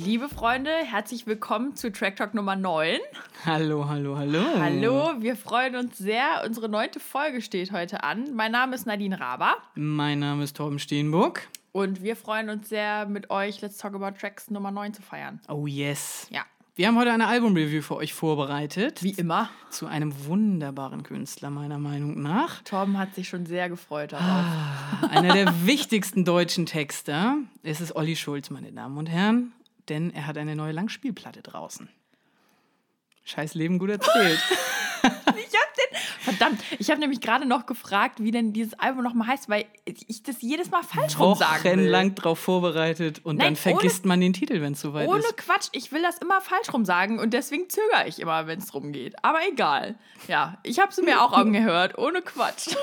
Liebe Freunde, herzlich willkommen zu Track Talk Nummer 9. Hallo, hallo, hallo. Hallo, wir freuen uns sehr. Unsere neunte Folge steht heute an. Mein Name ist Nadine Raber. Mein Name ist Torben Steenburg. Und wir freuen uns sehr, mit euch Let's Talk About Tracks Nummer 9 zu feiern. Oh yes. Ja. Wir haben heute eine Albumreview für euch vorbereitet. Wie immer. Zu einem wunderbaren Künstler, meiner Meinung nach. Torben hat sich schon sehr gefreut darauf. Ah, einer der wichtigsten deutschen Texter. Es ist Olli Schulz, meine Damen und Herren denn er hat eine neue Langspielplatte draußen. Scheiß Leben gut erzählt. ich hab den, verdammt, ich habe nämlich gerade noch gefragt, wie denn dieses Album nochmal heißt, weil ich das jedes Mal falsch rum sagen will. Wochenlang drauf vorbereitet und Nein, dann vergisst ohne, man den Titel, wenn es soweit ohne ist. Ohne Quatsch, ich will das immer falsch rum sagen und deswegen zögere ich immer, wenn es drum geht. Aber egal. Ja, ich habe es mir auch angehört, ohne Quatsch.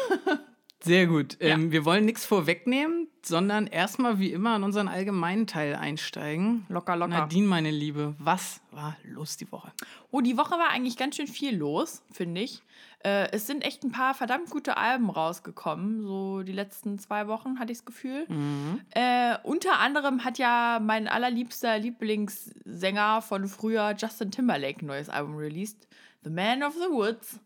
Sehr gut. Ja. Ähm, wir wollen nichts vorwegnehmen, sondern erstmal wie immer an unseren allgemeinen Teil einsteigen. Locker, locker. Nadine, meine Liebe, was war los die Woche? Oh, die Woche war eigentlich ganz schön viel los, finde ich. Äh, es sind echt ein paar verdammt gute Alben rausgekommen. So die letzten zwei Wochen hatte ich das Gefühl. Mhm. Äh, unter anderem hat ja mein allerliebster Lieblingssänger von früher, Justin Timberlake, ein neues Album released. The Man of the Woods.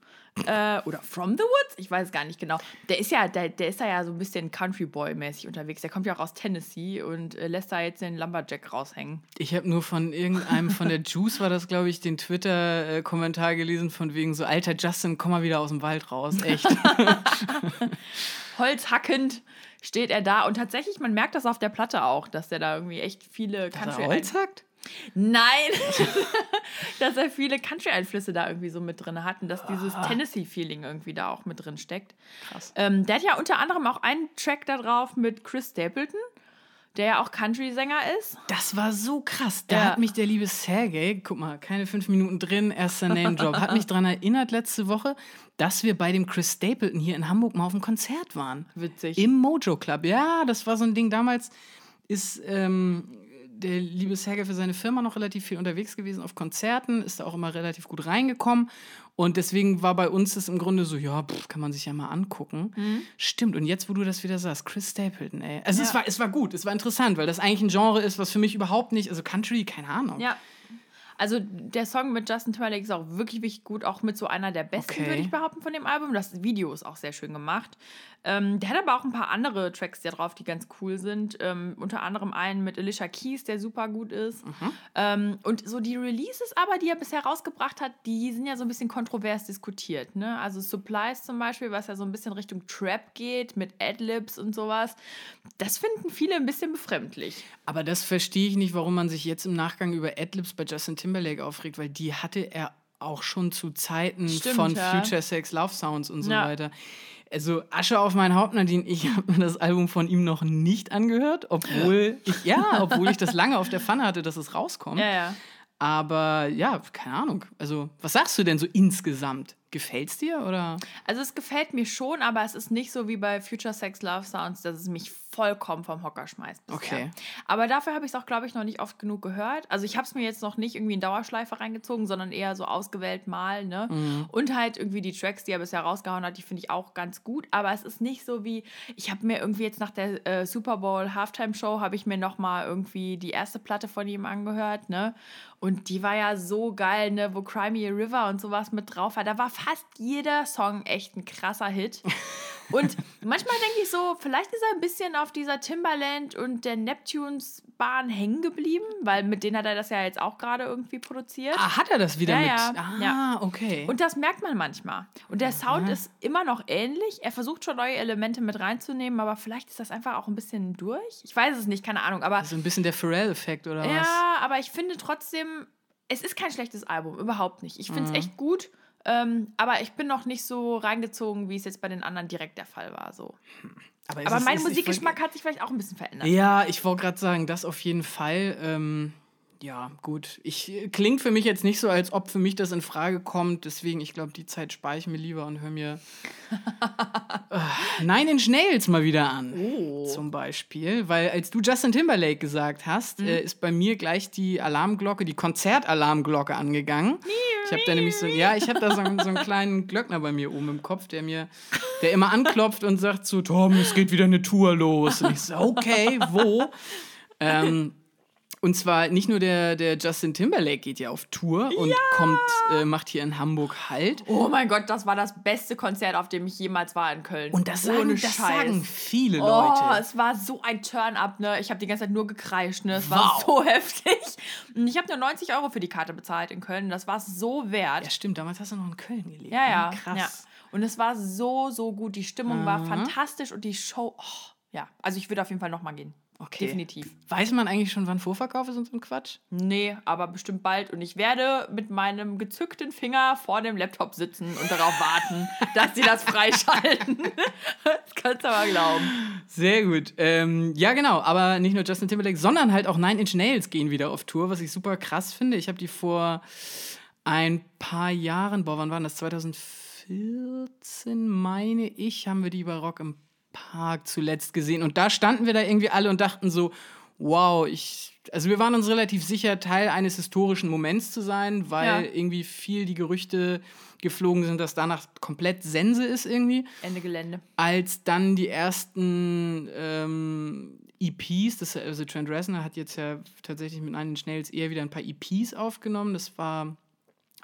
Äh, oder From the Woods? Ich weiß gar nicht genau. Der ist ja, der, der ist da ja so ein bisschen Country Boy-mäßig unterwegs. Der kommt ja auch aus Tennessee und äh, lässt da jetzt den Lumberjack raushängen. Ich habe nur von irgendeinem von der Juice, war das, glaube ich, den Twitter-Kommentar gelesen, von wegen so, alter Justin, komm mal wieder aus dem Wald raus. Echt. Holzhackend steht er da und tatsächlich, man merkt das auf der Platte auch, dass der da irgendwie echt viele Country. Dass er Holz hackt? Nein, dass er viele Country-Einflüsse da irgendwie so mit drin hat und dass dieses ah. Tennessee-Feeling irgendwie da auch mit drin steckt. Krass. Ähm, der hat ja unter anderem auch einen Track da drauf mit Chris Stapleton, der ja auch Country-Sänger ist. Das war so krass. Da ja. hat mich der liebe Sergey, guck mal, keine fünf Minuten drin, erster Name-Drop, hat mich daran erinnert letzte Woche, dass wir bei dem Chris Stapleton hier in Hamburg mal auf einem Konzert waren. Witzig. Im Mojo Club. Ja, das war so ein Ding damals ist ähm, der liebe Sergei für seine Firma noch relativ viel unterwegs gewesen auf Konzerten, ist da auch immer relativ gut reingekommen. Und deswegen war bei uns das im Grunde so, ja, pff, kann man sich ja mal angucken. Mhm. Stimmt. Und jetzt, wo du das wieder sagst, Chris Stapleton, ey. Also ja. es, war, es war gut, es war interessant, weil das eigentlich ein Genre ist, was für mich überhaupt nicht, also Country, keine Ahnung. Ja. Also der Song mit Justin Timberlake ist auch wirklich, wirklich gut, auch mit so einer der besten, okay. würde ich behaupten, von dem Album. Das Video ist auch sehr schön gemacht. Ähm, der hat aber auch ein paar andere Tracks da drauf, die ganz cool sind. Ähm, unter anderem einen mit Alicia Keys, der super gut ist. Mhm. Ähm, und so die Releases aber, die er bisher rausgebracht hat, die sind ja so ein bisschen kontrovers diskutiert. Ne? Also Supplies zum Beispiel, was ja so ein bisschen Richtung Trap geht, mit Adlibs und sowas. Das finden viele ein bisschen befremdlich. Aber das verstehe ich nicht, warum man sich jetzt im Nachgang über Adlibs bei Justin Timberlake aufregt, weil die hatte er auch schon zu Zeiten Stimmt, von ja. Future Sex Love Sounds und so ja. weiter. Also Asche auf mein Haupt, Nadine, ich habe mir das Album von ihm noch nicht angehört, obwohl ich, ja, obwohl ich das lange auf der Pfanne hatte, dass es rauskommt. Ja, ja. Aber ja, keine Ahnung. Also, was sagst du denn so insgesamt? Gefällt's dir oder? Also es gefällt mir schon, aber es ist nicht so wie bei Future Sex Love Sounds, dass es mich vollkommen vom Hocker schmeißt. Bisher. Okay. Aber dafür habe ich es auch, glaube ich, noch nicht oft genug gehört. Also ich habe es mir jetzt noch nicht irgendwie in Dauerschleife reingezogen, sondern eher so ausgewählt mal. Ne? Mhm. Und halt irgendwie die Tracks, die er bisher rausgehauen hat, die finde ich auch ganz gut. Aber es ist nicht so wie, ich habe mir irgendwie jetzt nach der äh, Super Bowl Halftime Show, habe ich mir noch mal irgendwie die erste Platte von ihm angehört. Ne? Und die war ja so geil, ne? wo Crimey River und sowas mit drauf war. Da war fast jeder Song echt ein krasser Hit. Und manchmal denke ich so, vielleicht ist er ein bisschen auf dieser Timberland und der Neptunes Bahn hängen geblieben, weil mit denen hat er das ja jetzt auch gerade irgendwie produziert. Ah, hat er das wieder ja, mit? Ja. Ah, ja. okay. Und das merkt man manchmal. Und der Sound mhm. ist immer noch ähnlich. Er versucht schon neue Elemente mit reinzunehmen, aber vielleicht ist das einfach auch ein bisschen durch. Ich weiß es nicht, keine Ahnung. Aber so ein bisschen der Pharrell-Effekt oder ja, was? Ja, aber ich finde trotzdem, es ist kein schlechtes Album, überhaupt nicht. Ich finde es mhm. echt gut. Ähm, aber ich bin noch nicht so reingezogen, wie es jetzt bei den anderen direkt der Fall war. So. Aber, aber mein Musikgeschmack hat sich vielleicht auch ein bisschen verändert. Ja, ich wollte gerade sagen, das auf jeden Fall. Ähm, ja, gut. Ich klingt für mich jetzt nicht so, als ob für mich das in Frage kommt. Deswegen, ich glaube, die Zeit spare ich mir lieber und höre mir äh, Nine Inch Nails mal wieder an. Oh. Zum Beispiel. Weil als du Justin Timberlake gesagt hast, mhm. äh, ist bei mir gleich die Alarmglocke, die Konzertalarmglocke angegangen. Ich habe da nämlich so, ja, ich habe da so, so, einen kleinen Glöckner bei mir oben im Kopf, der mir, der immer anklopft und sagt so, Tom, es geht wieder eine Tour los. Und ich so, okay, wo? Ähm, Und zwar nicht nur der, der Justin Timberlake geht ja auf Tour und kommt, äh, macht hier in Hamburg Halt. Oh mein Gott, das war das beste Konzert, auf dem ich jemals war in Köln. Und das sagen, das sagen viele Oh, Leute. es war so ein Turn-up, ne? Ich habe die ganze Zeit nur gekreischt, ne? Es war Wow. so heftig. Und ich habe nur 90 Euro für die Karte bezahlt in Köln. Das war so wert. Ja, stimmt, damals hast du noch in Köln gelebt. Ja, ja. ne? Krass. Ja. Und es war so, so gut. Die Stimmung war fantastisch und die Show, oh, ja. Also ich würde auf jeden Fall nochmal gehen. Okay. Definitiv. Weiß man eigentlich schon, wann Vorverkauf ist und so ein Quatsch? Nee, aber bestimmt bald. Und ich werde mit meinem gezückten Finger vor dem Laptop sitzen und darauf warten, dass sie das freischalten. das kannst du aber glauben. Sehr gut. Ähm, ja, genau. Aber nicht nur Justin Timberlake, sondern halt auch Nine Inch Nails gehen wieder auf Tour, was ich super krass finde. Ich habe die vor ein paar Jahren, boah, wann waren das? 2014, meine ich, haben wir die bei Rock im Park zuletzt gesehen. Und da standen wir da irgendwie alle und dachten so, wow, ich. Also wir waren uns relativ sicher, Teil eines historischen Moments zu sein, weil Ja. irgendwie viel die Gerüchte geflogen sind, dass danach komplett Sense ist irgendwie Ende Gelände. als dann die ersten ähm, EPs, das, also Trent Reznor hat jetzt ja tatsächlich mit einem Schnells eher wieder ein paar EPs aufgenommen. Das war,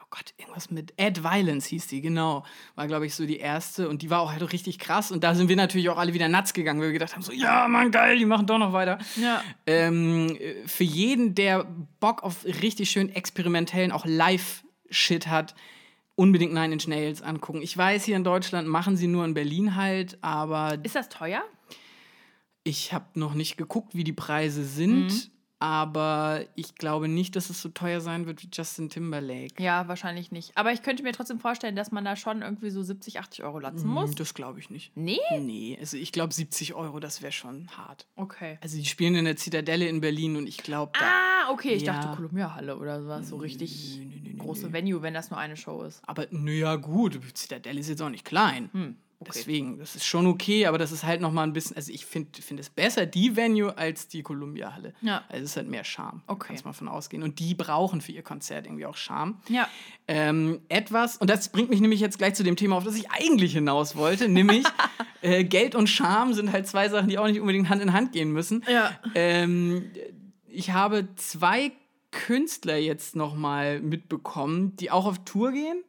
oh Gott, irgendwas mit Ad Violence hieß die, genau. War, glaube ich, so die erste und die war auch halt richtig krass. Und da sind wir natürlich auch alle wieder nuts gegangen, weil wir gedacht haben, so, ja, Mann, geil, die machen doch noch weiter. Ja. Ähm, äh, für jeden, der Bock auf richtig schön experimentellen, auch Live-Shit hat, unbedingt Nine Inch Nails angucken. Ich weiß, hier in Deutschland machen sie nur in Berlin halt, aber Ist das teuer? ich habe noch nicht geguckt, wie die Preise sind. Mhm. Aber ich glaube nicht, dass es so teuer sein wird wie Justin Timberlake. Ja, wahrscheinlich nicht. Aber ich könnte mir trotzdem vorstellen, dass man da schon irgendwie so 70, 80 Euro latzen muss. Hm, Das glaube ich nicht. Nee? Nee, also ich glaube 70 Euro, das wäre schon hart. Okay. Also die spielen in der Zitadelle in Berlin und ich glaube, da. Ah, okay. Ich Ja. dachte Columbia-Halle oder sowas. So richtig große Venue, wenn das nur eine Show ist. Aber naja, gut, Zitadelle ist jetzt auch nicht klein. Hm, Deswegen, das ist schon okay, aber das ist halt nochmal ein bisschen, also ich finde find es besser, die Venue, als die Columbia-Halle. Ja. Also es ist halt mehr Charme. Okay. Kannst mal von ausgehen. Und die brauchen für ihr Konzert irgendwie auch Charme. Ja. Ähm, etwas, und das bringt mich nämlich jetzt gleich zu dem Thema, auf das ich eigentlich hinaus wollte, nämlich äh, Geld und Charme sind halt zwei Sachen, die auch nicht unbedingt Hand in Hand gehen müssen. Ja. Ähm, ich habe zwei Künstler jetzt nochmal mitbekommen, die auch auf Tour gehen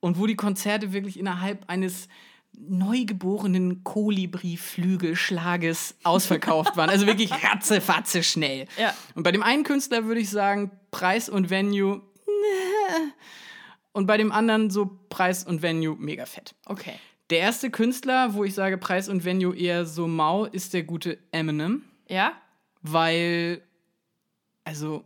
und wo die Konzerte wirklich innerhalb eines neugeborenen Kolibri-Flügelschlages ausverkauft waren. Also wirklich ratzefatze schnell. Ja. Und bei dem einen Künstler würde ich sagen, Preis und Venue. ne. Und bei dem anderen so Preis und Venue mega fett. Okay. Der erste Künstler, wo ich sage Preis und Venue eher so mau, ist der gute Eminem Ja? weil, also,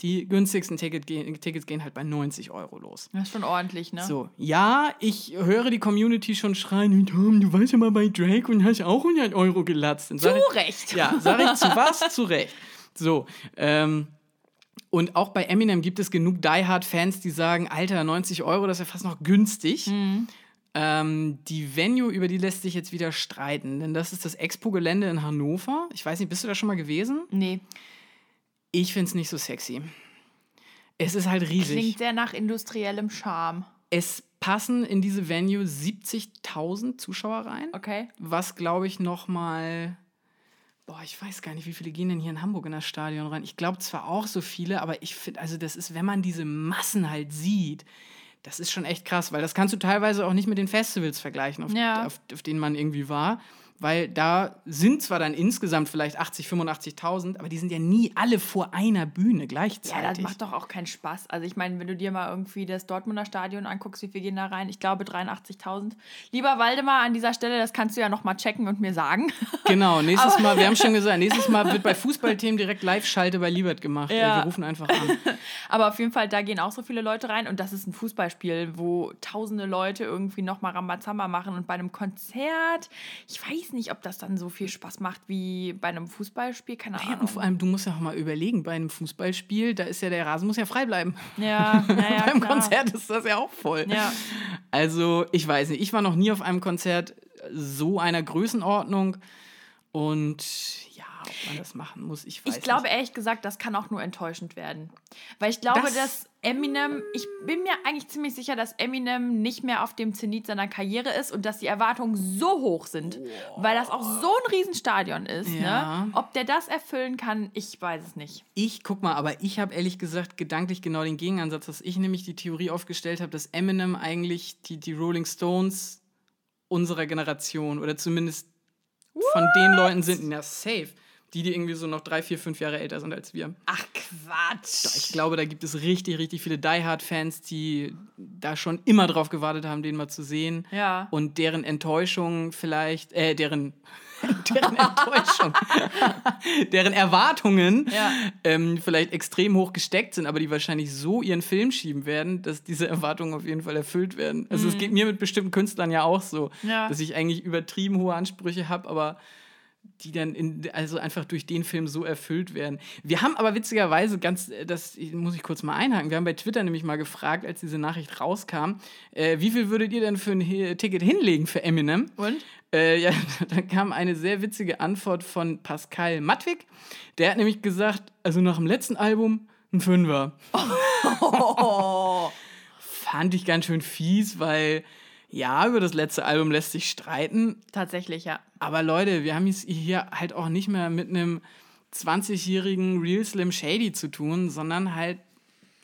die günstigsten Ticket gehen, Tickets gehen halt bei 90 Euro los. Das ist schon ordentlich, ne? So, ja, ich höre die Community schon schreien, "Hey, Tom, du warst ja mal bei Drake und hast auch 100 Euro gelatzt. Zu ich, Recht. Ja, sag ich zu was? zu Recht. So, ähm, und auch bei Eminem gibt es genug Die Hard-Fans, die sagen, Alter, 90 Euro, das ist ja fast noch günstig. Ähm, die Venue, über die lässt sich jetzt wieder streiten, denn das ist das Expo-Gelände in Hannover. Ich weiß nicht, bist du da schon mal gewesen? Nee. Ich finde es nicht so sexy. Es ist halt riesig. Klingt sehr nach industriellem Charme. Es passen in diese Venue 70.000 Zuschauer rein, Okay. was glaube ich noch mal Boah, ich weiß gar nicht, wie viele gehen denn hier in Hamburg in das Stadion rein. Ich glaube zwar auch so viele, aber ich finde, also das ist, wenn man diese Massen halt sieht, das ist schon echt krass, weil das kannst du teilweise auch nicht mit den Festivals vergleichen, auf, Ja. auf, auf denen man irgendwie war. Weil da sind zwar dann insgesamt vielleicht 80, 85.000, aber die sind ja nie alle vor einer Bühne Ja, gleichzeitig. das macht doch auch keinen Spaß. Also ich meine, wenn du dir mal irgendwie das Dortmunder Stadion anguckst, wie viel gehen da rein? Ich glaube 83.000. Lieber Waldemar, an dieser Stelle, das kannst du ja noch mal checken und mir sagen. Genau, nächstes Mal, wir haben schon gesagt, nächstes Mal wird bei Fußballthemen direkt Live-Schalte bei Liebert gemacht. Ja. Wir rufen einfach an. Aber auf jeden Fall, da gehen auch so viele Leute rein und das ist ein Fußballspiel, wo tausende Leute irgendwie noch mal Rambazamba machen und bei einem Konzert, ich weiß nicht, ob das dann so viel Spaß macht wie bei einem Fußballspiel, keine Ja, Ahnung. und vor allem, du musst ja auch mal überlegen, bei einem Fußballspiel, da ist ja der Rasen muss ja frei bleiben. Ja, ja, ja, Beim klar. Konzert ist das ja auch voll. Ja. Also, ich weiß nicht, ich war noch nie auf einem Konzert so einer Größenordnung. Und ob man das machen muss. Ich weiß Ich glaube nicht. ehrlich gesagt, das kann auch nur enttäuschend werden. Weil ich glaube, Das- dass Eminem, ich bin mir eigentlich ziemlich sicher, dass Eminem nicht mehr auf dem Zenit seiner Karriere ist und dass die Erwartungen so hoch sind, weil das auch so ein Riesenstadion ist. Ja. Ne? Ob der das erfüllen kann, ich weiß es nicht. Ich, guck mal, aber ich habe ehrlich gesagt gedanklich genau den Gegenansatz, dass ich nämlich die Theorie aufgestellt habe, dass Eminem eigentlich die, die Rolling Stones unserer Generation oder zumindest von den Leuten sind, ja, safe, die, die irgendwie so noch drei, vier, fünf Jahre älter sind als wir. Ach Quatsch. Ich glaube, da gibt es richtig, richtig viele Die Hard-Fans, die da schon immer drauf gewartet haben, den mal zu sehen. Ja. Und deren Enttäuschung vielleicht, äh, deren, deren Enttäuschung, deren Erwartungen Ja. ähm, vielleicht extrem hoch gesteckt sind, aber die wahrscheinlich so ihren Film schieben werden, dass diese Erwartungen auf jeden Fall erfüllt werden. Also es geht mir mit bestimmten Künstlern ja auch so, Mhm. Ja. dass ich eigentlich übertrieben hohe Ansprüche habe, aber die dann in, also einfach durch den Film so erfüllt werden. Wir haben aber witzigerweise ganz, äh, das muss ich kurz mal einhaken, wir haben bei Twitter nämlich mal gefragt, als diese Nachricht rauskam, äh, wie viel würdet ihr denn für ein Hi- Ticket hinlegen für Eminem? Und? Äh, ja, da kam eine sehr witzige Antwort von Pascal Matwig. Der hat nämlich gesagt, also nach dem letzten Album ein Fünfer. Oh. Fand ich ganz schön fies, weil ja, über das letzte Album lässt sich streiten, Tatsächlich, ja. aber Leute, wir haben es hier halt auch nicht mehr mit einem 20-jährigen Real Slim Shady zu tun, sondern halt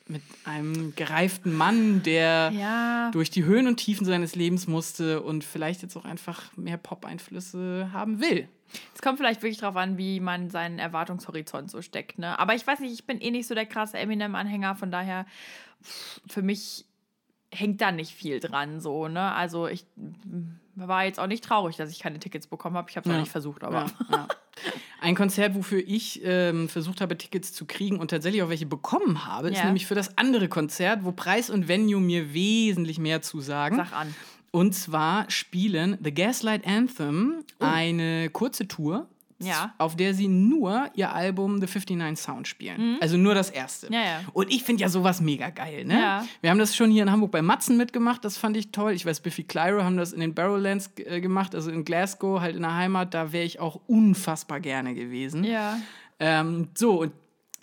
mit einem gereiften Mann, der Ja. durch die Höhen und Tiefen seines Lebens musste und vielleicht jetzt auch einfach mehr Pop-Einflüsse haben will. Es kommt vielleicht wirklich drauf an, wie man seinen Erwartungshorizont so steckt. Ne? Aber ich weiß nicht, ich bin eh nicht so der krasse Eminem-Anhänger, von daher für mich hängt da nicht viel dran. So, ne? Also ich mm, war jetzt auch nicht traurig, dass ich keine Tickets bekommen habe. Ich habe es Ja. nicht versucht, aber. Ja, ja. Ein Konzert, wofür ich ähm, versucht habe, Tickets zu kriegen und tatsächlich auch welche bekommen habe, ist nämlich für das andere Konzert, wo Preis und Venue mir wesentlich mehr zusagen. Sag an. Und zwar spielen The Gaslight Anthem eine kurze Tour, Oh. Ja. auf der sie nur ihr Album The 59 Sound spielen. Also nur das erste. Mhm. Ja, ja. Und ich finde ja sowas mega geil, ne? Ja. Wir haben das schon hier in Hamburg bei Matzen mitgemacht, das fand ich toll. Ich weiß, Biffy Clyro haben das in den Barrowlands äh, gemacht, also in Glasgow, halt in der Heimat. Da wäre ich auch unfassbar gerne gewesen. Ja. Ähm, so, und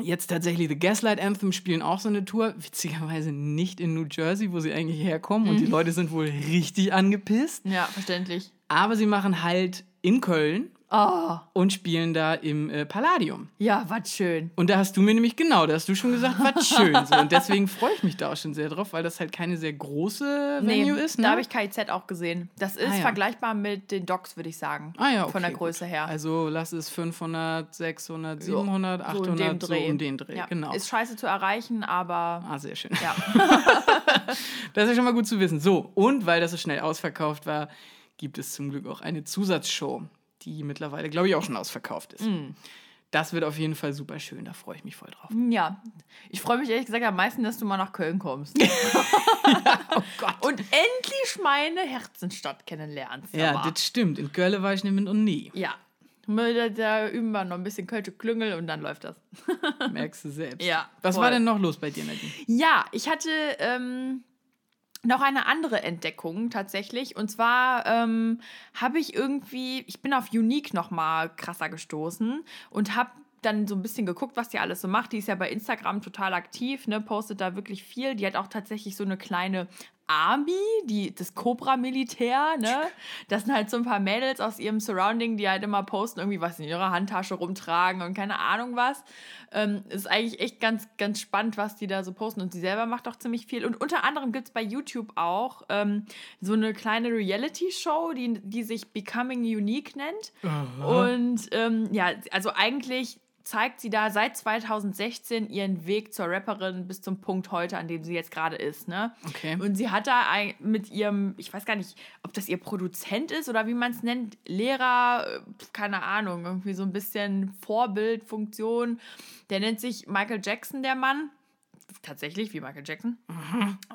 jetzt tatsächlich The Gaslight Anthem spielen auch so eine Tour. Witzigerweise nicht in New Jersey, wo sie eigentlich herkommen. Und die Leute sind wohl richtig angepisst. Ja, verständlich. Aber sie machen halt in Köln Oh, und spielen da im äh, Palladium. ja, was schön. Und da hast du mir nämlich genau, da hast du schon gesagt, was schön. So. Und deswegen freue ich mich da auch schon sehr drauf, weil das halt keine sehr große Venue ist. Ne? Da habe ich KIZ auch gesehen. Das ist Ah, ja. vergleichbar mit den Docs, würde ich sagen. ah, ja, okay, Von der gut. Größe her. Also lass es 500, 600, 700, so 800, in dem so Dreh. um den Dreh. Ja. Genau. Ist scheiße zu erreichen, aber Ah, sehr schön. ja. Das ist ja schon mal gut zu wissen. So, und weil das so schnell ausverkauft war, gibt es zum Glück auch eine Zusatzshow, die mittlerweile, glaube ich, auch schon ausverkauft ist. Mm. Das wird auf jeden Fall super schön, da freue ich mich voll drauf. ja. Ich freue mich ehrlich gesagt am meisten, dass du mal nach Köln kommst. Oh Gott. Und endlich meine Herzenstadt kennenlernst. Ja, aber. das stimmt. In Köln war ich nämlich noch nie. ja. Da, da üben wir noch ein bisschen Kölsche Klüngel und dann läuft das. Merkst du selbst. Ja, Was voll. war denn noch los bei dir, Nadine? Ja, ich hatte ähm, noch eine andere Entdeckung tatsächlich. Und zwar ähm, habe ich irgendwie, ich bin auf Unique noch mal krasser gestoßen und habe dann so ein bisschen geguckt, was die alles so macht. Die ist ja bei Instagram total aktiv, ne, postet da wirklich viel. Die hat auch tatsächlich so eine kleine Army, die, das Cobra-Militär, ne? Das sind halt so ein paar Mädels aus ihrem Surrounding, die halt immer posten, irgendwie was in ihrer Handtasche rumtragen und keine Ahnung was. Ähm, ist eigentlich echt ganz, ganz spannend, was die da so posten. Und sie selber macht auch ziemlich viel. Und unter anderem gibt es bei YouTube auch ähm, so eine kleine Reality-Show, die, die sich Becoming Unique nennt. Und ähm, ja, also eigentlich zeigt sie da seit 2016 ihren Weg zur Rapperin bis zum Punkt heute, an dem sie jetzt gerade ist. Ne? Okay. Und sie hat da ein, mit ihrem, ich weiß gar nicht, ob das ihr Produzent ist oder wie man es nennt, Lehrer, äh, keine Ahnung, irgendwie so ein bisschen Vorbildfunktion. Der nennt sich Michael Jackson, der Mann. Tatsächlich wie Michael Jackson.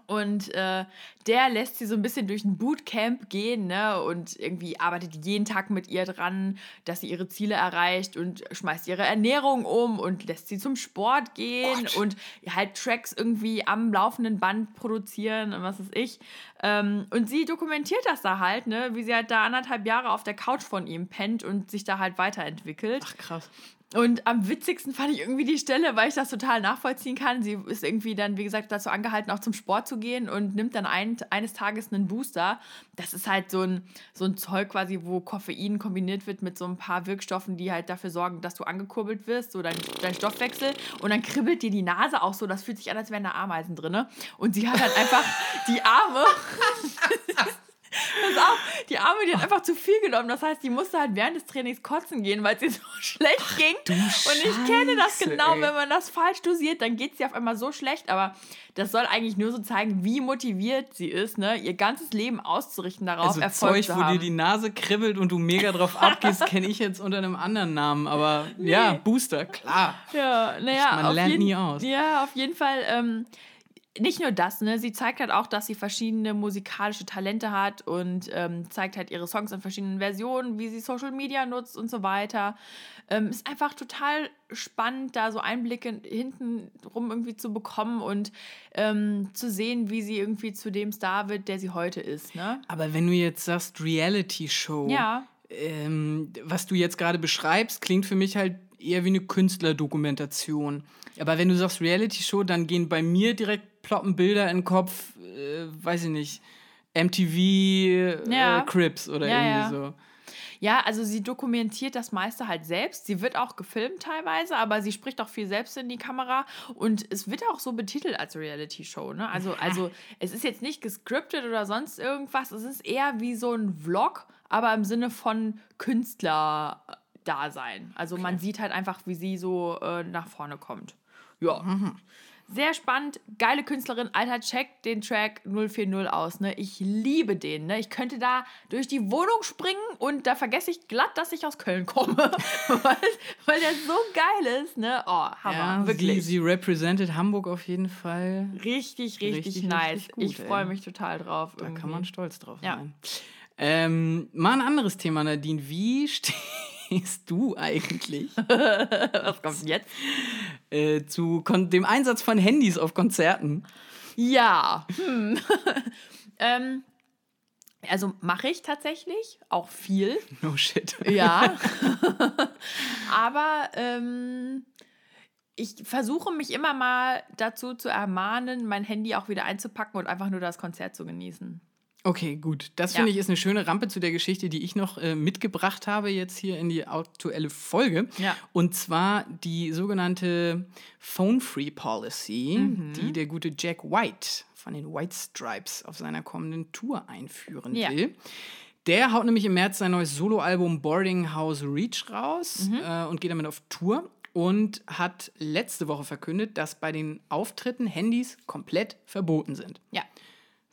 Und äh, der lässt sie so ein bisschen durch ein Bootcamp gehen, ne? Und irgendwie arbeitet jeden Tag mit ihr dran, dass sie ihre Ziele erreicht und schmeißt ihre Ernährung um und lässt sie zum Sport gehen Gott. und halt Tracks irgendwie am laufenden Band produzieren und was weiß ich. Ähm, und sie dokumentiert das da halt, ne? Wie sie halt da anderthalb Jahre auf der Couch von ihm pennt und sich da halt weiterentwickelt. Ach, krass. Und am witzigsten fand ich irgendwie die Stelle, weil ich das total nachvollziehen kann. Sie ist irgendwie dann, wie gesagt, dazu angehalten, auch zum Sport zu gehen und nimmt dann ein, eines Tages einen Booster. Das ist halt so ein, so ein Zeug quasi, wo Koffein kombiniert wird mit so ein paar Wirkstoffen, die halt dafür sorgen, dass du angekurbelt wirst, so dein, dein Stoffwechsel. Und dann kribbelt dir die Nase auch so. Das fühlt sich an, als wären da Ameisen drin. Und sie hat halt einfach die Arme. Pass auf, die Arme, die hat einfach zu viel genommen. Das heißt, die musste halt während des Trainings kotzen gehen, weil es ihr so schlecht ging. du Und ich kenne das Scheiße, genau, ey. wenn man das falsch dosiert, dann geht es ihr auf einmal so schlecht. Aber das soll eigentlich nur so zeigen, wie motiviert sie ist, ne? ihr ganzes Leben auszurichten darauf, Also Erfolg Zeug, zu wo dir haben. die Nase kribbelt und du mega drauf abgehst, kenne ich jetzt unter einem anderen Namen. Aber ja, Booster, klar. Ja, naja, Man lernt nie aus. Ja, auf jeden Fall. Ähm, nicht nur das, ne? Sie zeigt halt auch, dass sie verschiedene musikalische Talente hat und ähm, zeigt halt ihre Songs in verschiedenen Versionen, wie sie Social Media nutzt und so weiter. Ähm, ist einfach total spannend, da so Einblicke hinten rum irgendwie zu bekommen und ähm, zu sehen, wie sie irgendwie zu dem Star wird, der sie heute ist, ne? Aber wenn du jetzt sagst Reality-Show, Ja. ähm, was du jetzt gerade beschreibst, klingt für mich halt eher wie eine Künstlerdokumentation. Aber wenn du sagst Reality-Show, dann gehen bei mir direkt ploppen Bilder in den Kopf, äh, weiß ich nicht, MTV Ja. äh, Crips oder Ja, irgendwie ja. so. Ja, also sie dokumentiert das meiste halt selbst. Sie wird auch gefilmt teilweise, aber sie spricht auch viel selbst in die Kamera und es wird auch so betitelt als Reality-Show. Ne? Also, also es ist jetzt nicht gescriptet oder sonst irgendwas. Es ist eher wie so ein Vlog, aber im Sinne von Künstler-Dasein. Also man sieht halt einfach, wie sie so äh, nach vorne kommt. Ja. Sehr spannend, geile Künstlerin. Alter, check den Track 040 aus. Ne? Ich liebe den. Ne? Ich könnte da durch die Wohnung springen und da vergesse ich glatt, dass ich aus Köln komme. weil, weil der so geil ist. Ne? Oh, Hammer. Ja, sie, wirklich. sie represented Hamburg auf jeden Fall. richtig, richtig, Richtig, nice. richtig gut, ich freue mich total drauf. Da kann man stolz drauf Ja. sein. Ähm, mal ein anderes Thema, Nadine. Wie stehst du eigentlich Was kommt jetzt? äh, zu dem Einsatz von Handys auf Konzerten? Ja. Hm. ähm, also mache ich tatsächlich auch viel. No shit. Ja. Aber ähm, ich versuche mich immer mal dazu zu ermahnen, mein Handy auch wieder einzupacken und einfach nur das Konzert zu genießen. Okay, gut. Das Ja. finde ich ist eine schöne Rampe zu der Geschichte, die ich noch äh, mitgebracht habe jetzt hier in die aktuelle Folge. Ja. Und zwar die sogenannte Phone-Free Policy, Mhm. die der gute Jack White von den White Stripes auf seiner kommenden Tour einführen Ja. will. Der haut nämlich im März sein neues Soloalbum Boarding House Reach raus Mhm. äh, und geht damit auf Tour und hat letzte Woche verkündet, dass bei den Auftritten Handys komplett verboten sind. Ja.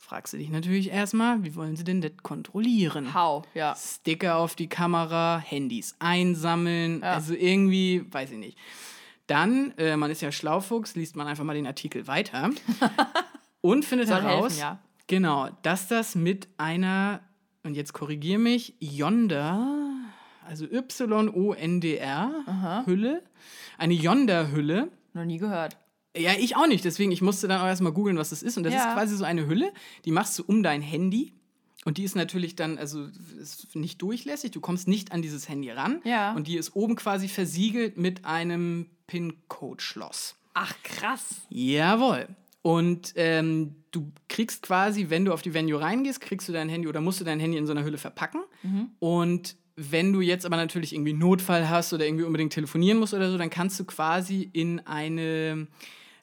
Fragst du dich natürlich erstmal, wie wollen sie denn das kontrollieren? Hau, ja. Sticker auf die Kamera, Handys einsammeln, Ja. also irgendwie, weiß ich nicht. Dann, äh, man ist ja Schlaufuchs, liest man einfach mal den Artikel weiter und findet Soll heraus, helfen, ja. genau, dass das mit einer, und jetzt korrigier mich, Yonder, also Y-O-N-D-R, Hülle, eine Yonder-Hülle, Noch nie gehört. Ja, ich auch nicht. Deswegen, ich musste dann auch erstmal googeln, was das ist. Und das Ja. ist quasi so eine Hülle, die machst du um dein Handy. Und die ist natürlich dann, also ist nicht durchlässig. Du kommst nicht an dieses Handy ran. Ja. Und die ist oben quasi versiegelt mit einem PIN-Code-Schloss. Ach, krass. Jawohl. Und ähm, du kriegst quasi, wenn du auf die Venue reingehst, kriegst du dein Handy oder musst du dein Handy in so einer Hülle verpacken. Und wenn du jetzt aber natürlich irgendwie einen Notfall hast oder irgendwie unbedingt telefonieren musst oder so, dann kannst du quasi in eine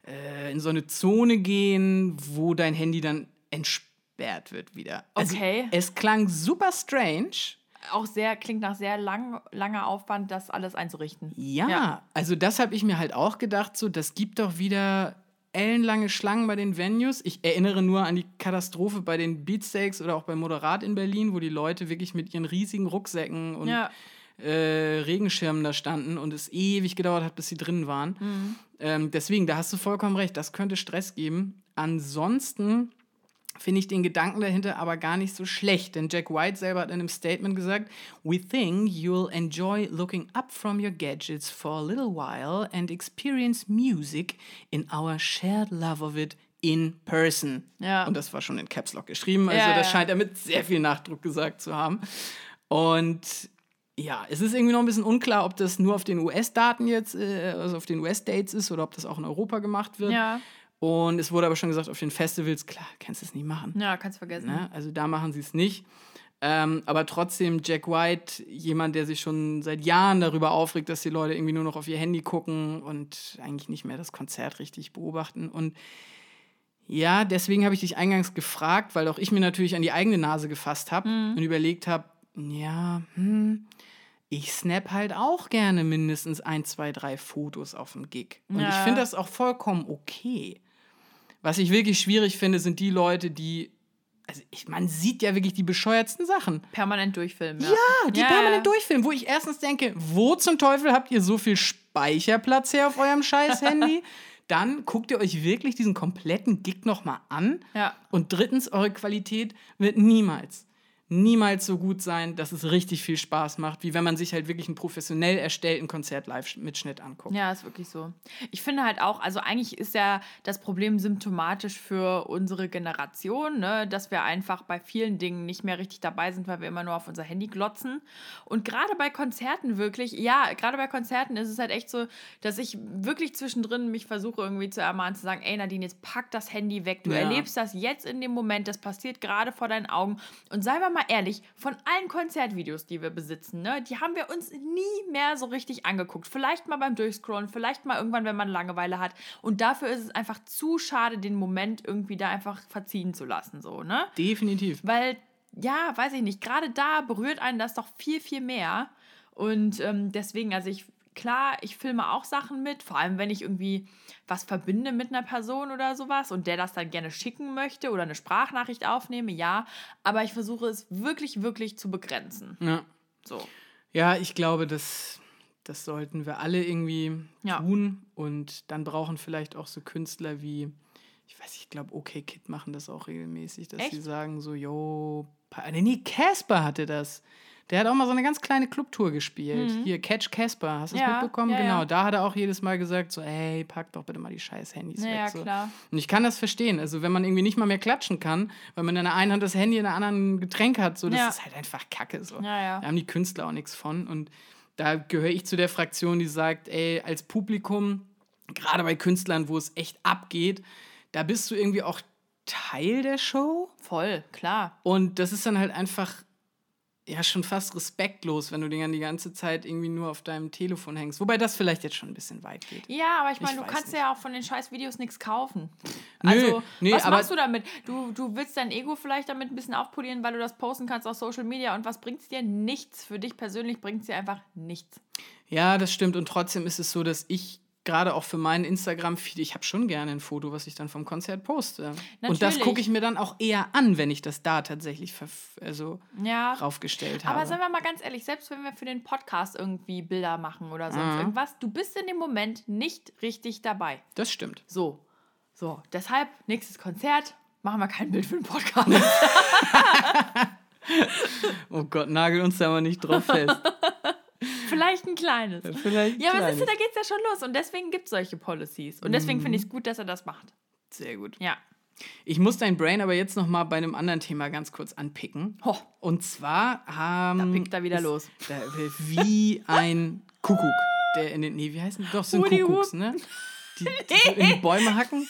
äh, in so eine Zone gehen, wo dein Handy dann entsperrt wird wieder. Also, Okay. Es klang super strange. Auch sehr, klingt nach sehr lang, langer Aufwand, das alles einzurichten. Ja, Ja. also das habe ich mir halt auch gedacht, so, das gibt doch wieder ellenlange Schlangen bei den Venues. Ich erinnere nur an die Katastrophe bei den Beatsteaks oder auch bei Moderat in Berlin, wo die Leute wirklich mit ihren riesigen Rucksäcken und Ja. Äh, Regenschirmen da standen und es ewig gedauert hat, bis sie drin waren. Mhm. Ähm, deswegen, da hast du vollkommen recht, das könnte Stress geben. Ansonsten finde ich den Gedanken dahinter aber gar nicht so schlecht, denn Jack White selber hat in einem Statement gesagt, We think you'll enjoy looking up from your gadgets for a little while and experience music in our shared love of it in person. Ja. Und das war schon in Caps Lock geschrieben, also Ja, das scheint er mit sehr viel Nachdruck gesagt zu haben. Und ja, es ist irgendwie noch ein bisschen unklar, ob das nur auf den US-Daten jetzt, äh, also auf den US-Dates ist oder ob das auch in Europa gemacht wird. Ja. Und es wurde aber schon gesagt, auf den Festivals, klar, kannst du es nicht machen. Ja, kannst vergessen. Ne? Also da machen sie es nicht. Ähm, aber trotzdem, Jack White, jemand, der sich schon seit Jahren darüber aufregt, dass die Leute irgendwie nur noch auf ihr Handy gucken und eigentlich nicht mehr das Konzert richtig beobachten. Und ja, deswegen habe ich dich eingangs gefragt, weil auch ich mir natürlich an die eigene Nase gefasst habe und überlegt habe, ja, hm, ich snap halt auch gerne mindestens ein, zwei, drei Fotos auf dem Gig. Und ich Ja. finde das auch vollkommen okay. Was ich wirklich schwierig finde, sind die Leute, die. Also ich, man sieht ja wirklich die bescheuertsten Sachen. Permanent durchfilmen. Ja, Ja, die Ja, permanent durchfilmen, wo ich erstens denke, wo zum Teufel habt ihr so viel Speicherplatz her auf eurem scheiß Handy? Dann guckt ihr euch wirklich diesen kompletten Gig nochmal an. Und drittens, eure Qualität wird niemals, niemals so gut sein, dass es richtig viel Spaß macht, wie wenn man sich halt wirklich einen professionell erstellten Konzert-Live-Mitschnitt anguckt. Ja, ist wirklich so. Ich finde halt auch, also eigentlich ist ja das Problem symptomatisch für unsere Generation, ne, dass wir einfach bei vielen Dingen nicht mehr richtig dabei sind, weil wir immer nur auf unser Handy glotzen. Und gerade bei Konzerten wirklich, ja, gerade bei Konzerten ist es halt echt so, dass ich wirklich zwischendrin mich versuche irgendwie zu ermahnen, zu sagen, ey Nadine, jetzt pack das Handy weg. Du Ja. erlebst das jetzt in dem Moment, das passiert gerade vor deinen Augen. Und seien wir mal ehrlich, von allen Konzertvideos, die wir besitzen, ne, die haben wir uns nie mehr so richtig angeguckt. Vielleicht mal beim Durchscrollen, vielleicht mal irgendwann, wenn man Langeweile hat. Und dafür ist es einfach zu schade, den Moment irgendwie da einfach verziehen zu lassen, so, ne? Definitiv. Weil, ja, weiß ich nicht, gerade da berührt einen das doch viel, viel mehr. Und ähm, deswegen, also ich, klar, ich filme auch Sachen mit, vor allem wenn ich irgendwie was verbinde mit einer Person oder sowas und der das dann gerne schicken möchte oder eine Sprachnachricht aufnehme, ja. Aber ich versuche es wirklich, wirklich zu begrenzen. Ja. So. Ja, ich glaube, das, das sollten wir alle irgendwie Ja. tun. Und dann brauchen vielleicht auch so Künstler wie, ich weiß, ich glaube, OK Kid machen das auch regelmäßig, dass sie Echt? sagen so, yo, nee, Casper hatte das. Der hat auch mal so eine ganz kleine Clubtour gespielt. Hier, Catch Casper, hast du es Mhm. Ja, mitbekommen? ja, genau, ja. da hat er auch jedes Mal gesagt, so, ey, pack doch bitte mal die scheiß Handys Ja, weg. So. klar. Und ich kann das verstehen. Also, wenn man irgendwie nicht mal mehr klatschen kann, weil man in der einen Hand das Handy, in der anderen ein Getränk hat, so, das Ja. ist halt einfach Kacke. So. Ja, ja. Da haben die Künstler auch nichts von. Und da gehöre ich zu der Fraktion, die sagt, ey, als Publikum, gerade bei Künstlern, wo es echt abgeht, da bist du irgendwie auch Teil der Show. Voll, klar. Und das ist dann halt einfach ja schon fast respektlos, wenn du den dann die ganze Zeit irgendwie nur auf deinem Telefon hängst. Wobei das vielleicht jetzt schon ein bisschen weit geht. Ja, aber ich meine, du kannst nicht. ja auch von den scheiß Videos nichts kaufen. Nö, Also, nee, was aber- machst du damit? Du, du willst dein Ego vielleicht damit ein bisschen aufpolieren, weil du das posten kannst auf Social Media und was bringt es dir? Nichts. Für dich persönlich bringt es dir einfach nichts. Ja, das stimmt. Und trotzdem ist es so, dass ich gerade auch für meinen Instagram-Feed, ich habe schon gerne ein Foto, was ich dann vom Konzert poste. Und das Natürlich. gucke ich mir dann auch eher an, wenn ich das da tatsächlich also Ja. raufgestellt habe. Aber seien wir mal ganz ehrlich, selbst wenn wir für den Podcast irgendwie Bilder machen oder sonst Mhm. irgendwas, du bist in dem Moment nicht richtig dabei. das stimmt. So. So. Deshalb, nächstes Konzert, machen wir kein Bild für den Podcast. Oh Gott, nagel uns da mal nicht drauf fest. Vielleicht ein kleines. Vielleicht Ja, aber kleines. siehst du, da geht's ja schon los. Und deswegen gibt es solche Policies. Und deswegen finde ich es gut, dass er das macht. Sehr gut. Ja. Ich muss dein Brain aber jetzt noch mal bei einem anderen Thema ganz kurz anpicken. Ho, Und zwar haben. da pickt er wieder los. Da, wie ein Kuckuck. Der in den. Nee, wie heißen die? Doch, sind Hudi Kuckucks, ne? Die, die so in die Bäume hacken.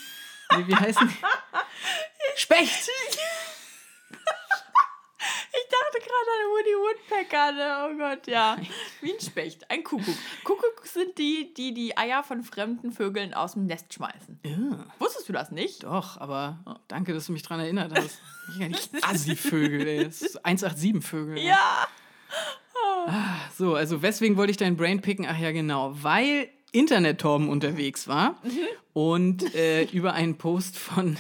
Nee, wie heißen die? Specht! Ich dachte gerade an Woody Woodpecker, ne? Oh Gott, ja. Wie ein Specht, ein Kuckuck. Kuckuck sind die, die die Eier von fremden Vögeln aus dem Nest schmeißen. Ja, Wusstest du das nicht? doch, aber danke, dass du mich dran erinnert hast. Ich gar nicht Assi-Vögel, ey. Das ist 187-Vögel. Ja. So, also weswegen wollte ich dein Brain picken? Ach ja, genau. Weil Internet-Torben unterwegs war und äh, über einen Post von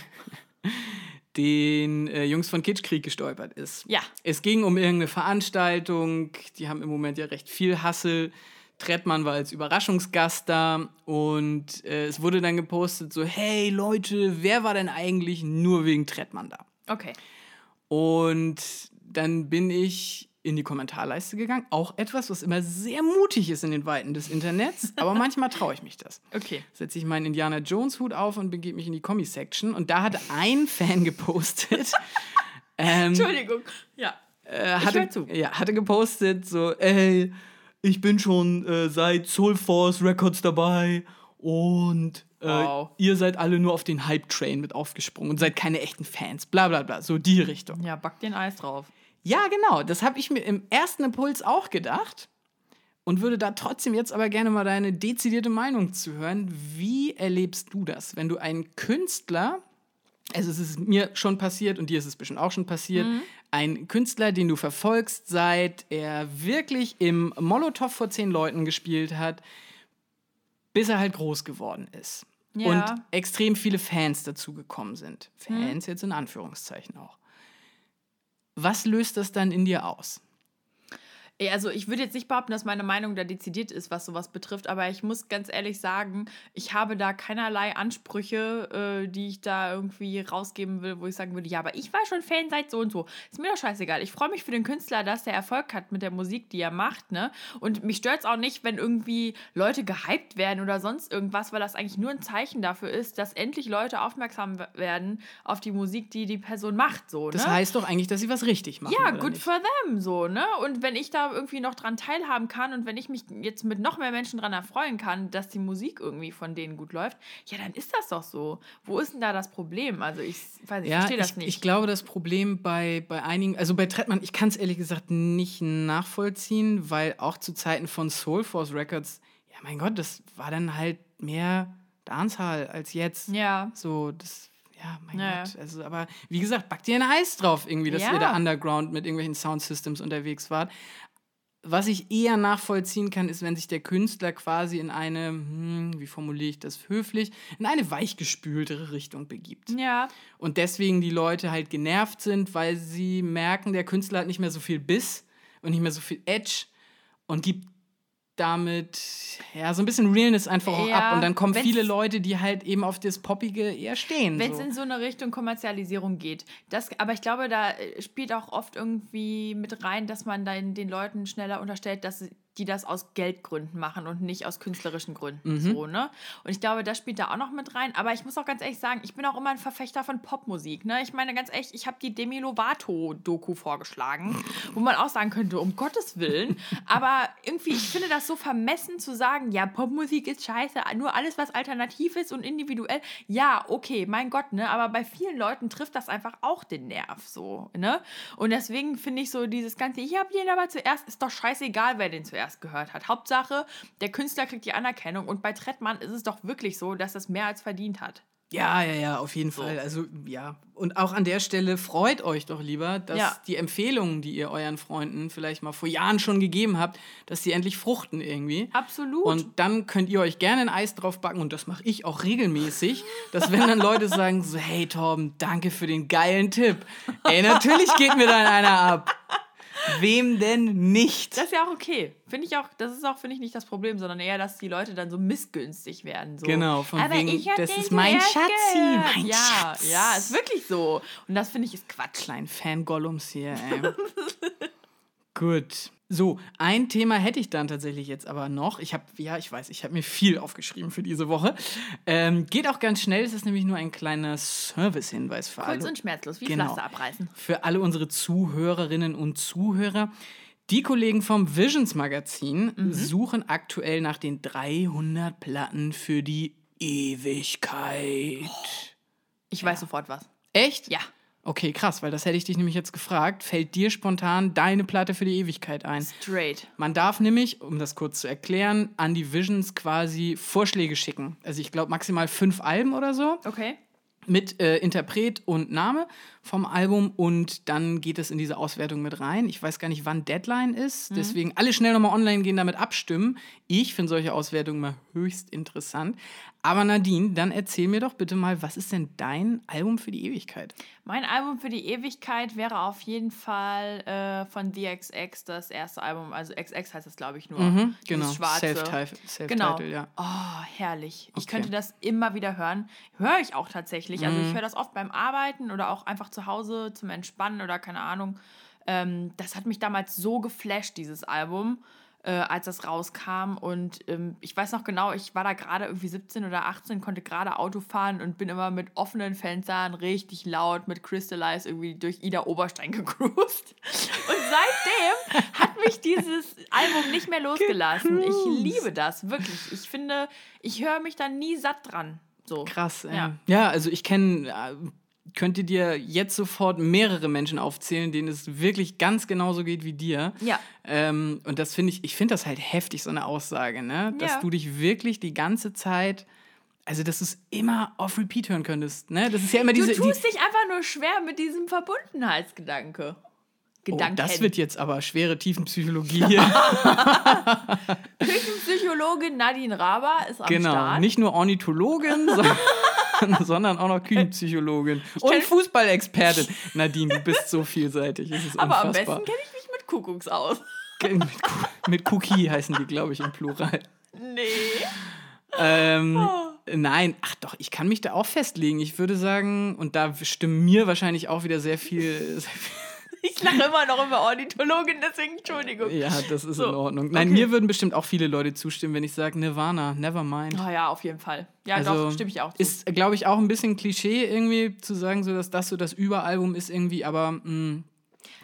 den äh, Jungs von Kitschkrieg gestolpert ist. Ja. Es ging um irgendeine Veranstaltung, die haben im Moment ja recht viel Hassel. Trettmann war als Überraschungsgast da und äh, es wurde dann gepostet so, hey Leute, wer war denn eigentlich nur wegen Trettmann da? Okay. Und dann bin ich in die Kommentarleiste gegangen. Auch etwas, was immer sehr mutig ist in den Weiten des Internets, aber manchmal traue ich mich das. Okay. Setze ich meinen Indiana Jones Hut auf und begebe mich in die Kommi-Section. Und da hat ein Fan gepostet. ähm, Entschuldigung. Ja. äh, hatte, zu. Ja, hatte gepostet so, ey, ich bin schon äh, seit Soul Force Records dabei und äh, Wow. ihr seid alle nur auf den Hype-Train mit aufgesprungen und seid keine echten Fans. Bla bla bla. So die Richtung. Ja, back den Eis drauf. Ja, genau. Das habe ich mir im ersten Impuls auch gedacht und würde da trotzdem jetzt aber gerne mal deine dezidierte Meinung zu hören. Wie erlebst du das, wenn du einen Künstler, also es ist mir schon passiert und dir ist es bestimmt auch schon passiert, ein Künstler, den du verfolgst, seit er wirklich im Molotow vor zehn Leuten gespielt hat, bis er halt groß geworden ist. Ja. Und extrem viele Fans dazu gekommen sind. Fans jetzt in Anführungszeichen auch. Was löst das dann in dir aus? Also ich würde jetzt nicht behaupten, dass meine Meinung da dezidiert ist, was sowas betrifft, aber ich muss ganz ehrlich sagen, ich habe da keinerlei Ansprüche, äh, die ich da irgendwie rausgeben will, wo ich sagen würde, ja, aber ich war schon Fan seit so und so. Ist mir doch scheißegal. Ich freue mich für den Künstler, dass der Erfolg hat mit der Musik, die er macht, ne? Und mich stört es auch nicht, wenn irgendwie Leute gehypt werden oder sonst irgendwas, weil das eigentlich nur ein Zeichen dafür ist, dass endlich Leute aufmerksam werden auf die Musik, die die Person macht, so, ne? Das heißt doch eigentlich, dass sie was richtig machen. Ja, good nicht? for them, so, ne? Und wenn ich da irgendwie noch dran teilhaben kann und wenn ich mich jetzt mit noch mehr Menschen dran erfreuen kann, dass die Musik irgendwie von denen gut läuft, ja, dann ist das doch so. Wo ist denn da das Problem? Also ich weiß, ich Ja, verstehe das ich, nicht. ich glaube, das Problem bei, bei einigen, also bei Trettmann, ich kann es ehrlich gesagt nicht nachvollziehen, weil auch zu Zeiten von Soul Force Records, ja, mein Gott, das war dann halt mehr Dancehall als jetzt. ja. So, das, ja, mein Ja, Gott. Also, aber wie gesagt, backt ihr ein Eis drauf irgendwie, dass Ja. ihr da underground mit irgendwelchen Soundsystems unterwegs wart. Was ich eher nachvollziehen kann, ist, wenn sich der Künstler quasi in eine, hm, wie formuliere ich das höflich, in eine weichgespültere Richtung begibt. Ja. Und deswegen die Leute halt genervt sind, weil sie merken, der Künstler hat nicht mehr so viel Biss und nicht mehr so viel Edge und gibt damit ja so ein bisschen Realness einfach auch Ja, ab. Und dann kommen viele Leute, die halt eben auf das Poppige eher stehen. Wenn es so. in so eine Richtung Kommerzialisierung geht. Das, aber ich glaube, da äh, spielt auch oft irgendwie mit rein, dass man dann den Leuten schneller unterstellt, dass sie- die das aus Geldgründen machen und nicht aus künstlerischen Gründen. So, ne? Und ich glaube, das spielt da auch noch mit rein. Aber ich muss auch ganz ehrlich sagen, ich bin auch immer ein Verfechter von Popmusik. Ne? Ich meine ganz ehrlich, ich habe die Demi Lovato-Doku vorgeschlagen, wo man auch sagen könnte, um Gottes Willen. Aber irgendwie, ich finde das so vermessen zu sagen, ja, Popmusik ist scheiße, nur alles, was alternativ ist und individuell. Ja, okay, mein Gott, ne? Aber bei vielen Leuten trifft das einfach auch den Nerv so, ne? Und deswegen finde ich so dieses Ganze, ich habe den aber zuerst, ist doch scheißegal, wer den zuerst gehört hat. Hauptsache, der Künstler kriegt die Anerkennung und bei Trettmann ist es doch wirklich so, dass das mehr als verdient hat. ja, ja, ja, auf jeden Fall. Also ja. Und auch an der Stelle freut euch doch lieber, dass Ja. die Empfehlungen, die ihr euren Freunden vielleicht mal vor Jahren schon gegeben habt, dass die endlich fruchten irgendwie. Absolut. Und dann könnt ihr euch gerne ein Eis drauf backen und das mache ich auch regelmäßig, dass wenn dann Leute sagen so, hey Torben, danke für den geilen Tipp. Ey, natürlich geht mir dann einer ab. Wem denn nicht? Das ist ja auch okay. Finde ich auch, das ist auch, finde ich, nicht das Problem, sondern eher, dass die Leute dann so missgünstig werden. So. Genau, von Aber wegen, ich das ist mein Schatzi, mein ja, Schatz. Ja, ist wirklich so. Und das finde ich ist Quatsch. Kleinen Fan-Gollums hier, ey. Gut. So, ein Thema hätte ich dann tatsächlich jetzt aber noch. Ich habe, ja, ich weiß, ich habe mir viel aufgeschrieben für diese Woche. Ähm, geht auch ganz schnell. Es ist nämlich nur ein kleiner Service-Hinweis für alle. Kurz und schmerzlos, wie Genau. Pflaster abreißen. für alle unsere Zuhörerinnen und Zuhörer. Die Kollegen vom Visions Magazin Mhm. suchen aktuell nach den 300 Platten für die Ewigkeit. Ich weiß sofort was. Echt? Ja. Okay, krass, weil das hätte ich dich nämlich jetzt gefragt. Fällt dir spontan deine Platte für die Ewigkeit ein? Straight. Man darf nämlich, um das kurz zu erklären, an die Visions quasi Vorschläge schicken. Also ich glaube maximal fünf Alben oder so. Okay. mit äh, Interpret und Name vom Album und dann geht es in diese Auswertung mit rein. Ich weiß gar nicht, wann Deadline ist, Mhm. deswegen alle schnell nochmal online gehen, damit abstimmen. Ich finde solche Auswertungen mal höchst interessant. Aber Nadine, dann erzähl mir doch bitte mal, was ist denn dein Album für die Ewigkeit? Mein Album für die Ewigkeit wäre auf jeden Fall äh, von The XX das erste Album. Also XX heißt das, glaube ich, nur. Mhm, genau. Self-Title, Self Genau. ja. Oh, herrlich. Ich Okay. könnte das immer wieder hören. Höre ich auch tatsächlich. Also Mhm. ich höre das oft beim Arbeiten oder auch einfach zu Hause zum Entspannen oder keine Ahnung. Ähm, das hat mich damals so geflasht, dieses Album, äh, als das rauskam. Und ähm, ich weiß noch genau, ich war da gerade irgendwie 17 oder 18, konnte gerade Auto fahren und bin immer mit offenen Fenstern richtig laut mit Crystallize irgendwie durch Ida Oberstein gecruised. Und seitdem hat mich dieses Album nicht mehr losgelassen. Ich liebe das, wirklich. Ich finde, ich höre mich da nie satt dran. So. Krass, ey. Ja. Ja, also ich kenne, äh, könnte dir jetzt sofort mehrere Menschen aufzählen, denen es wirklich ganz genauso geht wie dir. Ja. Ähm, und das finde ich, ich finde das halt heftig, so eine Aussage, ne? Dass Ja. du dich wirklich die ganze Zeit, also dass du es immer auf Repeat hören könntest, ne? Das ist ja immer diese. du die, tust dich einfach nur schwer mit diesem Verbundenheitsgedanke. Oh, Gedanken. das wird jetzt aber schwere Tiefenpsychologie hier. Küchenpsychologin Nadine Raber ist am genau. Start. Nicht nur Ornithologin, sondern, sondern auch noch Küchenpsychologin. Und Fußballexpertin. Nadine, du bist so vielseitig. Aber am besten kenne ich mich mit Kuckucks aus. mit, mit Cookie heißen die, glaube ich, im Plural. Nee. Ähm, Oh. Nein, ach doch, ich kann mich da auch festlegen. Ich würde sagen, und da stimmen mir wahrscheinlich auch wieder sehr viel. Sehr viel Ich lache immer noch über Ornithologin, deswegen Entschuldigung. ja, das ist So, in Ordnung. Nein, okay. mir würden bestimmt auch viele Leute zustimmen, wenn ich sage Nirvana, Nevermind. Oh ja, auf jeden Fall. Ja, Also, doch, stimme ich auch zu. Ist, glaube ich, auch ein bisschen Klischee irgendwie zu sagen, so dass das so das Überalbum ist irgendwie, aber mh,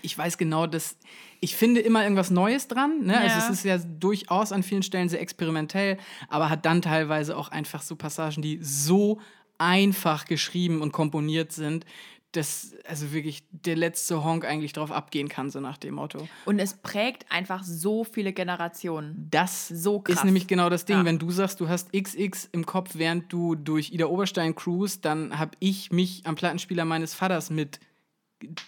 ich weiß genau, dass ich finde immer irgendwas Neues dran. Ne? Also Ja. es ist ja durchaus an vielen Stellen sehr experimentell, aber hat dann teilweise auch einfach so Passagen, die so einfach geschrieben und komponiert sind, dass also wirklich der letzte Honk eigentlich drauf abgehen kann, so nach dem Motto. Und es prägt einfach so viele Generationen. Das So krass. ist nämlich genau das Ding. Ja. Wenn du sagst, du hast XX im Kopf, während du durch Ida Oberstein cruist, dann habe ich mich am Plattenspieler meines Vaters mit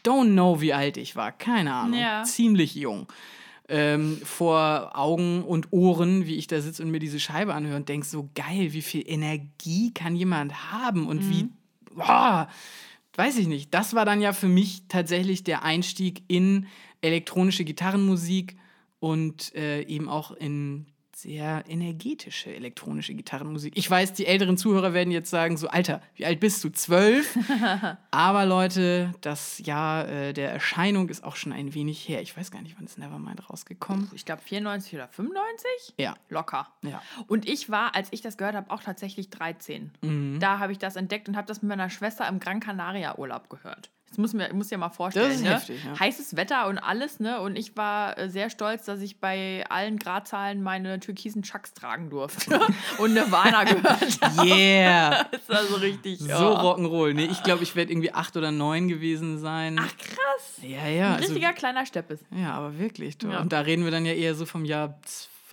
don't know, wie alt ich war, keine Ahnung, Ja. ziemlich jung. Ähm, vor Augen und Ohren, wie ich da sitze und mir diese Scheibe anhöre und denke, so geil, wie viel Energie kann jemand haben und wie, Mhm. boah, weiß ich nicht. Das war dann ja für mich tatsächlich der Einstieg in elektronische Gitarrenmusik und äh, eben auch in sehr energetische elektronische Gitarrenmusik. Ich weiß, die älteren Zuhörer werden jetzt sagen, so Alter, wie alt bist du? Zwölf? Aber Leute, das Jahr äh, der Erscheinung ist auch schon ein wenig her. Ich weiß gar nicht, wann ist Nevermind rausgekommen. Ich glaube 94 oder 95? Ja, Locker. ja. Und ich war, als ich das gehört habe, auch tatsächlich 13. Mhm. Da habe ich das entdeckt und habe das mit meiner Schwester im Gran Canaria Urlaub gehört. Das muss mir muss dir mal vorstellen. Das ist ne? heftig, ja. Heißes Wetter und alles, ne? Und ich war äh, sehr stolz, dass ich bei allen Gradzahlen meine türkisen Chucks tragen durfte und Nirvana gehört habe. Yeah! Das war so richtig. So ja. Rock'n'Roll. Nee, ich glaube, ich werde irgendwie acht oder neun gewesen sein. Ach krass. ja, ja. Ein Also, richtiger kleiner Steppes. ja, aber wirklich. Ja. Und da reden wir dann ja eher so vom Jahr,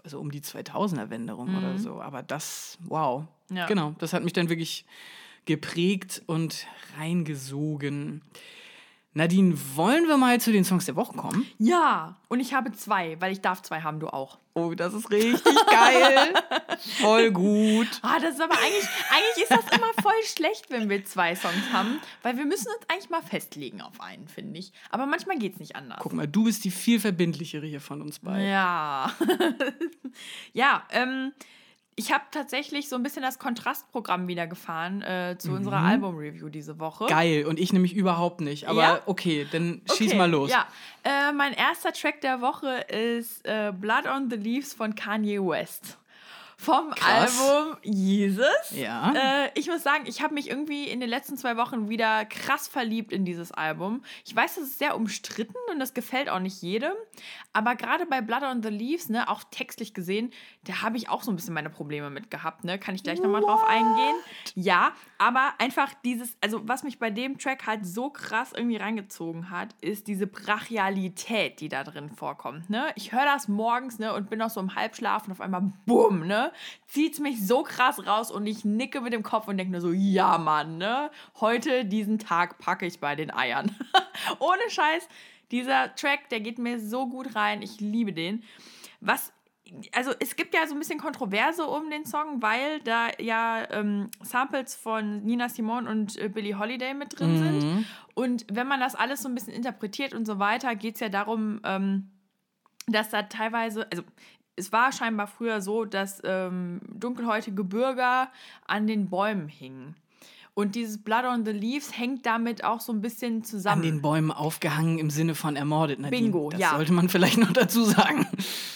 also um die 2000er-Wende rum oder so. Aber das, wow. Mhm. Ja. Genau, das hat mich dann wirklich geprägt und reingesogen. Nadine, wollen wir mal zu den Songs der Woche kommen? Ja, und ich habe zwei, weil ich darf zwei haben, du auch. Oh, das ist richtig geil. Voll gut. Ah, das ist aber eigentlich, eigentlich ist das immer voll schlecht, wenn wir zwei Songs haben, weil wir müssen uns eigentlich mal festlegen auf einen, finde ich. Aber manchmal geht es nicht anders. Guck mal, du bist die viel verbindlichere hier von uns beiden. Ja. ja, ähm, ich habe tatsächlich so ein bisschen das Kontrastprogramm wieder gefahren äh, zu unserer Album-Review diese Woche. Mhm. Geil. Und ich nämlich überhaupt nicht. Aber Ja? okay, dann schieß Okay, mal los. Ja, äh, mein erster Track der Woche ist äh, Blood on the Leaves von Kanye West. Vom Krass. Album Jesus. Ja. Äh, ich muss sagen, ich habe mich irgendwie in den letzten zwei Wochen wieder krass verliebt in dieses Album. Ich weiß, das ist sehr umstritten und das gefällt auch nicht jedem. Aber gerade bei Blood on the Leaves, ne, auch textlich gesehen, da habe ich auch so ein bisschen meine Probleme mit gehabt. Ne? Kann ich gleich nochmal drauf eingehen? Ja, aber einfach dieses, also was mich bei dem Track halt so krass irgendwie reingezogen hat, ist diese Brachialität, die da drin vorkommt. Ne? Ich höre das morgens ne, und bin noch so im Halbschlaf und auf einmal, bumm, ne? Zieht mich so krass raus und ich nicke mit dem Kopf und denke nur so, ja Mann, ne? heute diesen Tag packe ich bei den Eiern. Ohne Scheiß, dieser Track, der geht mir so gut rein, ich liebe den. Was also es gibt ja so ein bisschen Kontroverse um den Song, weil da ja ähm, Samples von Nina Simone und äh, Billie Holiday mit drin Mhm. sind. Und wenn man das alles so ein bisschen interpretiert und so weiter, geht es ja darum, ähm, dass da teilweise, also es war scheinbar früher so, dass ähm, dunkelhäutige Bürger an den Bäumen hingen. Und dieses Blood on the Leaves hängt damit auch so ein bisschen zusammen. An den Bäumen aufgehangen im Sinne von ermordet. Nadine. Bingo, das ja. sollte man vielleicht noch dazu sagen.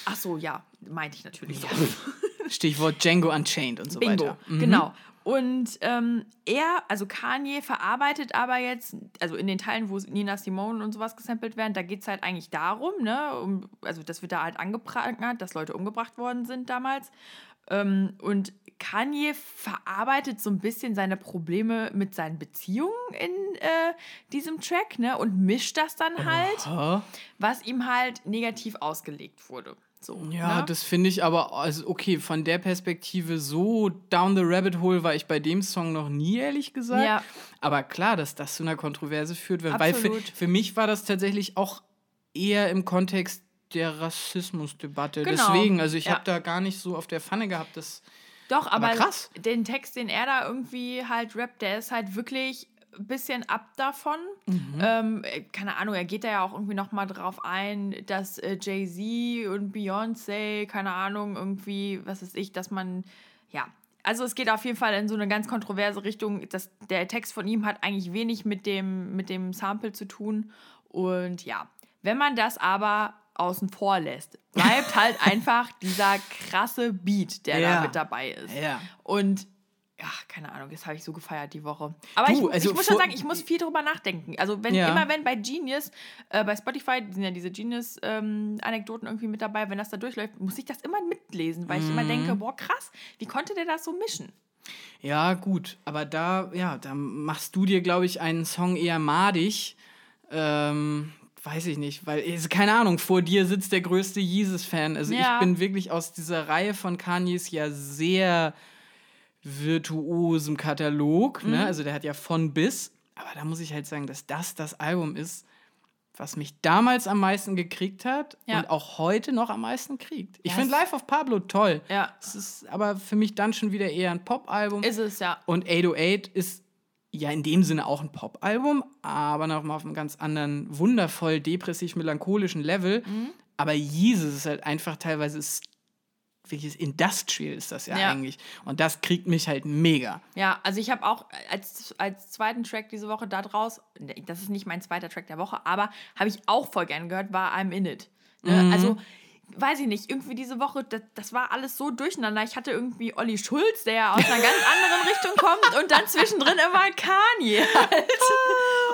Ach so, ja, meinte ich natürlich so. Stichwort Django Unchained und so Bingo, weiter. Mhm. genau. Und ähm, er, also Kanye, verarbeitet aber jetzt, also in den Teilen, wo Nina Simone und sowas gesampelt werden, da geht es halt eigentlich darum, ne, um, also das wird da halt angeprangert, dass Leute umgebracht worden sind damals. Ähm, und Kanye verarbeitet so ein bisschen seine Probleme mit seinen Beziehungen in äh, diesem Track, ne, und mischt das dann halt, Aha. was ihm halt negativ ausgelegt wurde. So, Ja, ne? das finde ich aber, also okay, von der Perspektive so down the rabbit hole war ich bei dem Song noch nie, ehrlich gesagt. Ja. Aber klar, dass das zu einer Kontroverse führt, weil weil für, für mich war das tatsächlich auch eher im Kontext der Rassismusdebatte. Genau. Deswegen, also ich Ja. habe da gar nicht so auf der Pfanne gehabt, dass Doch, aber, Aber krass. den Text, den er da irgendwie halt rappt, der ist halt wirklich bisschen ab davon. Mhm. Ähm, äh, keine Ahnung, er geht da ja auch irgendwie nochmal drauf ein, dass äh, Jay-Z und Beyoncé, keine Ahnung, irgendwie, was weiß ich, dass man, ja. Also es geht auf jeden Fall in so eine ganz kontroverse Richtung. Das, der Text von ihm hat eigentlich wenig mit dem, mit dem Sample zu tun. Und ja, wenn man das aber außen vor lässt, bleibt halt einfach dieser krasse Beat, der Ja. da mit dabei ist. Ja. Und ja, keine Ahnung, das habe ich so gefeiert die Woche. Aber Du, ich, also ich muss schon sagen, ich muss viel drüber nachdenken. Also wenn Ja. immer wenn bei Genius, äh, bei Spotify sind ja diese Genius-Anekdoten irgendwie mit dabei, wenn das da durchläuft, muss ich das immer mitlesen, weil ich Mhm. immer denke, boah, krass, wie konnte der das so mischen? Ja, gut, aber da, ja, da machst du dir, glaube ich, einen Song eher madig. Ähm, weiß ich nicht, weil, keine Ahnung, vor dir sitzt der größte Jesus-Fan. Also Ja. ich bin wirklich aus dieser Reihe von Kanyes ja sehr virtuosem Katalog. Mhm. Ne? Also der hat ja von bis. Aber da muss ich halt sagen, dass das das Album ist, was mich damals am meisten gekriegt hat Ja. und auch heute noch am meisten kriegt. Ich finde Life of Pablo toll. Ja. Es ist aber für mich dann schon wieder eher ein Pop-Album. Ist es ja. Und 808 ist ja in dem Sinne auch ein Pop-Album, aber nochmal auf einem ganz anderen, wundervoll depressiv-melancholischen Level. Mhm. Aber Jesus ist halt einfach teilweise ist, welches Industrial ist das ja, Ja. eigentlich. Und das kriegt mich halt mega. Ja, also ich habe auch als, als zweiten Track diese Woche da draus, das ist nicht mein zweiter Track der Woche, aber habe ich auch voll gern gehört, war I'm In It. Ne? Mhm. Also, weiß ich nicht, irgendwie diese Woche, das, das war alles so durcheinander. Ich hatte irgendwie Olli Schulz, der ja aus einer ganz anderen Richtung kommt und dann zwischendrin immer Kanye halt.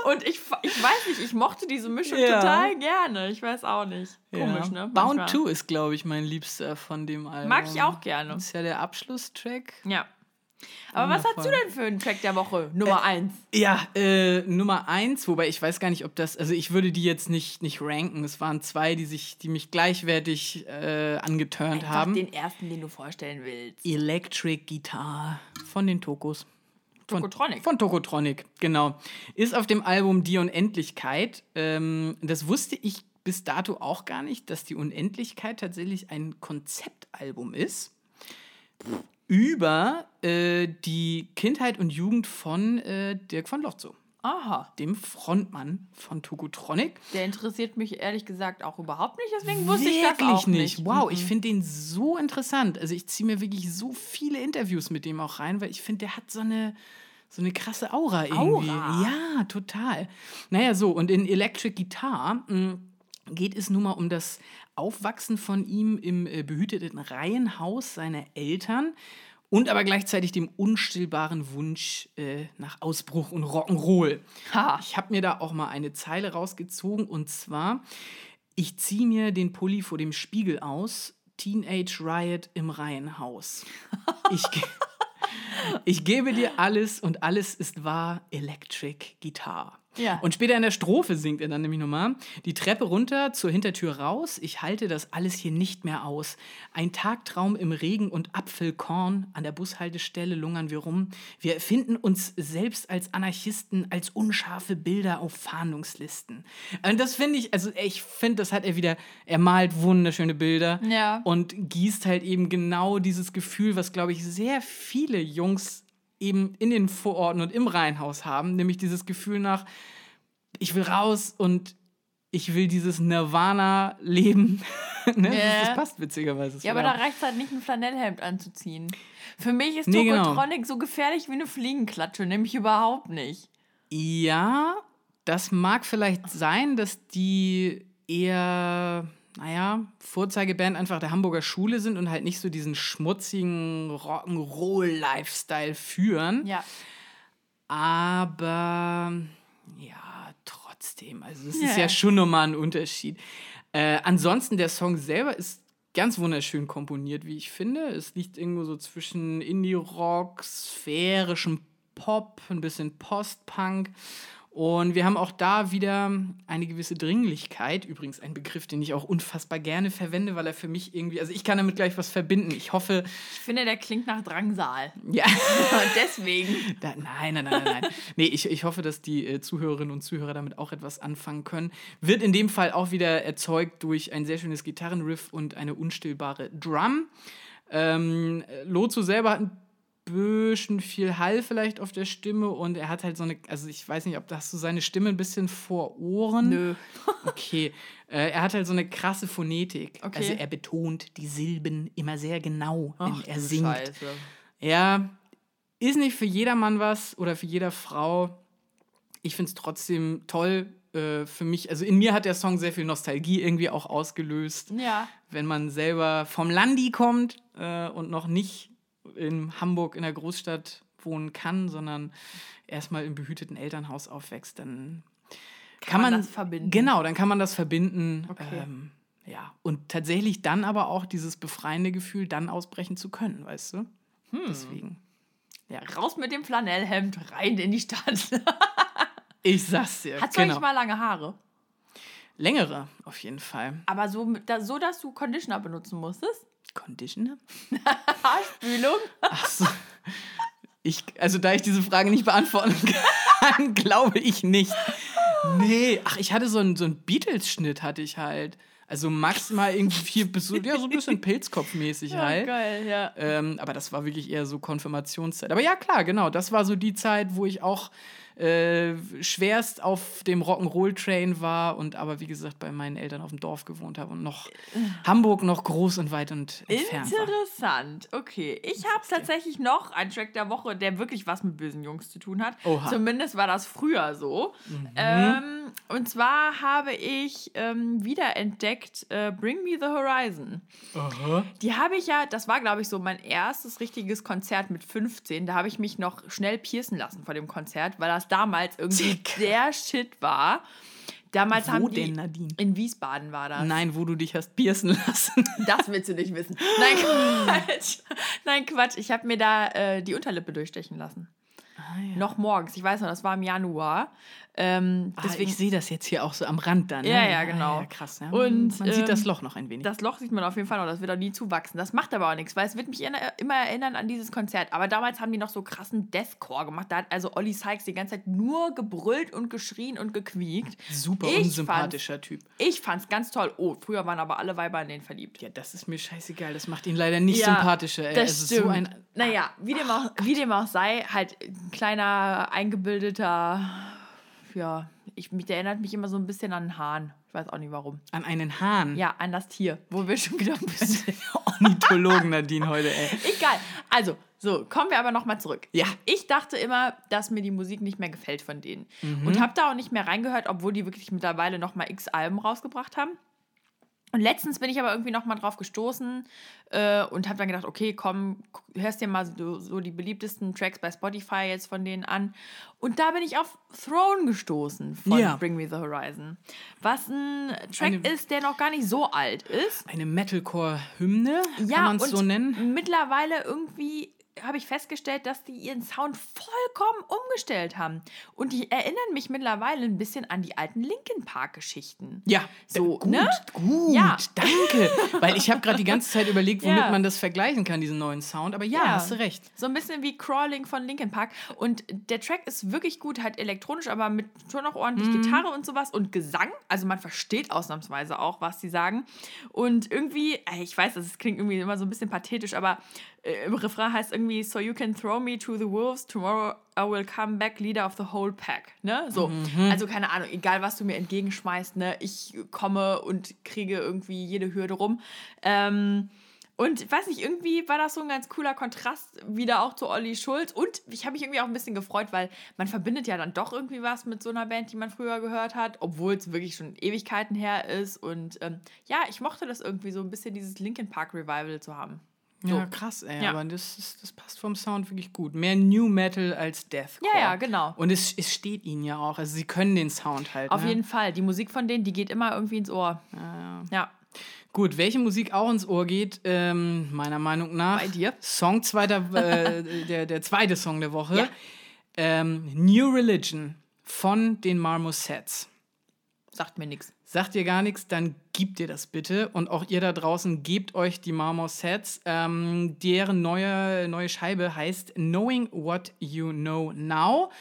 Und ich, ich weiß nicht, ich mochte diese Mischung Ja. total gerne. Ich weiß auch nicht. Komisch, ja. ne? Bound Manchmal. 2 ist, glaube ich, mein liebster von dem Album. Mag ich auch gerne. Das ist ja der Abschlusstrack. Ja. Aber was hast du denn für einen Track der Woche? Nummer eins. Ja, äh, Nummer eins, wobei ich weiß gar nicht, ob das, also ich würde die jetzt nicht, nicht ranken. Es waren zwei, die sich, die mich gleichwertig äh, angeturnt Einfach haben. den ersten, den du vorstellen willst. Electric Guitar von den Tokos. Von, Tokotronic. Von Tokotronic, genau. Ist auf dem Album Die Unendlichkeit. Ähm, das wusste ich bis dato auch gar nicht, dass Die Unendlichkeit tatsächlich ein Konzeptalbum ist. Über äh, die Kindheit und Jugend von äh, Dirk von Lotzo, Aha. dem Frontmann von Tokotronic. Der interessiert mich ehrlich gesagt auch überhaupt nicht, deswegen wusste ich das auch nicht. Wow, Mhm. ich finde den so interessant. Also ich ziehe mir wirklich so viele Interviews mit dem auch rein, weil ich finde, der hat so eine, so eine krasse Aura irgendwie. Aura? Ja, total. Naja, so, und in Electric Guitar mh, geht es nun mal um das Aufwachsen von ihm im äh, behüteten Reihenhaus seiner Eltern und aber gleichzeitig dem unstillbaren Wunsch äh, nach Ausbruch und Rock'n'Roll. Ha. Ich habe mir da auch mal eine Zeile rausgezogen und zwar: Ich ziehe mir den Pulli vor dem Spiegel aus. Teenage Riot im Reihenhaus. Ich, ich gebe dir alles und alles ist wahr. Electric Guitar. Ja. Und später in der Strophe singt er dann nämlich nochmal, die Treppe runter, zur Hintertür raus, ich halte das alles hier nicht mehr aus. Ein Tagtraum im Regen und Apfelkorn, an der Bushaltestelle lungern wir rum. Wir erfinden uns selbst als Anarchisten, als unscharfe Bilder auf Fahndungslisten. Und das finde ich, also ich finde, das hat er wieder, er malt wunderschöne Bilder Ja. und gießt halt eben genau dieses Gefühl, was, glaube ich, sehr viele Jungs eben in den Vororten und im Reihenhaus haben, nämlich dieses Gefühl nach, ich will raus und ich will dieses Nirvana-Leben. ne? Ja. das, das passt witzigerweise. Ja, aber da reicht es halt nicht, ein Flanellhemd anzuziehen. Für mich ist Nee, genau. Tokotronic so gefährlich wie eine Fliegenklatsche, nämlich überhaupt nicht. Ja, das mag vielleicht sein, dass die eher, naja, Vorzeigeband einfach der Hamburger Schule sind und halt nicht so diesen schmutzigen Rock'n'Roll-Lifestyle führen. Ja. Aber ja, trotzdem. Also es Ja. ist ja schon nochmal ein Unterschied. Äh, ansonsten, der Song selber ist ganz wunderschön komponiert, wie ich finde. Es liegt irgendwo so zwischen Indie-Rock, sphärischem Pop, ein bisschen Post-Punk. Und wir haben auch da wieder eine gewisse Dringlichkeit. Übrigens ein Begriff, den ich auch unfassbar gerne verwende, weil er für mich irgendwie, also ich kann damit gleich was verbinden. Ich hoffe, Ich finde, der klingt nach Drangsal. ja. Deswegen. Da, nein, nein, nein, nein. nein. nee, ich, ich hoffe, dass die äh, Zuhörerinnen und Zuhörer damit auch etwas anfangen können. Wird in dem Fall auch wieder erzeugt durch ein sehr schönes Gitarrenriff und eine unstillbare Drum. Ähm, Lozo selber hat ein bisschen viel Hall vielleicht auf der Stimme und er hat halt so eine, also ich weiß nicht, ob hast du seine Stimme ein bisschen vor Ohren? Nö. Okay. Äh, er hat halt so eine krasse Phonetik. Okay. Also er betont die Silben immer sehr genau, wenn Ach, er du singt. Scheiße. Ja, ist nicht für jedermann was oder für jeder Frau. Ich finde es trotzdem toll äh, für mich. Also in mir hat der Song sehr viel Nostalgie irgendwie auch ausgelöst. Ja. Wenn man selber vom Landi kommt äh, und noch nicht in Hamburg in der Großstadt wohnen kann, sondern erstmal im behüteten Elternhaus aufwächst, dann kann, man man, das verbinden. Genau, dann kann man das verbinden. Okay. Ähm, ja, und tatsächlich dann aber auch dieses befreiende Gefühl, dann ausbrechen zu können, weißt du? Hm. Deswegen. ja. Raus mit dem Flanellhemd, rein in die Stadt. Ich sag's dir. Hast du genau. eigentlich mal lange Haare? Längere, auf jeden Fall. Aber so, so, dass du Conditioner benutzen musstest? Conditioner? Haarspülung? Ach so. Ich, also, da ich diese Frage nicht beantworten kann, glaube ich nicht. Nee, ach, ich hatte so einen, so einen Beatles-Schnitt, hatte ich halt. Also maximal irgendwie vier bis so, ja, so ein bisschen Pilzkopfmäßig halt. geil, ja. Ähm, aber das war wirklich eher so Konfirmationszeit. Aber ja, klar, genau. Das war so die Zeit, wo ich auch äh, schwerst auf dem Rock'n'Roll-Train war und aber, wie gesagt, bei meinen Eltern auf dem Dorf gewohnt habe und noch Hamburg noch groß und weit und entfernt war. Interessant. Okay. Ich habe tatsächlich noch einen Track der Woche, der wirklich was mit bösen Jungs zu tun hat. Oha. Mhm. Zumindest war das früher so. Ähm, und zwar habe ich ähm, wiederentdeckt äh, Bring Me the Horizon. Die habe ich ja, das war glaube ich so mein erstes richtiges Konzert mit 15. Da habe ich mich noch schnell piercen lassen vor dem Konzert, weil das damals irgendwie Dick. der Shit war. Damals Wo haben die denn, Nadine? in Wiesbaden war das. Nein, wo du dich hast piercen lassen. Das willst du nicht wissen. Nein, Quatsch. Nein, Quatsch. Ich habe mir da äh, die Unterlippe durchstechen lassen. Ah, ja. Noch morgens. Ich weiß noch, das war im Januar. Ähm, Ah, deswegen, ich sehe das jetzt hier auch so am Rand dann. Ne? Ja, ja, genau. Ja, krass. Ne? Und, Man sieht das ähm, Loch noch ein wenig. das Loch sieht man auf jeden Fall noch. Das wird auch nie zuwachsen. Das macht aber auch nichts, weil es wird mich immer erinnern an dieses Konzert. Aber damals haben die noch so krassen Deathcore gemacht. Da hat also Olli Sykes die ganze Zeit nur gebrüllt und geschrien und gequiekt. Super ich unsympathischer Typ. Ich fand's ganz toll. Oh, früher waren aber alle Weiber in den verliebt. Ja, das ist mir scheißegal. Das macht ihn leider nicht Ja, sympathischer. Ey. Das es ist stimmt. so ein. Ah, naja, wie dem, auch, wie dem auch sei, halt ein kleiner, eingebildeter, ja, ich, mich, der erinnert mich immer so ein bisschen an einen Hahn. Ich weiß auch nicht warum. An einen Hahn. Ja, an das Tier, wo wir schon wieder ein bisschen. Ornithologen, Nadine, heute, ey. Egal. Also, so, kommen wir aber nochmal zurück. Ja. Ich dachte immer, dass mir die Musik nicht mehr gefällt von denen. Mhm. Und habe da auch nicht mehr reingehört, obwohl die wirklich mittlerweile nochmal x Alben rausgebracht haben. Und letztens bin ich aber irgendwie nochmal drauf gestoßen äh, und habe dann gedacht, okay, komm, hörst dir mal so, so die beliebtesten Tracks bei Spotify jetzt von denen an. Und da bin ich auf Throne gestoßen von Ja. Bring Me the Horizon. Was ein Track Eine- ist, der noch gar nicht so alt ist. Eine Metalcore-Hymne, Ja, kann man es so nennen? mittlerweile irgendwie habe ich festgestellt, dass die ihren Sound vollkommen umgestellt haben. Und die erinnern mich mittlerweile ein bisschen an die alten Linkin Park-Geschichten. Ja, So, gut, ne? gut, Ja. danke. Weil ich habe gerade die ganze Zeit überlegt, womit Ja. man das vergleichen kann, diesen neuen Sound. Aber ja, Ja. hast du recht. So ein bisschen wie Crawling von Linkin Park. Und der Track ist wirklich gut, halt elektronisch, aber mit schon noch ordentlich Mhm. Gitarre und sowas und Gesang. Also man versteht ausnahmsweise auch, was sie sagen. Und irgendwie, ich weiß, das klingt irgendwie immer so ein bisschen pathetisch, aber äh, im Refrain heißt irgendwie, so you can throw me to the wolves, tomorrow I will come back, leader of the whole pack. Ne? So, Mhm. also keine Ahnung, egal was du mir entgegenschmeißt, ne? ich komme und kriege irgendwie jede Hürde rum. Ähm, und ich weiß nicht, irgendwie war das so ein ganz cooler Kontrast wieder auch zu Olli Schulz. Und ich habe mich irgendwie auch ein bisschen gefreut, weil man verbindet ja dann doch irgendwie was mit so einer Band, die man früher gehört hat, obwohl es wirklich schon Ewigkeiten her ist. Und ähm, ja, ich mochte das irgendwie so ein bisschen, dieses Linkin Park Revival zu haben. So. Ja, krass, ey. Ja. Aber das, ist, das passt vom Sound wirklich gut. Mehr New Metal als Deathcore. Ja, ja, genau. Und es, es steht ihnen ja auch. Also sie können den Sound halt. Auf ne? jeden Fall. Die Musik von denen, die geht immer irgendwie ins Ohr. Ja. Gut, welche Musik auch ins Ohr geht, ähm, meiner Meinung nach. Bei dir? Song zweiter, äh, der, der zweite Song der Woche. Ja. Ähm, New Religion von den Marmosets. Sagt mir nichts. Sagt ihr gar nichts, dann gebt ihr das bitte. Und auch ihr da draußen, gebt euch die Marmosets. Ähm, deren neue, neue Scheibe heißt Knowing What You Know Now.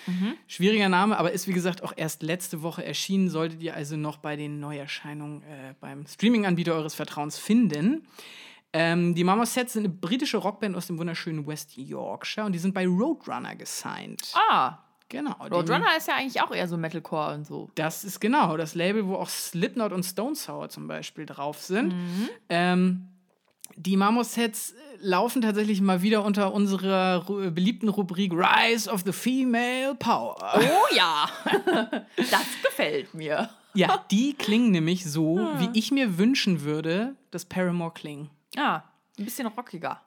Schwieriger Name, aber ist wie gesagt auch erst letzte Woche erschienen. Solltet ihr also noch bei den Neuerscheinungen äh, beim Streaming-Anbieter eures Vertrauens finden. Ähm, die Marmosets sind eine britische Rockband aus dem wunderschönen West Yorkshire und die sind bei Roadrunner gesigned. Ah, Genau. Roadrunner ist ja eigentlich auch eher so Metalcore und so. das ist genau das Label, wo auch Slipknot und Stone Sour zum Beispiel drauf sind. Mhm. Ähm, die Marmosets laufen tatsächlich mal wieder unter unserer beliebten Rubrik Rise of the Female Power. Oh ja, das gefällt mir. Ja, die klingen nämlich so, Ah. wie ich mir wünschen würde, dass Paramore klingen. Ja, ein bisschen rockiger.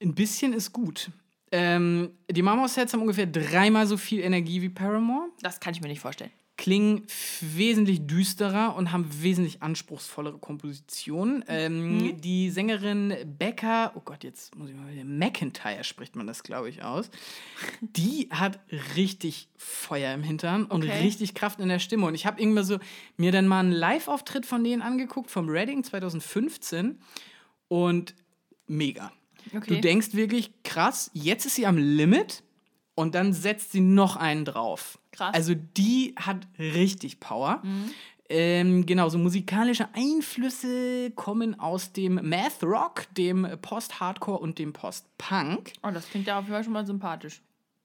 Ein bisschen ist gut. Ähm, die Marmosets haben ungefähr dreimal so viel Energie wie Paramore. Das kann ich mir nicht vorstellen. klingen wesentlich düsterer und haben wesentlich anspruchsvollere Kompositionen. Ähm, Die Sängerin Becca, oh Gott, jetzt muss ich mal wieder, McIntyre spricht man das, glaube ich, aus. Die hat richtig Feuer im Hintern und Okay. richtig Kraft in der Stimme. Und ich habe irgendwann so mir dann mal einen Live-Auftritt von denen angeguckt, vom Reading 2015 und mega. Okay. Du denkst wirklich, krass, jetzt ist sie am Limit und dann setzt sie noch einen drauf. Krass. Also die hat richtig Power. Ähm, genau, so musikalische Einflüsse kommen aus dem Math Rock, dem Post-Hardcore und dem Post-Punk. Oh, das klingt ja auf jeden Fall schon mal sympathisch.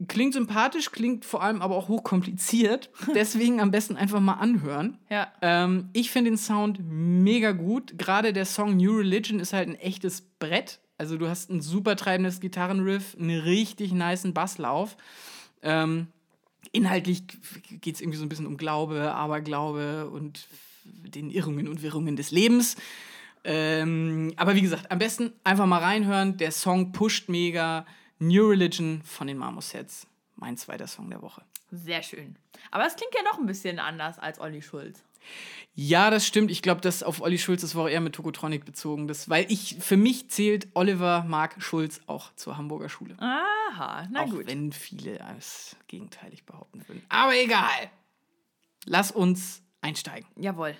Klingt sympathisch, klingt vor allem aber auch hochkompliziert. Deswegen am besten einfach mal anhören. Ja. Ähm, ich finde den Sound mega gut. Gerade der Song New Religion ist halt ein echtes Brett. Also du hast ein super treibendes Gitarrenriff, einen richtig niceen Basslauf. Ähm, inhaltlich geht es irgendwie so ein bisschen um Glaube, Aberglaube und den Irrungen und Wirrungen des Lebens. Ähm, aber wie gesagt, am besten einfach mal reinhören. Der Song pusht mega. New Religion von den Marmosets. Mein zweiter Song der Woche. Sehr schön. Aber es klingt ja noch ein bisschen anders als Olli Schulz. Ja, das stimmt. Ich glaube, das auf Olli Schulz, das war auch eher mit Tokotronic bezogen. Das, weil ich, für mich zählt Oliver Mark Schulz auch zur Hamburger Schule. Aha, na auch gut. wenn viele es gegenteilig behaupten würden. Aber egal. Lass uns einsteigen. Jawohl.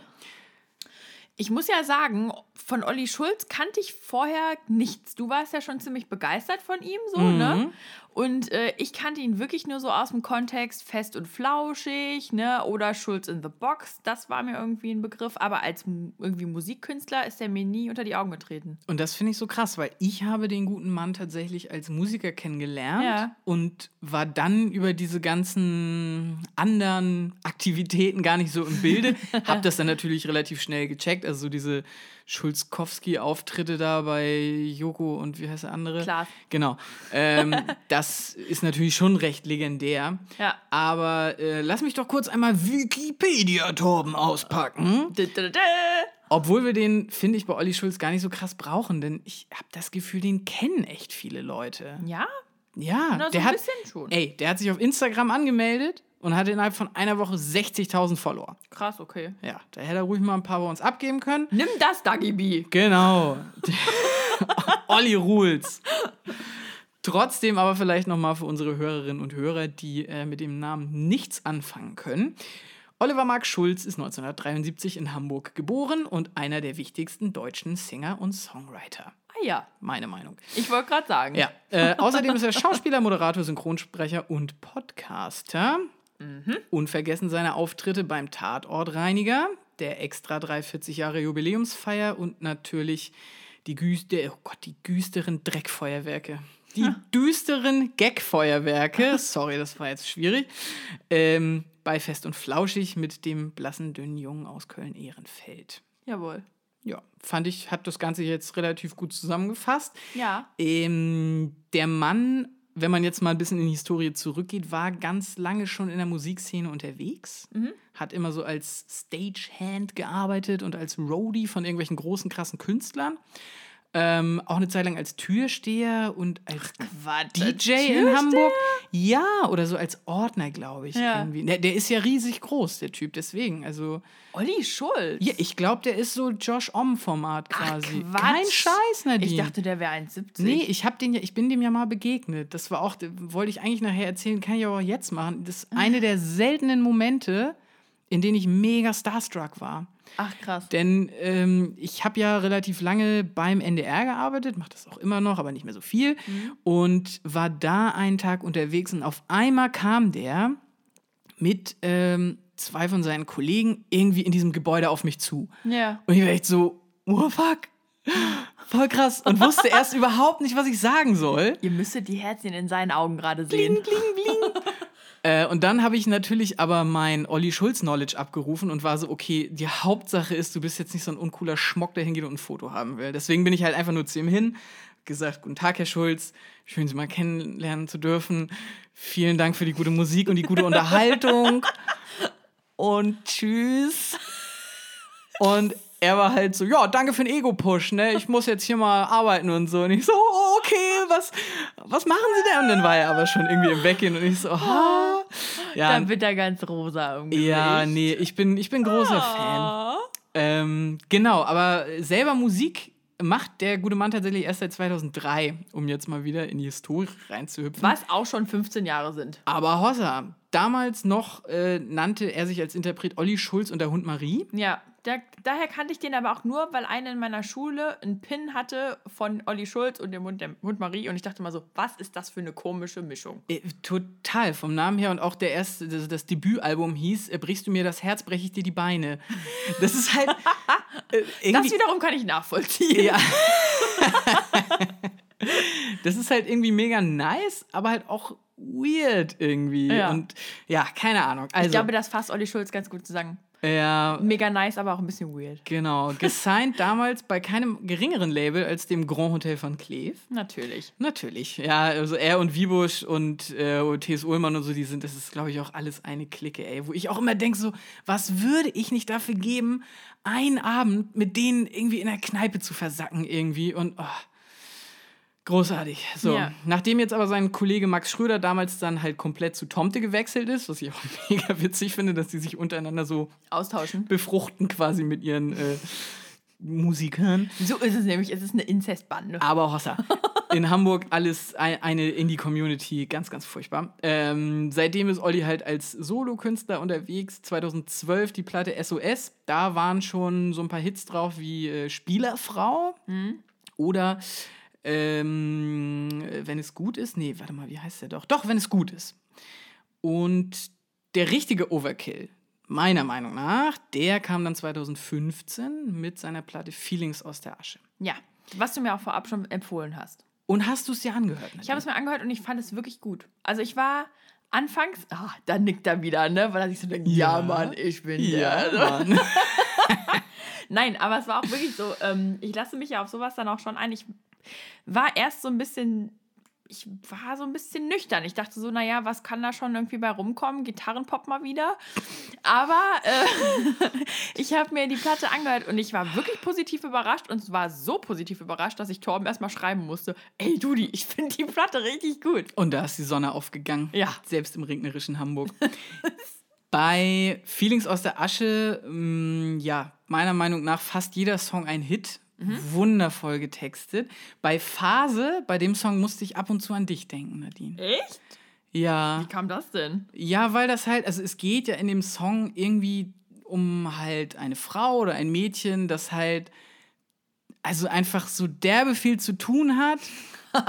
Ich muss ja sagen, von Olli Schulz kannte ich vorher nichts. Du warst ja schon ziemlich begeistert von ihm, so, ne? Und äh, ich kannte ihn wirklich nur so aus dem Kontext fest und flauschig, ne? Oder Schulz in the Box. Das war mir irgendwie ein Begriff. Aber als irgendwie Musikkünstler ist er mir nie unter die Augen getreten. Und das finde ich so krass, weil ich habe den guten Mann tatsächlich als Musiker kennengelernt Ja. und war dann über diese ganzen anderen Aktivitäten gar nicht so im Bilde. hab das dann natürlich relativ schnell gecheckt. Also so diese Schulzkowski-Auftritte da bei Joko und wie heißt der andere? Klaas. Genau. Ähm, das ist natürlich schon recht legendär. Ja. Aber äh, lass mich doch kurz einmal Wikipedia-Torben auspacken. Obwohl wir den, finde ich, bei Olli Schulz gar nicht so krass brauchen, denn ich habe das Gefühl, den kennen echt viele Leute. Ja? Ja, Na, so der ein hat, bisschen schon. ey, der hat sich auf Instagram angemeldet und hatte innerhalb von einer Woche 60.000 Follower. Krass, okay. Ja, da hätte er ruhig mal ein paar bei uns abgeben können. Nimm das, Dagi B. Genau. Olli Rules. Trotzdem aber vielleicht nochmal für unsere Hörerinnen und Hörer, die äh, mit dem Namen nichts anfangen können. Oliver Mark Schulz ist 1973 in Hamburg geboren und einer der wichtigsten deutschen Singer und Songwriter. Ah ja. Meine Meinung. Ich wollte gerade sagen. Ja. Äh, außerdem ist er Schauspieler, Moderator, Synchronsprecher und Podcaster. Mhm. Unvergessen seine Auftritte beim Tatortreiniger, der Extra 340 Jahre Jubiläumsfeier und natürlich die, Güste, oh Gott, die düsteren Dreckfeuerwerke. Die düsteren Gagfeuerwerke, sorry, das war jetzt schwierig, ähm, bei Fest und Flauschig mit dem blassen, dünnen Jungen aus Köln-Ehrenfeld. Jawohl. Ja, fand ich, hat das Ganze jetzt relativ gut zusammengefasst. Ja. Ähm, der Mann, wenn man jetzt mal ein bisschen in die Historie zurückgeht, war ganz lange schon in der Musikszene unterwegs. Mhm. Hat immer so als Stagehand gearbeitet und als Roadie von irgendwelchen großen, krassen Künstlern. Ähm, auch eine Zeit lang als Türsteher und als Quatsch. DJ Türsteher? in Hamburg. Ja, oder so als Ordner, glaube ich. Ja. Irgendwie. Der, der ist ja riesig groß, der Typ, deswegen. Also, Olli Schulz. ja, ich glaube, der ist so Josh Om-Format quasi. Quatsch. Kein Scheiß, Nadine. Ich dachte, der wäre 1,70. Nee, ich hab den ja, ich bin dem ja mal begegnet. Das war auch, wollte ich eigentlich nachher erzählen, kann ich aber auch jetzt machen. Das ist eine der seltenen Momente, in denen ich mega starstruck war. Ach, krass. Denn ähm, ich habe ja relativ lange beim NDR gearbeitet, mache das auch immer noch, aber nicht mehr so viel. Und war da einen Tag unterwegs und auf einmal kam der mit ähm, zwei von seinen Kollegen irgendwie in diesem Gebäude auf mich zu. Ja. Und ich war echt so, oh fuck, voll krass. Und wusste erst überhaupt nicht, was ich sagen soll. Ihr müsstet die Herzchen in seinen Augen gerade sehen. Bling, bling, bling. Äh, und dann habe ich natürlich aber mein Olli Schulz-Knowledge abgerufen und war so, okay, die Hauptsache ist, du bist jetzt nicht so ein uncooler Schmock, der hingeht und ein Foto haben will. Deswegen bin ich halt einfach nur zu ihm hin, gesagt, guten Tag, Herr Schulz, schön, Sie mal kennenlernen zu dürfen. Vielen Dank für die gute Musik und die gute Unterhaltung. Und tschüss. Und er war halt so, ja, danke für den Ego-Push, ne? Ich muss jetzt hier mal arbeiten und so. Und ich so, okay, was, was machen Sie denn? Und dann war er aber schon irgendwie im Weggehen und ich so, ha. Ja, Dann wird er ganz rosa im Gesicht. ja, nee, ich bin, ich bin großer Fan. Ah. Ähm, genau, aber selber Musik macht der gute Mann tatsächlich erst seit 2003, um jetzt mal wieder in die Historie reinzuhüpfen. Was auch schon 15 Jahre sind. Aber Hossa, damals noch äh, nannte er sich als Interpret Olli Schulz und der Hund Marie. Ja, da, daher kannte ich den aber auch nur, weil einer in meiner Schule einen Pin hatte von Olli Schulz und dem Hund, dem Hund Marie. Und ich dachte mal so, was ist das für eine komische Mischung? Äh, total, vom Namen her und auch der erste, das, das Debütalbum hieß, äh, brichst du mir das Herz, breche ich dir die Beine. Das ist halt. äh, Das wiederum kann ich nachvollziehen. Ja. das ist halt irgendwie mega nice, aber halt auch weird irgendwie. Ja. Und ja, keine Ahnung. Also, Ich glaube, das fasst Olli Schulz ganz gut zusammen. Ja, Mega nice, aber auch ein bisschen weird. genau. Gesigned damals bei keinem geringeren Label als dem Grand Hotel von Cleve. Natürlich. Natürlich, ja, also er und Wiebusch und äh, T.S. Ullmann und so, die sind, das ist, glaube ich, auch alles eine Clique, ey. Wo ich auch immer denke, so, was würde ich nicht dafür geben, einen Abend mit denen irgendwie in der Kneipe zu versacken irgendwie und, oh, großartig. So, Ja. nachdem jetzt aber sein Kollege Max Schröder damals dann halt komplett zu Tomte gewechselt ist, was ich auch mega witzig finde, dass die sich untereinander so Austauschen. befruchten quasi mit ihren äh, Musikern. So ist es nämlich. Es ist eine Inzestbande. Aber Hossa. In Hamburg alles ein, eine Indie-Community, ganz, ganz furchtbar. Ähm, seitdem ist Olli halt als Solokünstler unterwegs. 2012 die Platte SOS. Da waren schon so ein paar Hits drauf wie äh, Spielerfrau oder ähm, Wenn es gut ist. Nee, warte mal, wie heißt der doch? Doch, wenn es gut ist. Und der richtige Overkill, meiner Meinung nach, der kam dann 2015 mit seiner Platte Feelings aus der Asche. Ja. Was du mir auch vorab schon empfohlen hast. Und hast du es dir angehört? Ich habe es mir angehört und ich fand es wirklich gut. Also ich war anfangs, ah, da nickt er wieder, ne? Weil er sich so denkt, ja, Ja. Mann, ich bin ja, der. Mann. Nein, aber es war auch wirklich so, ähm, ich lasse mich ja auf sowas dann auch schon ein. Ich war erst so ein bisschen, ich war so ein bisschen nüchtern. Ich dachte so, naja, was kann da schon irgendwie bei rumkommen? Gitarrenpop mal wieder. Aber äh, ich habe mir die Platte angehört und ich war wirklich positiv überrascht und war so positiv überrascht, dass ich Torben erstmal schreiben musste, ey Dudi, ich finde die Platte richtig gut. Und da ist die Sonne aufgegangen. Ja. Selbst im regnerischen Hamburg. Bei Feelings aus der Asche, mh, ja, meiner Meinung nach fast jeder Song ein Hit. Mhm. Wundervoll getextet. Bei Phase, bei dem Song musste ich ab und zu an dich denken, Nadine. Echt? Ja. Wie kam das denn? Ja, weil das halt, also es geht ja in dem Song irgendwie um halt eine Frau oder ein Mädchen, das halt also einfach so derbe viel zu tun hat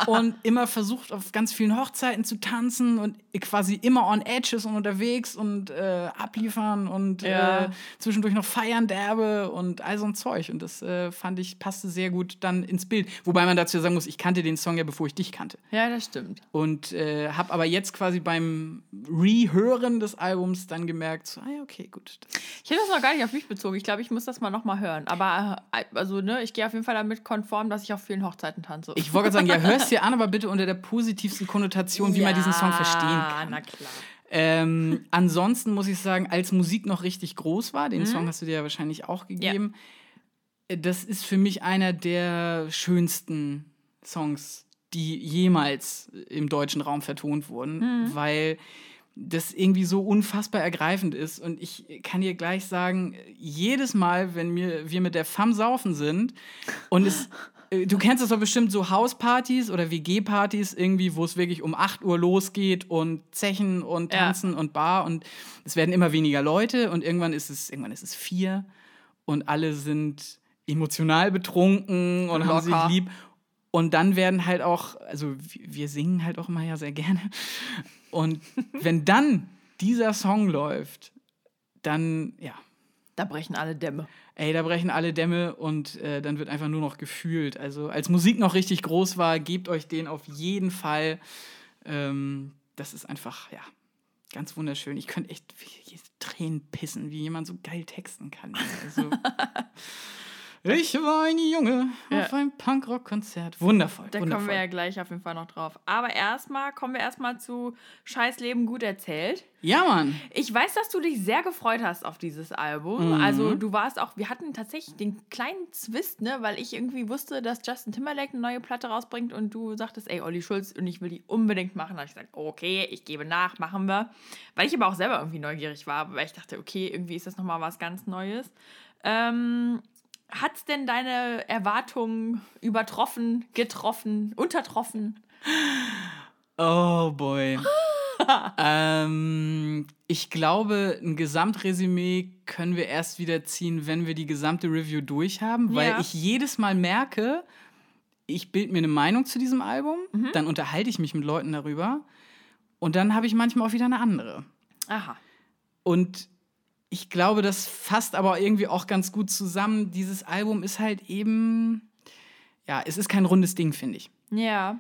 und immer versucht, auf ganz vielen Hochzeiten zu tanzen und quasi immer on edge ist und unterwegs und äh, abliefern und ja. äh, zwischendurch noch feiern derbe und all so ein Zeug. Und das äh, fand ich, passte sehr gut dann ins Bild. Wobei man dazu sagen muss, ich kannte den Song ja, bevor ich dich kannte. Ja, das stimmt. Und äh, habe aber jetzt quasi beim Rehören des Albums dann gemerkt, so, ah ja, okay, gut. Ich hätte das noch gar nicht auf mich bezogen. Ich glaube, ich muss das mal nochmal hören. Aber äh, also, ne, ich gehe auf jeden Fall damit konform, dass ich auf vielen Hochzeiten tanze. Ich wollte gerade sagen, ja, hör hörst dir an, aber bitte unter der positivsten Konnotation, wie ja, man diesen Song verstehen kann. na klar. Ähm, ansonsten muss ich sagen, als Musik noch richtig groß war, den mhm. Song hast du dir ja wahrscheinlich auch gegeben, ja. Äh, das ist für mich einer der schönsten Songs, die jemals im deutschen Raum vertont wurden, mhm. weil das irgendwie so unfassbar ergreifend ist. Und ich kann dir gleich sagen, jedes Mal, wenn wir, wir mit der FAM saufen sind und es du kennst das doch bestimmt so Hauspartys oder WG-Partys irgendwie, wo es wirklich um 8 Uhr losgeht und Zechen und Tanzen ja. und Bar und es werden immer weniger Leute und irgendwann ist es, irgendwann ist es vier und alle sind emotional betrunken und Locker. haben sich lieb. Und dann werden halt auch, also wir singen halt auch immer ja sehr gerne. Und wenn dann dieser Song läuft, dann, ja. Da brechen alle Dämme ey, da brechen alle Dämme und äh, dann wird einfach nur noch gefühlt. Also als Musik noch richtig groß war, gebt euch den auf jeden Fall. Ähm, das ist einfach, ja, ganz wunderschön. Ich könnte echt Tränen pissen, wie jemand so geil texten kann. Also, Ich war ein Junge ja. auf einem Punkrock-Konzert. Wundervoll. Da wundervoll. kommen wir ja gleich auf jeden Fall noch drauf. Aber erstmal kommen wir erstmal zu Scheiß Leben gut erzählt. Ja, Mann. Ich weiß, dass du dich sehr gefreut hast auf dieses Album. Mhm. Also du warst auch, wir hatten tatsächlich den kleinen Zwist, ne, weil ich irgendwie wusste, dass Justin Timberlake eine neue Platte rausbringt und du sagtest, ey, Olli Schulz, und ich will die unbedingt machen. Da habe ich gesagt, okay, ich gebe nach, machen wir. Weil ich aber auch selber irgendwie neugierig war, weil ich dachte, okay, irgendwie ist das nochmal was ganz Neues. Ähm, hat es denn deine Erwartungen übertroffen, getroffen, untertroffen? Oh boy. ähm, ich glaube, ein Gesamtresümee können wir erst wieder ziehen, wenn wir die gesamte Review durchhaben, weil ja. ich jedes Mal merke, ich bilde mir eine Meinung zu diesem Album, mhm. dann unterhalte ich mich mit Leuten darüber und dann habe ich manchmal auch wieder eine andere. Aha. Und ich glaube, das fasst aber irgendwie auch ganz gut zusammen. Dieses Album ist halt eben, ja, es ist kein rundes Ding, finde ich. Ja.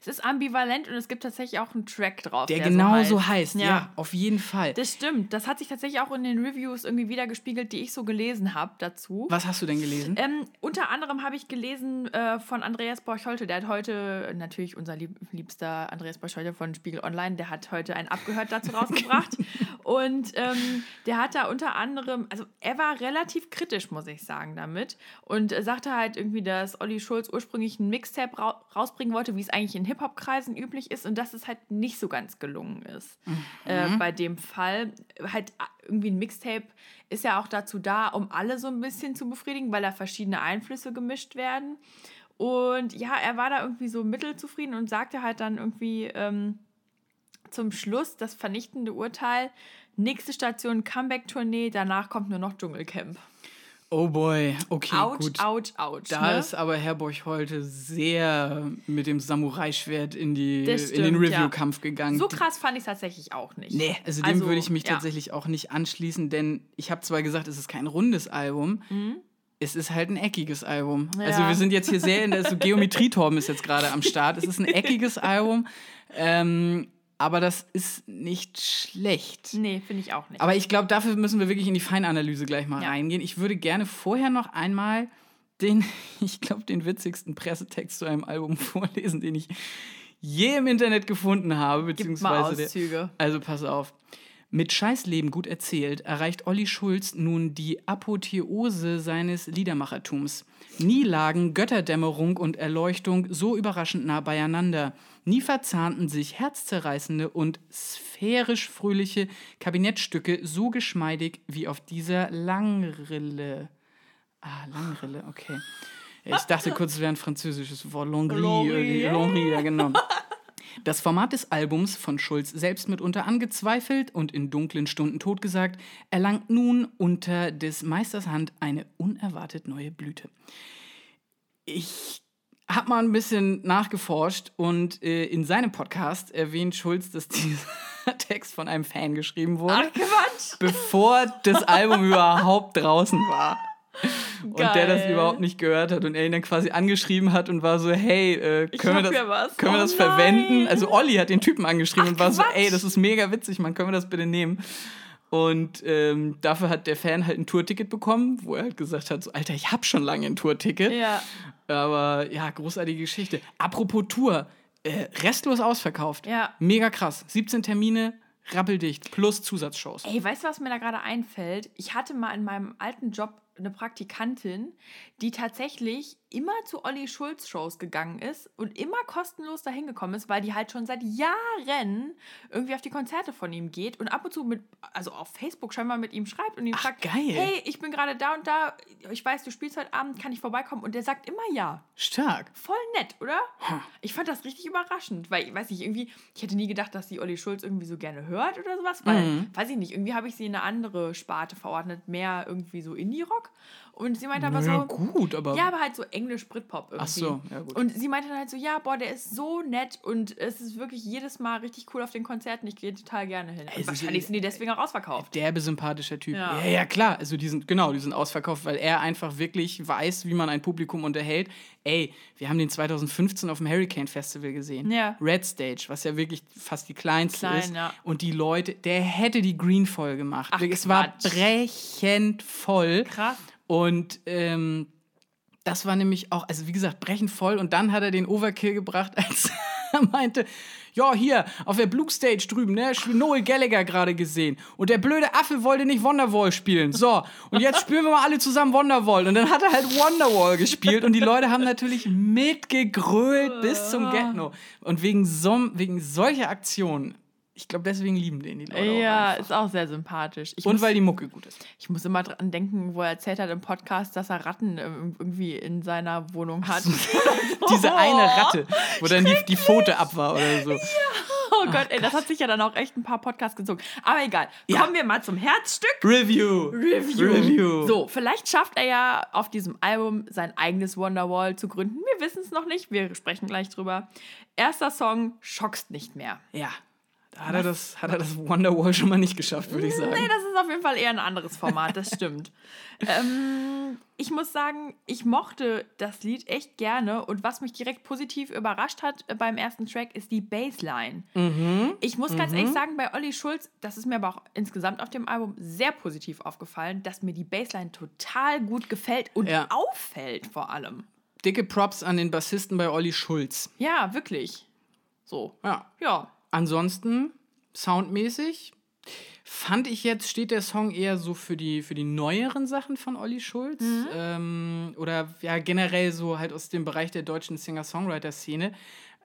Es ist ambivalent und es gibt tatsächlich auch einen Track drauf. Der, der genau so heißt, so heißt. Ja. ja. auf jeden Fall. Das stimmt. Das hat sich tatsächlich auch in den Reviews irgendwie wieder gespiegelt, die ich so gelesen habe dazu. Was hast du denn gelesen? Ähm, unter anderem habe ich gelesen äh, von Andreas Borcholte. Der hat heute, natürlich unser lieb liebster Andreas Borcholte von Spiegel Online, der hat heute ein Abgehört dazu rausgebracht. und ähm, der hat da unter anderem, also er war relativ kritisch, muss ich sagen, damit. Und sagte halt irgendwie, dass Olli Schulz ursprünglich ein Mixtape ra rausbringen wollte, wie es eigentlich in Hip-Hop-Kreisen üblich ist und dass es halt nicht so ganz gelungen ist. Mhm. Äh, bei dem Fall. Halt irgendwie ein Mixtape ist ja auch dazu da, um alle so ein bisschen zu befriedigen, weil da verschiedene Einflüsse gemischt werden. Und ja, er war da irgendwie so mittelzufrieden und sagte halt dann irgendwie ähm, zum Schluss das vernichtende Urteil: nächste Station Comeback-Tournee, danach kommt nur noch Dschungelcamp. Oh boy, okay, ouch, gut. Ouch, ouch, Da ne? ist aber Herr Borch heute sehr mit dem Samurai-Schwert in, stimmt, in den Review-Kampf ja. gegangen. So krass fand ich es tatsächlich auch nicht. Nee, also dem also, würde ich mich ja. tatsächlich auch nicht anschließen, denn ich habe zwar gesagt, es ist kein rundes Album, mhm. es ist halt ein eckiges Album. Ja. Also wir sind jetzt hier sehr in der, so Geometrietorben ist jetzt gerade am Start. Es ist ein eckiges Album. Ähm, aber das ist nicht schlecht. Nee, finde ich auch nicht. Aber ich glaube, dafür müssen wir wirklich in die Feinanalyse gleich mal ja. reingehen. Ich würde gerne vorher noch einmal den, ich glaube, den witzigsten Pressetext zu einem Album vorlesen, den ich je im Internet gefunden habe. Beziehungsweise. Der, also pass auf. Mit Scheißleben gut erzählt erreicht Olli Schulz nun die Apotheose seines Liedermachertums. Nie lagen Götterdämmerung und Erleuchtung so überraschend nah beieinander. Nie verzahnten sich herzzerreißende und sphärisch fröhliche Kabinettstücke so geschmeidig wie auf dieser Langrille. Ah, Langrille, okay. Ich dachte kurz, es wäre ein französisches Wort. Ja, genau. Das Format des Albums, von Schulz selbst mitunter angezweifelt und in dunklen Stunden totgesagt, erlangt nun unter des Meisters Hand eine unerwartet neue Blüte. Ich habe mal ein bisschen nachgeforscht und äh, in seinem Podcast erwähnt Schulz, dass dieser Text von einem Fan geschrieben wurde, Ach, Quatsch. bevor das Album überhaupt draußen war. Und der das überhaupt nicht gehört hat und er ihn dann quasi angeschrieben hat und war so, hey, äh, können, wir das, können wir das verwenden? nein. Also Olli hat den Typen angeschrieben Ach, und war so, Quatsch. ey, das ist mega witzig, man, können wir das bitte nehmen? Und ähm, dafür hat der Fan halt ein Tourticket bekommen, wo er halt gesagt hat, so, Alter, ich hab schon lange ein Tourticket. Ja. Aber ja, großartige Geschichte. Apropos Tour, äh, restlos ausverkauft. Ja. Mega krass. 17 Termine, rappeldicht, plus Zusatzshows. Ey, weißt du, was mir da gerade einfällt? Ich hatte mal in meinem alten Job eine Praktikantin, die tatsächlich immer zu Olli Schulz Shows gegangen ist und immer kostenlos dahin gekommen ist, weil die halt schon seit Jahren irgendwie auf die Konzerte von ihm geht und ab und zu mit, also auf Facebook scheinbar mit ihm schreibt und ihn Ach, fragt, geil. hey, ich bin gerade da und da, ich weiß, du spielst heute Abend, kann ich vorbeikommen? Und der sagt immer ja. Stark. Voll nett, oder? Ich fand das richtig überraschend, weil, ich weiß nicht, irgendwie, ich hätte nie gedacht, dass die Olli Schulz irgendwie so gerne hört oder sowas, weil, Mhm. weiß ich nicht, irgendwie habe ich sie in eine andere Sparte verordnet, mehr irgendwie so Indie-Rock. Und sie meinte aber Ja, so, gut, aber. ja, aber halt so Englisch-Britpop irgendwie. Ach so, ja, gut. Und sie meinte dann halt so, ja, boah, der ist so nett und es ist wirklich jedes Mal richtig cool auf den Konzerten. Ich gehe total gerne hin. Also, wahrscheinlich sind die deswegen auch ausverkauft. derbe sympathischer Typ. Ja. Ja. ja, klar. Also die sind, genau, die sind ausverkauft, weil er einfach wirklich weiß, wie man ein Publikum unterhält. Ey, wir haben den 2015 auf dem Hurricane Festival gesehen. Ja. Red Stage, was ja wirklich fast die kleinste Klein, ist. ja. Und die Leute, der hätte die Green voll gemacht. Ach, es war Quatsch. brechend voll. Krass. Und ähm, das war nämlich auch, also wie gesagt, brechend voll. Und dann hat er den Overkill gebracht, als er meinte, ja, hier, auf der Blue Stage drüben, ne, Noel Gallagher gerade gesehen. Und der blöde Affe wollte nicht Wonderwall spielen. So, und jetzt spielen wir mal alle zusammen Wonderwall. Und dann hat er halt Wonderwall gespielt. Und die Leute haben natürlich mitgegrölt bis zum Get-No. Und wegen, so, wegen solcher Aktionen, ich glaube, deswegen lieben den die Leute auch Ja, einfach. ist auch sehr sympathisch. Ich Und muss- weil die Mucke gut ist. Ich muss immer dran denken, wo er erzählt hat im Podcast, dass er Ratten ähm, irgendwie in seiner Wohnung hat. Diese eine Ratte, wo dann die, die Pfote ab war oder so. Oh Gott, ey, das hat sich ja dann auch echt ein paar Podcasts gezogen. Aber egal. Ja. Kommen wir mal zum Herzstück. Review. Review. Review. So, vielleicht schafft er ja auf diesem Album sein eigenes Wonderwall zu gründen. Wir wissen es noch nicht. Wir sprechen gleich drüber. Erster Song, schockst nicht mehr. Ja. Hat er, das, hat er das Wonderwall schon mal nicht geschafft, würde ich sagen. Nee, das ist auf jeden Fall eher ein anderes Format, das stimmt. ähm, ich muss sagen, ich mochte das Lied echt gerne und was mich direkt positiv überrascht hat äh, beim ersten Track ist die Bassline. Ich muss ganz ehrlich sagen, bei Olli Schulz, das ist mir aber auch insgesamt auf dem Album sehr positiv aufgefallen, dass mir die Bassline total gut gefällt und Ja. auffällt vor allem. Dicke Props an den Bassisten bei Olli Schulz. Ja, wirklich. So. Ja. Ja. Ansonsten, soundmäßig, fand ich jetzt, steht der Song eher so für die, für die neueren Sachen von Olli Schulz. Ähm, oder ja, generell so halt aus dem Bereich der deutschen Singer-Songwriter-Szene.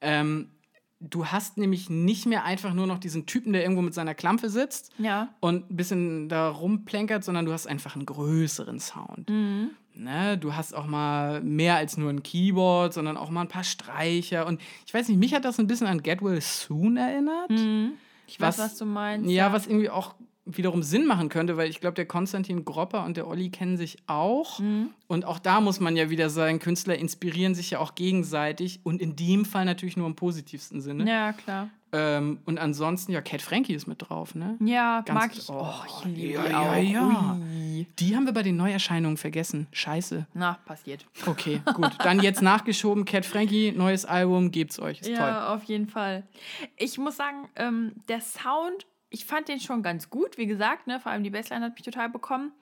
Ähm, du hast nämlich nicht mehr einfach nur noch diesen Typen, der irgendwo mit seiner Klampe sitzt Ja. und ein bisschen da rumplänkert, sondern du hast einfach einen größeren Sound. Mhm. Ne? Du hast auch mal mehr als nur ein Keyboard, sondern auch mal ein paar Streicher. Und ich weiß nicht, mich hat das ein bisschen an Get Well Soon erinnert. Ich weiß, was, du meinst. Ja, was irgendwie auch wiederum Sinn machen könnte, weil ich glaube, der Konstantin Gropper und der Olli kennen sich auch. Mhm. Und auch da muss man ja wieder sagen, Künstler inspirieren sich ja auch gegenseitig und in dem Fall natürlich nur im positivsten Sinne. Ja, klar. Ähm, und ansonsten, ja, Cat Frankie ist mit drauf, ne? Ja, Ganz- mag ich. oh, Oh, ich liebe ja, die ja, auch. ja. Ui. Die haben wir bei den Neuerscheinungen vergessen. Scheiße. Na, passiert. Okay, gut. Dann jetzt nachgeschoben, Cat Frankie, neues Album, gebt's euch. Ist toll. Ja, auf jeden Fall. Ich muss sagen, ähm, der Sound, ich fand den schon ganz gut, wie gesagt, ne, vor allem die Bassline hat mich total bekommen.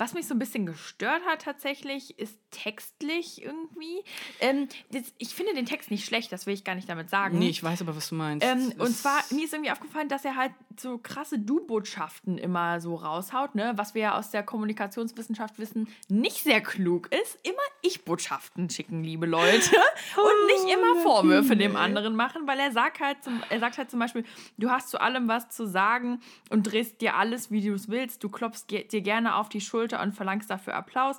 Was mich so ein bisschen gestört hat tatsächlich, ist textlich irgendwie. Ähm, das, ich finde den Text nicht schlecht, das will ich gar nicht damit sagen. Nee, ich weiß aber, was du meinst. Ähm, und zwar, mir ist irgendwie aufgefallen, dass er halt so krasse Du-Botschaften immer so raushaut, ne? Was wir ja aus der Kommunikationswissenschaft wissen, nicht sehr klug ist. Immer Ich-Botschaften schicken, liebe Leute. und nicht immer Vorwürfe dem anderen machen, weil er sagt halt zum, er sagt halt zum Beispiel, du hast zu allem was zu sagen und drehst dir alles, wie du es willst. Du klopfst dir gerne auf die Schulter Schulter und verlangst dafür Applaus.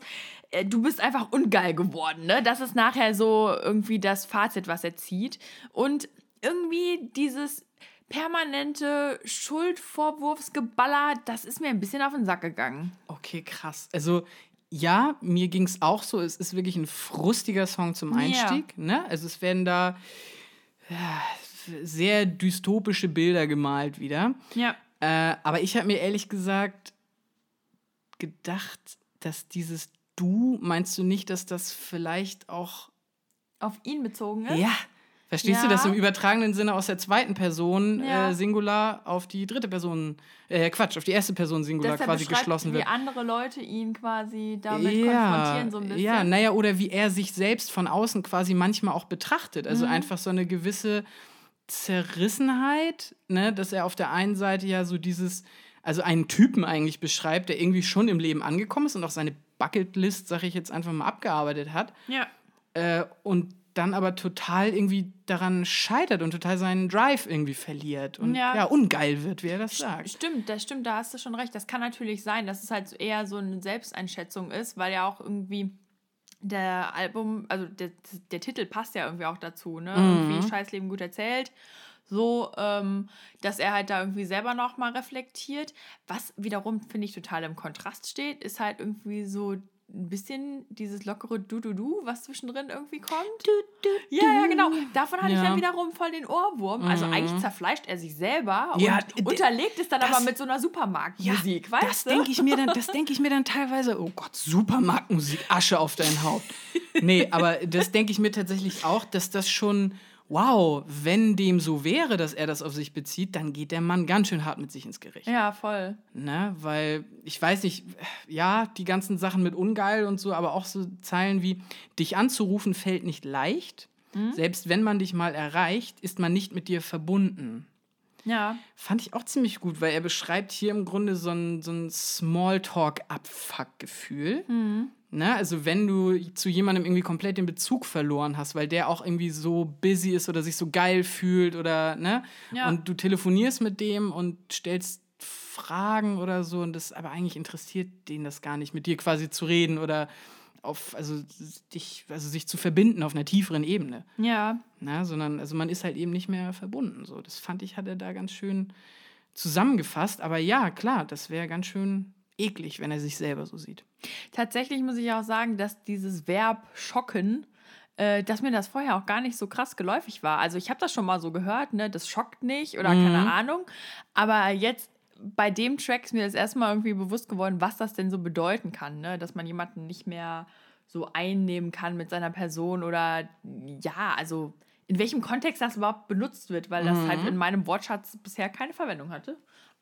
Äh, du bist einfach ungeil geworden, ne? Das ist nachher so irgendwie das Fazit, was er zieht. Und irgendwie dieses permanente Schuldvorwurfsgeballer, das ist mir ein bisschen auf den Sack gegangen. Okay, krass. Also ja, mir ging es auch so. Es ist wirklich ein frustiger Song zum Einstieg. Ja. Ne? Also es werden da ja, sehr dystopische Bilder gemalt wieder. Ja. Äh, aber ich habe mir ehrlich gesagt gedacht, dass dieses Du, meinst du nicht, dass das vielleicht auch auf ihn bezogen ist? Ja, Verstehst ja. du das im übertragenen Sinne aus der zweiten Person ja. äh, Singular auf die dritte Person, äh, Quatsch, auf die erste Person Singular Deshalb quasi geschlossen wird? Wie andere Leute ihn quasi damit ja, konfrontieren, so ein bisschen. Ja, naja, oder wie er sich selbst von außen quasi manchmal auch betrachtet. Also mhm. einfach so eine gewisse Zerrissenheit, ne, dass er auf der einen Seite ja so dieses, also einen Typen eigentlich beschreibt, der irgendwie schon im Leben angekommen ist und auch seine Bucketlist, sag ich jetzt einfach mal, abgearbeitet hat. Ja. Äh, und dann aber total irgendwie daran scheitert und total seinen Drive irgendwie verliert und ja, ja ungeil wird, wie er das sagt. Stimmt, das stimmt, da hast du schon recht. Das kann natürlich sein, dass es halt eher so eine Selbsteinschätzung ist, weil ja auch irgendwie der Album, also der, der Titel passt ja irgendwie auch dazu, ne? Mhm. Irgendwie Scheißleben gut erzählt. So, ähm, dass er halt da irgendwie selber nochmal reflektiert. Was wiederum, finde ich, total im Kontrast steht, ist halt irgendwie so ein bisschen dieses lockere Du-Du-Du, was zwischendrin irgendwie kommt. Du, du, ja, ja, genau. Davon hatte ja. ich dann wiederum voll den Ohrwurm. Also mhm. eigentlich zerfleischt er sich selber und ja, unterlegt es dann das, aber mit so einer Supermarktmusik, ja, weißt das Denke ich mir dann, das denke ich mir dann teilweise, oh Gott, Supermarktmusik, Asche auf dein Haupt. nee, aber das denke ich mir tatsächlich auch, dass das schon wow, wenn dem so wäre, dass er das auf sich bezieht, dann geht der Mann ganz schön hart mit sich ins Gericht. Ja, voll. Ne? Weil ich weiß nicht, ja, die ganzen Sachen mit ungeil und so, aber auch so Zeilen wie, dich anzurufen fällt nicht leicht. Mhm. Selbst wenn man dich mal erreicht, ist man nicht mit dir verbunden. Ja. Fand ich auch ziemlich gut, weil er beschreibt hier im Grunde so ein, so ein Smalltalk-Abfuck-Gefühl. Mhm. Ne? Also wenn du zu jemandem irgendwie komplett den Bezug verloren hast, weil der auch irgendwie so busy ist oder sich so geil fühlt oder ne? Ja. Und du telefonierst mit dem und stellst Fragen oder so und das aber eigentlich interessiert den das gar nicht, mit dir quasi zu reden oder auf, also dich, also sich zu verbinden auf einer tieferen Ebene. Ja. Na, sondern, also man ist halt eben nicht mehr verbunden. So. Das fand ich, hat er da ganz schön zusammengefasst. Aber ja, klar, das wäre ganz schön eklig, wenn er sich selber so sieht. Tatsächlich muss ich auch sagen, dass dieses Verb schocken, äh, dass mir das vorher auch gar nicht so krass geläufig war. Also ich habe das schon mal so gehört, ne, das schockt nicht oder mhm. keine Ahnung. Aber jetzt bei dem Track ist mir das erstmal irgendwie bewusst geworden, was das denn so bedeuten kann, ne? dass man jemanden nicht mehr so einnehmen kann mit seiner Person oder ja, also in welchem Kontext das überhaupt benutzt wird, weil das halt mhm. halt in meinem Wortschatz bisher keine Verwendung hatte.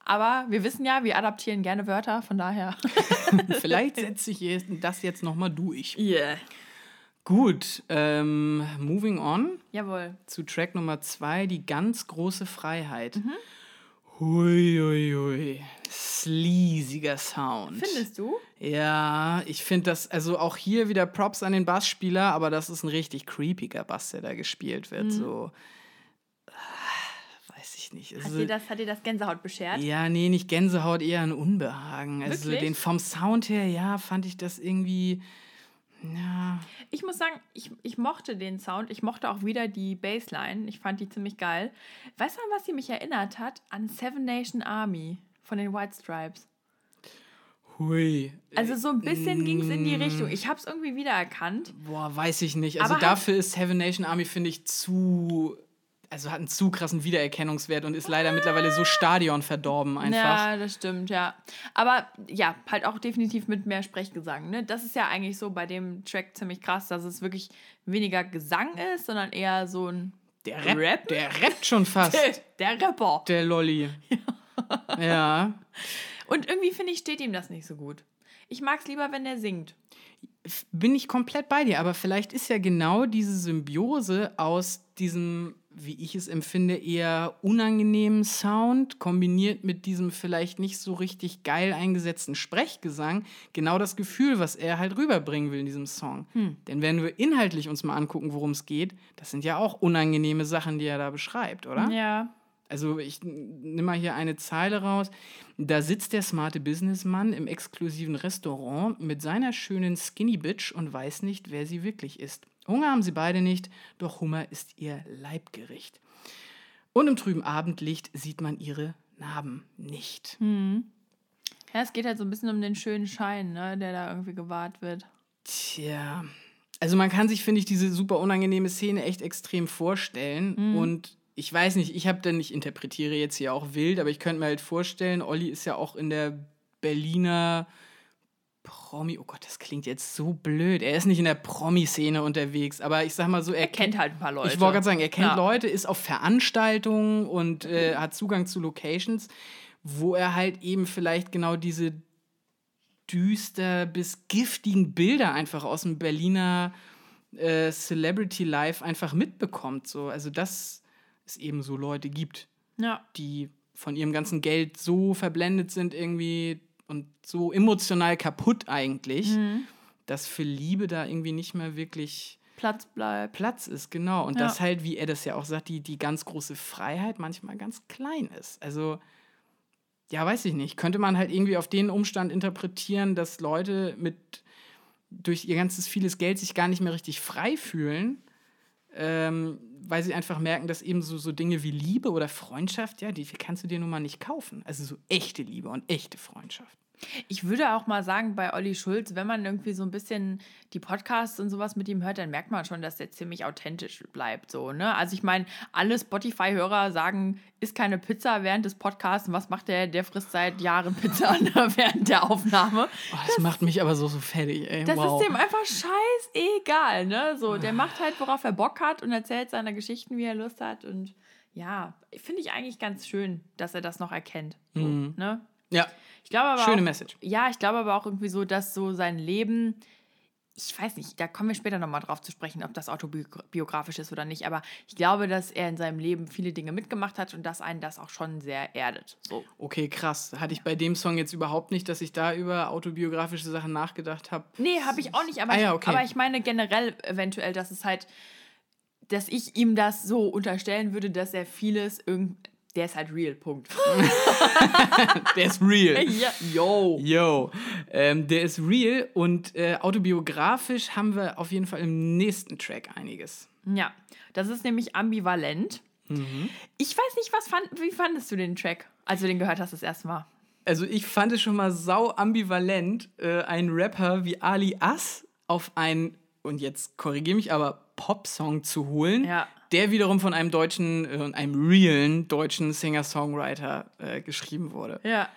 Aber wir wissen ja, wir adaptieren gerne Wörter, von daher. Vielleicht setze ich das jetzt nochmal durch. Yeah. Gut, ähm, moving on. Jawohl. Zu Track Nummer zwei, die ganz große Freiheit. Mhm. Hui, hui, hui. Sleasiger Sound. Findest du? Ja, ich finde das, also auch hier wieder Props an den Bassspieler, aber das ist ein richtig creepiger Bass, der da gespielt wird. Mhm. So ich nicht. Also, hat, dir das, hat dir das Gänsehaut beschert? Ja, nee, nicht Gänsehaut, eher ein Unbehagen. Also den vom Sound her, ja, fand ich das irgendwie. Ja. Ich muss sagen, ich, ich mochte den Sound. Ich mochte auch wieder die Bassline. Ich fand die ziemlich geil. Weißt du, an was sie mich erinnert hat? An Seven Nation Army von den White Stripes. Hui. Also so ein bisschen ging es in die Richtung. Ich habe es irgendwie wiedererkannt. Boah, weiß ich nicht. Also dafür ist Seven Nation Army, finde ich, zu also hat einen zu krassen Wiedererkennungswert und ist leider mittlerweile so Stadion verdorben einfach. Ja, das stimmt, ja. Aber ja, halt auch definitiv mit mehr Sprechgesang. Ne? Das ist ja eigentlich so bei dem Track ziemlich krass, dass es wirklich weniger Gesang ist, sondern eher so ein der Rap. Rap? Der rappt schon fast. Der, der Rapper. Der Lolli. Ja. ja. Und irgendwie finde ich, steht ihm das nicht so gut. Ich mag es lieber, wenn er singt. Bin ich komplett bei dir, aber vielleicht ist ja genau diese Symbiose aus diesem wie ich es empfinde, eher unangenehmen Sound, kombiniert mit diesem vielleicht nicht so richtig geil eingesetzten Sprechgesang, genau das Gefühl, was er halt rüberbringen will in diesem Song. Hm. Denn wenn wir inhaltlich uns mal angucken, worum es geht, das sind ja auch unangenehme Sachen, die er da beschreibt, oder? Ja. Also ich nehme mal hier eine Zeile raus. Da sitzt der smarte Businessmann im exklusiven Restaurant mit seiner schönen Skinny Bitch und weiß nicht, wer sie wirklich ist. Hunger haben sie beide nicht, doch Hummer ist ihr Leibgericht. Und im trüben Abendlicht sieht man ihre Narben nicht. Hm. Ja, es geht halt so ein bisschen um den schönen Schein, ne, der da irgendwie gewahrt wird. Tja. Also man kann sich, finde ich, diese super unangenehme Szene echt extrem vorstellen. Mhm. Und ich weiß nicht, ich habe dann, ich interpretiere jetzt hier auch wild, aber ich könnte mir halt vorstellen, Olli ist ja auch in der Berliner Promi, oh Gott, das klingt jetzt so blöd. Er ist nicht in der Promi-Szene unterwegs, aber ich sag mal so, er, er kennt halt ein paar Leute. Ich wollte gerade sagen, er kennt ja. Leute, ist auf Veranstaltungen und äh, hat Zugang zu Locations, wo er halt eben vielleicht genau diese düster bis giftigen Bilder einfach aus dem Berliner äh, Celebrity Life einfach mitbekommt. So. Also, dass es eben so Leute gibt, ja. die von ihrem ganzen Geld so verblendet sind irgendwie und so emotional kaputt eigentlich, mhm. dass für Liebe da irgendwie nicht mehr wirklich Platz bleibt. Platz ist, genau. Und ja. dass halt, wie er das ja auch sagt, die, die ganz große Freiheit manchmal ganz klein ist. Also ja, weiß ich nicht, könnte man halt irgendwie auf den Umstand interpretieren, dass Leute mit durch ihr ganzes vieles Geld sich gar nicht mehr richtig frei fühlen, ähm, weil sie einfach merken, dass eben so, so Dinge wie Liebe oder Freundschaft, ja, die kannst du dir nun mal nicht kaufen. Also so echte Liebe und echte Freundschaft. Ich würde auch mal sagen, bei Olli Schulz, wenn man irgendwie so ein bisschen die Podcasts und sowas mit ihm hört, dann merkt man schon, dass der ziemlich authentisch bleibt. So, ne? Also ich meine, alle Spotify-Hörer sagen, ist keine Pizza während des Podcasts. Was macht der? Der frisst seit Jahren Pizza während der Aufnahme. Oh, das, das, macht mich aber so, so fertig, ey. Das wow. ist dem einfach scheißegal, ne? So, der macht halt, worauf er Bock hat und erzählt seine Geschichten, wie er Lust hat. Und ja, finde ich eigentlich ganz schön, dass er das noch erkennt. So, mhm. ne? Ja. Ich glaube aber Schöne auch, Message. Ja, ich glaube aber auch irgendwie so, dass so sein Leben, ich weiß nicht, da kommen wir später nochmal drauf zu sprechen, ob das autobiografisch ist oder nicht, aber ich glaube, dass er in seinem Leben viele Dinge mitgemacht hat und dass einen das auch schon sehr erdet. So. Okay, krass. Hatte ich bei dem Song jetzt überhaupt nicht, dass ich da über autobiografische Sachen nachgedacht habe. Nee, habe ich auch nicht, aber, ah, ja, okay. ich, aber ich meine generell eventuell, dass es halt dass ich ihm das so unterstellen würde, dass er vieles irgendwie der ist halt real, Punkt. der ist real. Ja, yo. Yo. Ähm, der ist real und äh, autobiografisch haben wir auf jeden Fall im nächsten Track einiges. Ja, das ist nämlich ambivalent. Mhm. Ich weiß nicht, was fand, wie fandest du den Track, als du den gehört hast das erste Mal? Also ich fand es schon mal sau ambivalent, äh, einen Rapper wie Ali As auf ein, und jetzt korrigiere mich, aber Popsong zu holen, ja. Der wiederum von einem deutschen, äh, einem realen deutschen Singer-Songwriter äh, geschrieben wurde. Ja.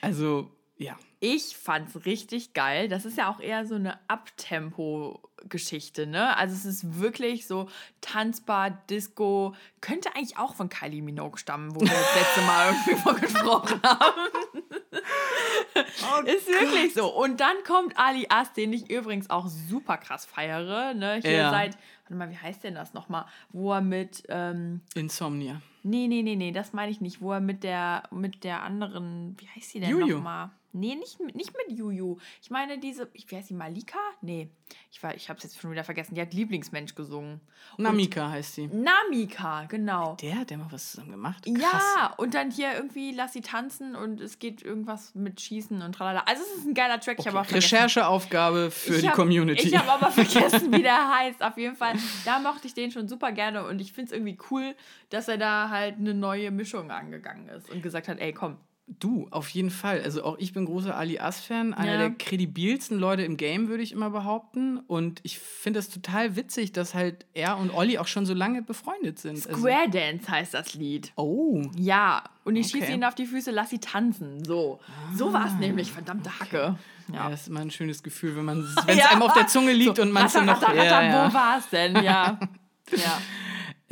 Also, ja. Ich fand's richtig geil. Das ist ja auch eher so eine Abtempo-Geschichte, ne? Also es ist wirklich so tanzbar, Disco. Könnte eigentlich auch von Kylie Minogue stammen, wo wir das letzte Mal irgendwie von gesprochen haben. Oh ist wirklich so. Und dann kommt Ali As, den ich übrigens auch super krass feiere. Ne? Hier ja. seit warte mal, wie heißt denn das nochmal? Wo er mit. Ähm, Insomnia. Nee, nee, nee, nee, das meine ich nicht. Wo er mit der, mit der anderen, wie heißt sie denn nochmal? Nee, nicht, nicht mit Juju. Ich meine diese, wie heißt sie, Malika? Nee, ich, ich habe es jetzt schon wieder vergessen. Die hat Lieblingsmensch gesungen. Und Namika heißt sie. Namika, genau. Der hat immer was zusammen gemacht? Krass. Ja, und dann hier irgendwie lass sie tanzen und es geht irgendwas mit Schießen und tralala. Also es ist ein geiler Track. Okay. Ich aber Rechercheaufgabe für ich die hab, Community. Ich habe aber vergessen, wie der heißt. Auf jeden Fall, da mochte ich den schon super gerne und ich finde es irgendwie cool, dass er da halt eine neue Mischung angegangen ist und gesagt hat, ey, komm, Du, auf jeden Fall. Also auch ich bin großer Ali As-Fan, einer ja. der kredibilsten Leute im Game, würde ich immer behaupten. Und ich finde es total witzig, dass halt er und Olli auch schon so lange befreundet sind. Also Square also Dance heißt das Lied. Oh. Ja, und ich okay. schieße ihnen auf die Füße, lass sie tanzen. So. Ah. So war es nämlich, verdammte Hacke. Okay. Ja. ja, das ist immer ein schönes Gefühl, wenn es ja. einem auf der Zunge liegt so, und man es noch... Ratter, ratter, ja, wo war es denn? Ja. ja.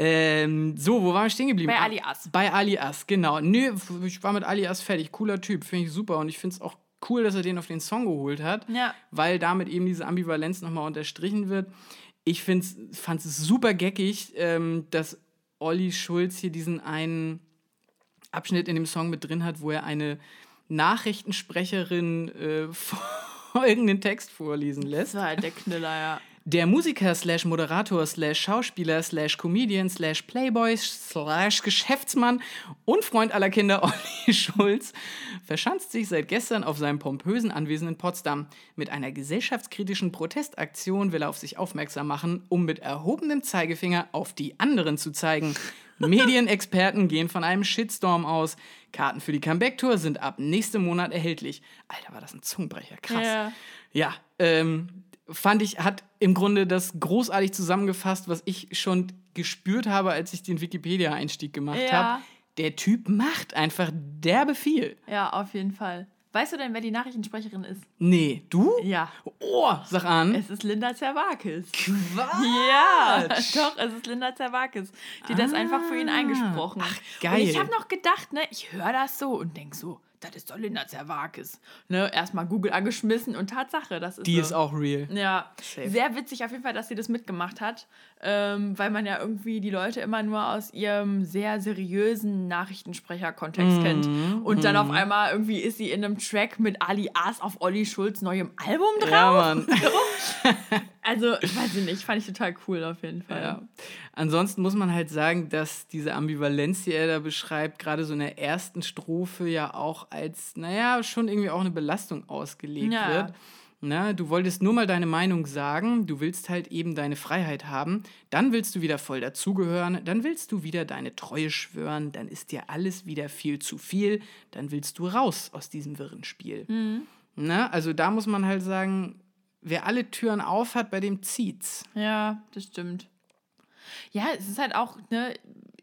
Ähm, so, wo waren wir stehen geblieben? Bei Alias. Bei Alias, genau. Nö, ich war mit Alias fertig. Cooler Typ, finde ich super. Und ich finde es auch cool, dass er den auf den Song geholt hat, ja. weil damit eben diese Ambivalenz nochmal unterstrichen wird. Ich fand es super geckig, ähm, dass Olli Schulz hier diesen einen Abschnitt in dem Song mit drin hat, wo er eine Nachrichtensprecherin äh, irgendeinen Text vorlesen lässt. Das war halt der Knüller, ja. Der Musiker slash Moderator slash Schauspieler slash Comedian slash Playboy slash Geschäftsmann und Freund aller Kinder Olli Schulz verschanzt sich seit gestern auf seinem pompösen Anwesen in Potsdam. Mit einer gesellschaftskritischen Protestaktion will er auf sich aufmerksam machen, um mit erhobenem Zeigefinger auf die anderen zu zeigen. Medienexperten gehen von einem Shitstorm aus. Karten für die Comeback-Tour sind ab nächstem Monat erhältlich. Alter, war das ein Zungenbrecher. Krass. Ja. Ja, ähm, fand ich, hat im Grunde das großartig zusammengefasst, was ich schon gespürt habe, als ich den Wikipedia-Einstieg gemacht Ja. habe. Der Typ macht einfach derbe viel. Ja, auf jeden Fall. Weißt du denn, wer die Nachrichtensprecherin ist? Nee, du? Ja. Oh, sag an. Es ist Linda Zerwakis. Quatsch. Ja, doch, es ist Linda Zerwakis. Die hat das einfach für ihn Ah. eingesprochen. Ach, geil. Und ich habe noch gedacht, ne, ich höre das so und denk so, das ist doch Linda Zerwakis. Ne, erstmal Google angeschmissen und Tatsache, das ist Die so. ist auch real. Ja, Safe. sehr witzig auf jeden Fall, dass sie das mitgemacht hat, ähm, weil man ja irgendwie die Leute immer nur aus ihrem sehr seriösen Nachrichtensprecher-Kontext Mhm, kennt. Und dann auf einmal irgendwie ist sie in einem Track mit Ali As auf Olli Schulz neuem Album drauf. Ja, Mann. Also, weiß ich nicht, fand ich total cool auf jeden Fall. Ja. Ansonsten muss man halt sagen, dass diese Ambivalenz, die er da beschreibt, gerade so in der ersten Strophe ja auch als, naja, schon irgendwie auch eine Belastung ausgelegt Ja. wird. Na, du wolltest nur mal deine Meinung sagen, du willst halt eben deine Freiheit haben, dann willst du wieder voll dazugehören, dann willst du wieder deine Treue schwören, dann ist dir alles wieder viel zu viel, dann willst du raus aus diesem wirren Spiel. Na, also da muss man halt sagen, wer alle Türen auf hat, bei dem zieht's. Ja, das stimmt. Ja, es ist halt auch, ne,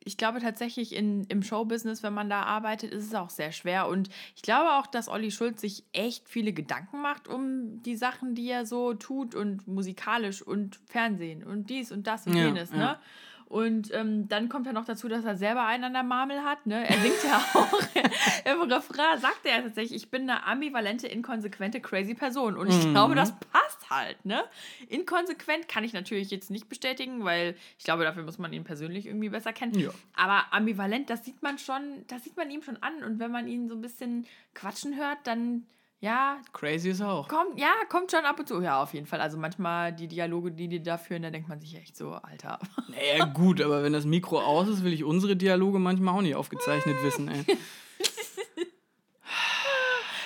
ich glaube tatsächlich in, im Showbusiness, wenn man da arbeitet, ist es auch sehr schwer. Und ich glaube auch, dass Olli Schulz sich echt viele Gedanken macht um die Sachen, die er so tut und musikalisch und Fernsehen und dies und das und Ja, jenes, ja. Und ähm, dann kommt ja noch dazu, dass er selber einen an der Marmel hat. Ne? Er singt ja auch im Refrain, sagt er ja tatsächlich, ich bin eine ambivalente, inkonsequente, crazy Person. Und ich Mhm. glaube, das passt halt. Ne? Inkonsequent kann ich natürlich jetzt nicht bestätigen, weil ich glaube, dafür muss man ihn persönlich irgendwie besser kennen. Ja. Aber ambivalent, das sieht man schon, das sieht man ihm schon an. Und wenn man ihn so ein bisschen quatschen hört, dann ja, Crazy ist auch. kommt, ja, kommt schon ab und zu. Ja, auf jeden Fall. Also manchmal die Dialoge, die die da führen, da denkt man sich echt so, Alter. Naja, gut, aber wenn das Mikro aus ist, will ich unsere Dialoge manchmal auch nicht aufgezeichnet wissen, ey.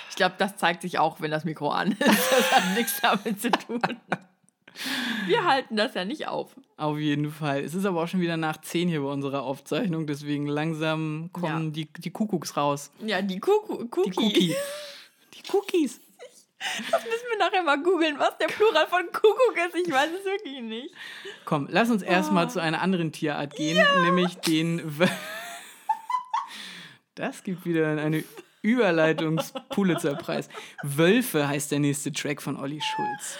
Ich glaube, das zeigt sich auch, wenn das Mikro an ist. Das hat nichts damit zu tun. Wir halten das ja nicht auf. Auf jeden Fall. Es ist aber auch schon wieder nach 10 hier bei unserer Aufzeichnung, deswegen langsam kommen Ja. die, die Kuckucks raus. Ja, die Kuku Cookie. Die Cookie. Die Cookies. Das müssen wir nachher mal googeln, was der Plural von Kuckuck ist. Ich weiß es wirklich nicht. Komm, lass uns erstmal zu einer anderen Tierart gehen, nämlich den. W das gibt wieder eine Überleitungs-Pulitzer-Preis. Wölfe heißt der nächste Track von Olli Schulz.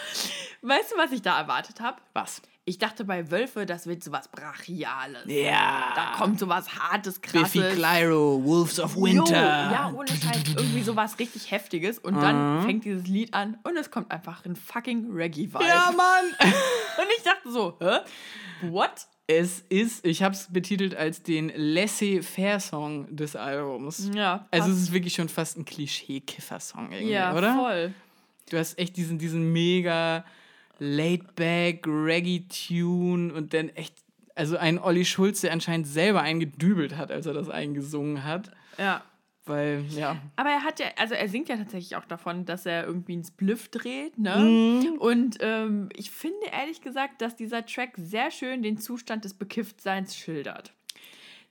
Weißt du, was ich da erwartet habe? Was? Ich dachte bei Wölfe, das wird sowas Brachiales. Ja. Da kommt sowas Hartes, Krasses. Biffy Clyro, Wolves of Jo, Winter. ja, ohne Scheiß. Irgendwie sowas richtig Heftiges. Und dann fängt dieses Lied an und es kommt einfach ein fucking Reggae-Vibe. Ja, Mann! Und ich dachte so, hä? What? Es ist, ich habe es betitelt als den Laissez-faire-Song des Albums. Ja. Also es ist wirklich schon fast ein Klischee-Kiffer-Song irgendwie, ja, oder? voll. Du hast echt diesen, diesen mega laid-back Reggae-Tune und dann echt, also ein Olli Schulz, der anscheinend selber eingedübelt hat, als er das eingesungen hat. Ja. Weil, ja. Aber er hat ja, also er singt ja tatsächlich auch davon, dass er irgendwie einen Spliff dreht, ne? Mhm. Und ähm, ich finde ehrlich gesagt, dass dieser Track sehr schön den Zustand des Bekifftseins schildert.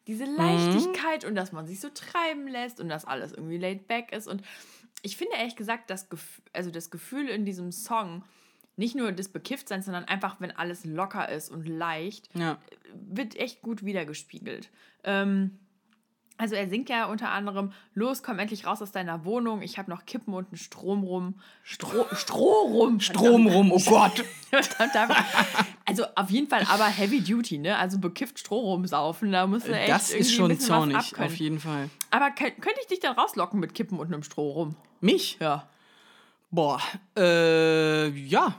Diese Mhm. Leichtigkeit und dass man sich so treiben lässt und dass alles irgendwie laid back ist. Und ich finde ehrlich gesagt, das, Gef also das Gefühl in diesem Song, nicht nur des Bekifftseins, sondern einfach, wenn alles locker ist und leicht, Ja. wird echt gut wiedergespiegelt. Ähm, also er singt ja unter anderem, los, komm endlich raus aus deiner Wohnung, ich habe noch Kippen und einen Strom rum. Stro Stroh rum. Strom rum, oh Gott. Also auf jeden Fall aber Heavy Duty, ne? Also bekifft Stroh rumsaufen, da musst du echt Das ist schon zornig, auf jeden Fall. Aber könnt- könnte ich dich dann rauslocken mit Kippen und einem Stroh rum? Mich? Ja. Boah, äh, ja.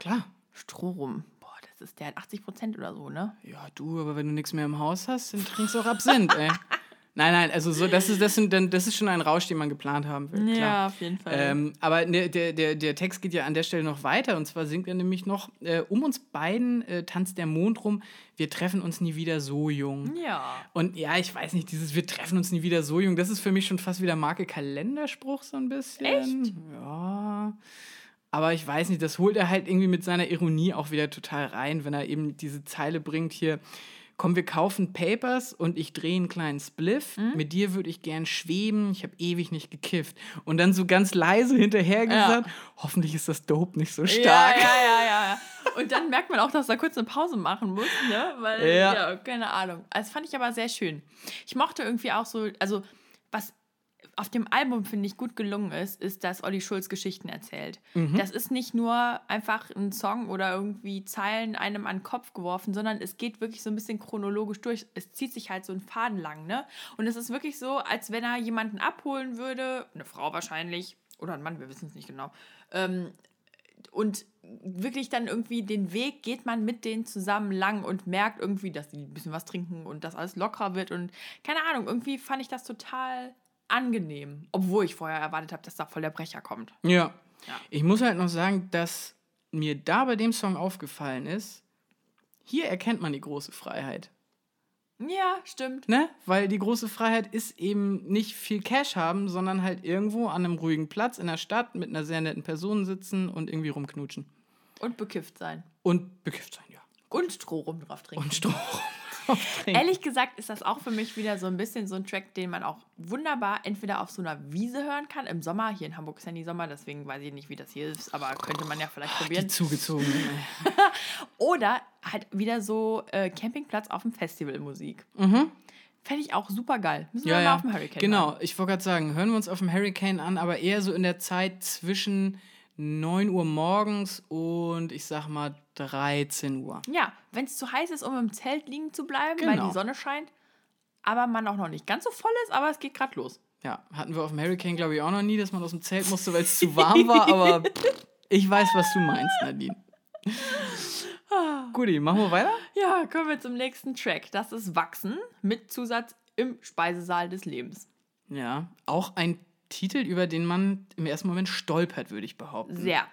Klar. Stroh rum. Boah, das ist der hat 80 Prozent oder so, ne? Ja, du, aber wenn du nichts mehr im Haus hast, dann trinkst du auch Absinth, ey. Nein, nein, also so, das ist, das, sind, das ist schon ein Rausch, den man geplant haben will. Klar. Ja, auf jeden Fall. Ähm, aber der, der, der, der Text geht ja an der Stelle noch weiter. Und zwar singt er nämlich noch, äh, um uns beiden äh, tanzt der Mond rum, wir treffen uns nie wieder so jung. ja. Und ja, ich weiß nicht, dieses Wir treffen uns nie wieder so jung, das ist für mich schon fast wieder Marke Kalenderspruch so ein bisschen. Echt? Ja. Aber ich weiß nicht, das holt er halt irgendwie mit seiner Ironie auch wieder total rein, wenn er eben diese Zeile bringt hier. Komm, wir kaufen Papers und ich drehe einen kleinen Spliff. Mhm. Mit dir würde ich gern schweben. Ich habe ewig nicht gekifft. Und dann so ganz leise hinterher gesagt, hoffentlich ist das Dope nicht so stark. Ja, ja, ja, ja, ja. Und dann merkt man auch, dass er kurz eine Pause machen muss, ne? Weil, Ja. ja, keine Ahnung. Also, Das fand ich aber sehr schön. Ich mochte irgendwie auch so, also, was auf dem Album, finde ich, gut gelungen ist, ist, dass Olli Schulz Geschichten erzählt. Das ist nicht nur einfach ein Song oder irgendwie Zeilen einem an den Kopf geworfen, sondern es geht wirklich so ein bisschen chronologisch durch. Es zieht sich halt so ein Faden lang, ne? Und es ist wirklich so, als wenn er jemanden abholen würde, eine Frau wahrscheinlich, oder ein Mann, wir wissen es nicht genau, ähm, und wirklich dann irgendwie den Weg geht man mit denen zusammen lang und merkt irgendwie, dass die ein bisschen was trinken und dass alles lockerer wird und keine Ahnung, irgendwie fand ich das total angenehm, obwohl ich vorher erwartet habe, dass da voll der Brecher kommt. Ja. Ja. Ich muss halt noch sagen, dass mir da bei dem Song aufgefallen ist, hier erkennt man die große Freiheit. Ja, stimmt. Ne? Weil die große Freiheit ist eben nicht viel Cash haben, sondern halt irgendwo an einem ruhigen Platz in der Stadt mit einer sehr netten Person sitzen und irgendwie rumknutschen. Und bekifft sein. Und bekifft sein, ja. Und Stroh rum drauf trinken. Und Strom. Ehrlich gesagt ist das auch für mich wieder so ein bisschen so ein Track, den man auch wunderbar entweder auf so einer Wiese hören kann. Im Sommer, hier in Hamburg ist ja nie Sommer, deswegen weiß ich nicht, wie das hier ist, aber könnte man ja vielleicht Die probieren. zugezogen. Oder halt wieder so äh, Campingplatz auf dem Festival Musik. Fände ich auch super geil. Müssen wir Mhm. Ja, mal ja. auf dem Hurricane Genau, machen. ich wollte gerade sagen, hören wir uns auf dem Hurricane an, aber eher so in der Zeit zwischen 9 Uhr morgens und ich sag mal 13 Uhr. Ja, wenn es zu heiß ist, um im Zelt liegen zu bleiben, weil Genau. die Sonne scheint, aber man auch noch nicht ganz so voll ist, aber es geht gerade los. Ja, hatten wir auf dem Hurricane, glaube ich, auch noch nie, dass man aus dem Zelt musste, weil es zu warm war, aber ich weiß, was du meinst, Nadine. Guti, machen wir weiter? Ja, kommen wir zum nächsten Track. Das ist Wachsen mit Zusatz im Speisesaal des Lebens. Ja, auch ein Titel, über den man im ersten Moment stolpert, würde ich behaupten. Sehr.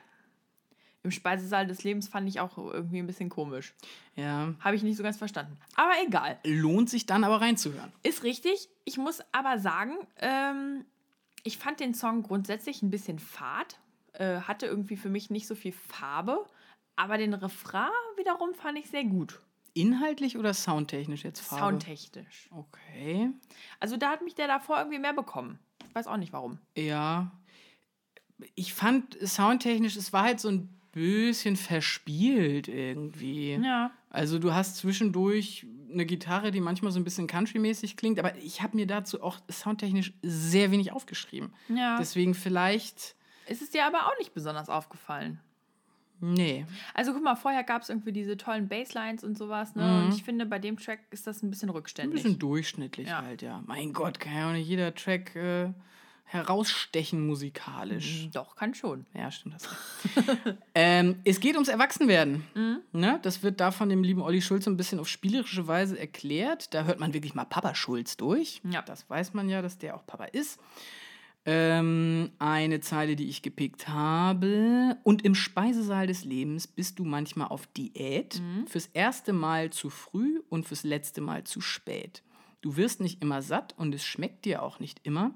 Im Speisesaal des Lebens fand ich auch irgendwie ein bisschen komisch. Ja, Habe ich nicht so ganz verstanden. Aber egal. lohnt sich dann aber reinzuhören. Ist richtig. Ich muss aber sagen, ähm, ich fand den Song grundsätzlich ein bisschen fad. Äh, hatte irgendwie für mich nicht so viel Farbe. Aber den Refrain wiederum fand ich sehr gut. Inhaltlich oder soundtechnisch jetzt Farbe? Soundtechnisch. Okay. Also da hat mich der davor irgendwie mehr bekommen. Ich weiß auch nicht warum. Ja. Ich fand soundtechnisch, es war halt so ein bisschen verspielt irgendwie. Ja. Also du hast zwischendurch eine Gitarre, die manchmal so ein bisschen country-mäßig klingt, aber ich habe mir dazu auch soundtechnisch sehr wenig aufgeschrieben. Ja. Deswegen vielleicht, Ist es dir aber auch nicht besonders aufgefallen? Nee. Also guck mal, vorher gab es irgendwie diese tollen Basslines und sowas, ne? Und ich finde, bei dem Track ist das ein bisschen Ein rückständig. bisschen durchschnittlich Ja. halt, ja. Mein Gott, kann ja auch nicht jeder Track äh, herausstechen musikalisch. Hm, Doch, kann schon. Ja, stimmt das. ähm, es geht ums Erwachsenwerden. Ne? Das wird da von dem lieben Olli Schulz so ein bisschen auf spielerische Weise erklärt. Da hört man wirklich mal Papa Schulz durch. Ja. Das weiß man ja, dass der auch Papa ist. Ähm, eine Zeile, die ich gepickt habe. Und im Speisesaal des Lebens bist du manchmal auf Diät. Fürs erste Mal zu früh und fürs letzte Mal zu spät. Du wirst nicht immer satt und es schmeckt dir auch nicht immer.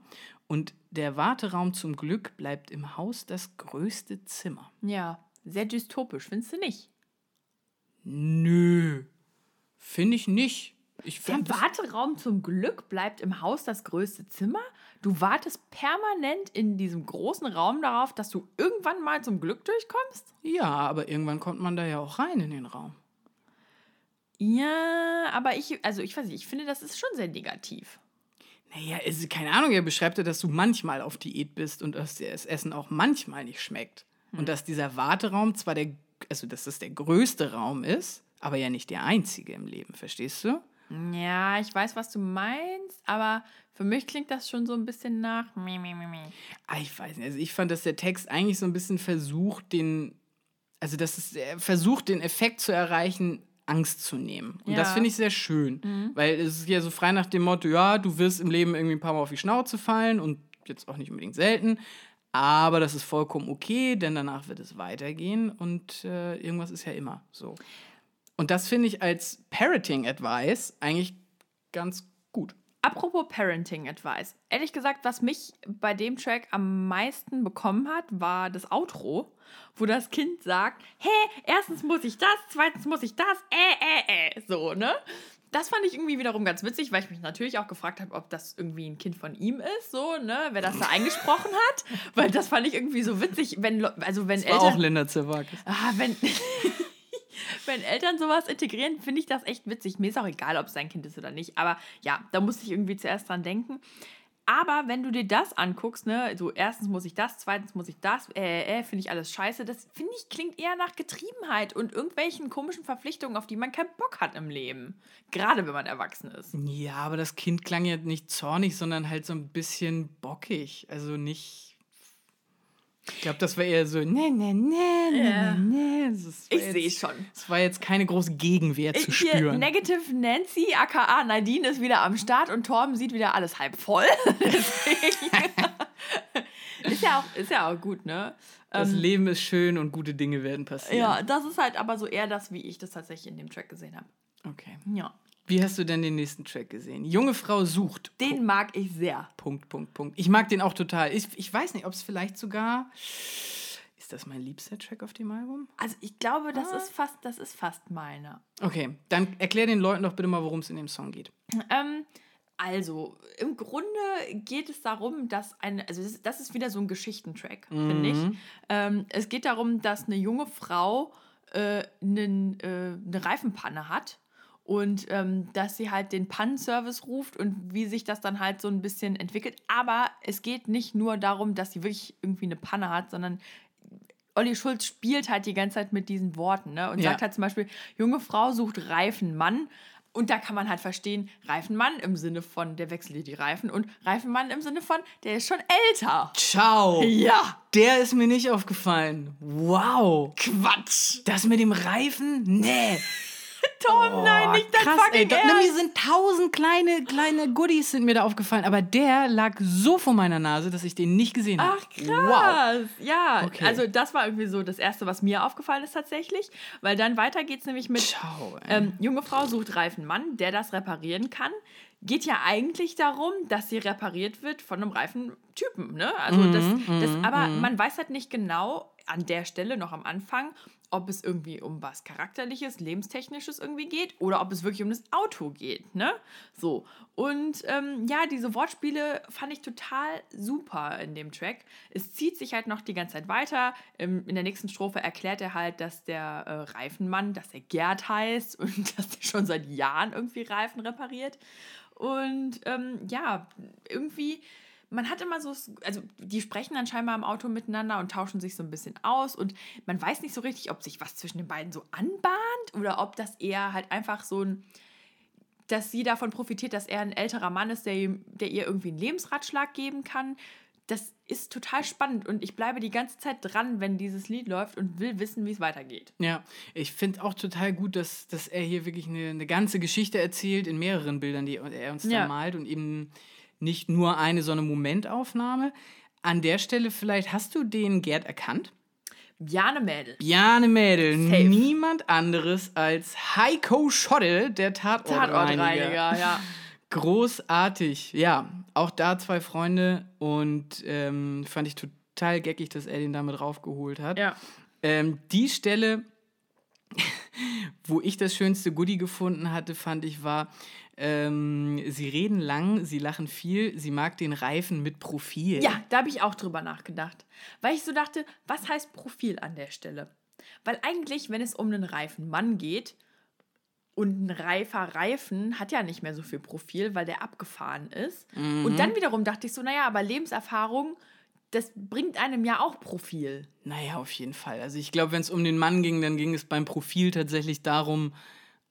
Und der Warteraum zum Glück bleibt im Haus das größte Zimmer. Ja, sehr dystopisch, findest du nicht? Nö, finde ich nicht. Ich Der Warteraum zum Glück bleibt im Haus das größte Zimmer. Du wartest permanent in diesem großen Raum darauf, dass du irgendwann mal zum Glück durchkommst? ja, aber irgendwann kommt man da ja auch rein in den Raum. Ja, aber ich, also ich weiß nicht, ich finde, das ist schon sehr negativ. Naja, es, keine Ahnung, er beschreibt ja, dass du manchmal auf Diät bist und dass dir das Essen auch manchmal nicht schmeckt. Und dass dieser Warteraum zwar der, also dass das der größte Raum ist, aber ja nicht der einzige im Leben, verstehst du? Ja, ich weiß, was du meinst, aber für mich klingt das schon so ein bisschen nach. mi, mi, mi, mi. Ah, ich weiß nicht. Also ich fand, dass der Text eigentlich so ein bisschen versucht, den, also dass es er versucht, den Effekt zu erreichen, Angst zu nehmen. Und ja. das finde ich sehr schön, mhm. weil es ist ja so frei nach dem Motto, ja, du wirst im Leben irgendwie ein paar Mal auf die Schnauze fallen und jetzt auch nicht unbedingt selten, aber das ist vollkommen okay, denn danach wird es weitergehen und äh, irgendwas ist ja immer so. Und das finde ich als Parenting Advice eigentlich ganz gut. Apropos Parenting Advice. Ehrlich gesagt, was mich bei dem Track am meisten bekommen hat, war das Outro, wo das Kind sagt, hey, erstens muss ich das, zweitens muss ich das, äh, äh, äh, so, ne? Das fand ich irgendwie wiederum ganz witzig, weil ich mich natürlich auch gefragt habe, ob das irgendwie ein Kind von ihm ist, so, ne, wer das da eingesprochen hat, weil das fand ich irgendwie so witzig, wenn also wenn das war Eltern auch Linda Zerwakis. Ah, wenn wenn Eltern sowas integrieren, finde ich das echt witzig. Mir ist auch egal, ob es sein Kind ist oder nicht. Aber ja, da musste ich irgendwie zuerst dran denken. Aber wenn du dir das anguckst, ne, so erstens muss ich das, zweitens muss ich das, äh, äh, finde ich alles scheiße, das finde ich klingt eher nach Getriebenheit und irgendwelchen komischen Verpflichtungen, auf die man keinen Bock hat im Leben. Gerade wenn man erwachsen ist. Ja, aber das Kind klang ja nicht zornig, sondern halt so ein bisschen bockig. Also nicht ich glaube, das war eher so, ne, ne, ne, ne, ne. Ich sehe schon. Es war jetzt keine große Gegenwehr zu Hier, spüren. Negative Nancy, aka Nadine, ist wieder am Start und Torben sieht wieder alles halb voll. ist, ja auch, ist ja auch gut, ne? Das ähm, Leben ist schön und gute Dinge werden passieren. Ja, das ist halt aber so eher das, wie ich das tatsächlich in dem Track gesehen habe. Okay. Ja. Wie hast du denn den nächsten Track gesehen? Junge Frau sucht. Den Punkt. mag ich sehr. Punkt, Punkt, Punkt. Ich mag den auch total. Ich, ich weiß nicht, ob es vielleicht sogar. Ist das mein liebster Track auf dem Album? Also ich glaube, das ah. ist fast, das ist fast meiner. Okay, dann erklär den Leuten doch bitte mal, worum es in dem Song geht. Ähm, also, im Grunde geht es darum, dass eine, also das ist, das ist wieder so ein Geschichtentrack, mhm. finde ich. Ähm, es geht darum, dass eine junge Frau äh, einen, äh, eine Reifenpanne hat und ähm, dass sie halt den Pannenservice ruft und wie sich das dann halt so ein bisschen entwickelt. Aber es geht nicht nur darum, dass sie wirklich irgendwie eine Panne hat, sondern Olli Schulz spielt halt die ganze Zeit mit diesen Worten ne? und ja. sagt halt zum Beispiel, junge Frau sucht reifen Mann. Und da kann man halt verstehen, Reifenmann im Sinne von, der wechselt dir die Reifen und Reifenmann im Sinne von, der ist schon älter. Ciao. Ja. Der ist mir nicht aufgefallen. Wow. Quatsch. Das mit dem Reifen? Nee. Tom, oh, nein, nicht das krass, fucking ey. Ernst. Mir sind tausend kleine, kleine Goodies sind mir da aufgefallen, aber der lag so vor meiner Nase, dass ich den nicht gesehen habe. Ach, krass. Wow. Ja, okay. also das war irgendwie so das Erste, was mir aufgefallen ist tatsächlich, weil dann weiter geht es nämlich mit Ciao, ähm, junge Frau sucht reifen Mann, der das reparieren kann geht ja eigentlich darum, dass sie repariert wird von einem reifen Typen. Ne? Also mm, das, das, mm, aber mm. man weiß halt nicht genau an der Stelle noch am Anfang, ob es irgendwie um was Charakterliches, Lebenstechnisches irgendwie geht oder ob es wirklich um das Auto geht, ne? So. Und ähm, ja, diese Wortspiele fand ich total super in dem Track. Es zieht sich halt noch die ganze Zeit weiter. Ähm, in der nächsten Strophe erklärt er halt, dass der äh, Reifenmann, dass er Gerd heißt und dass er schon seit Jahren irgendwie Reifen repariert. Und ähm, ja, irgendwie man hat immer so, also die sprechen dann scheinbar im Auto miteinander und tauschen sich so ein bisschen aus und man weiß nicht so richtig, ob sich was zwischen den beiden so anbahnt oder ob das eher halt einfach so ein, dass sie davon profitiert, dass er ein älterer Mann ist, der, der ihr irgendwie einen Lebensratschlag geben kann. Das ist total spannend und ich bleibe die ganze Zeit dran, wenn dieses Lied läuft und will wissen, wie es weitergeht. Ja, ich finde auch total gut, dass, dass er hier wirklich eine, eine ganze Geschichte erzählt in mehreren Bildern, die er uns ja. da malt und eben nicht nur eine so eine Momentaufnahme. An der Stelle vielleicht hast du den Gerd erkannt? Bjane Mädel. Bjane Mädel. Safe. Niemand anderes als Heiko Schotte, der Tatortreiniger. Tatortreiniger, ja. Großartig. Ja, auch da zwei Freunde und ähm, fand ich total geckig, dass er den damit raufgeholt hat. Ja. Ähm, die Stelle, wo ich das schönste Goodie gefunden hatte, fand ich, war, ähm, sie reden lang, sie lachen viel, sie mag den Reifen mit Profil. Ja, da habe ich auch drüber nachgedacht. Weil ich so dachte, was heißt Profil an der Stelle? Weil eigentlich, wenn es um einen reifen Mann geht, und ein reifer Reifen hat ja nicht mehr so viel Profil, weil der abgefahren ist. Mhm. Und dann wiederum dachte ich so, naja, aber Lebenserfahrung, das bringt einem ja auch Profil. Naja, auf jeden Fall. Also ich glaube, wenn es um den Mann ging, dann ging es beim Profil tatsächlich darum,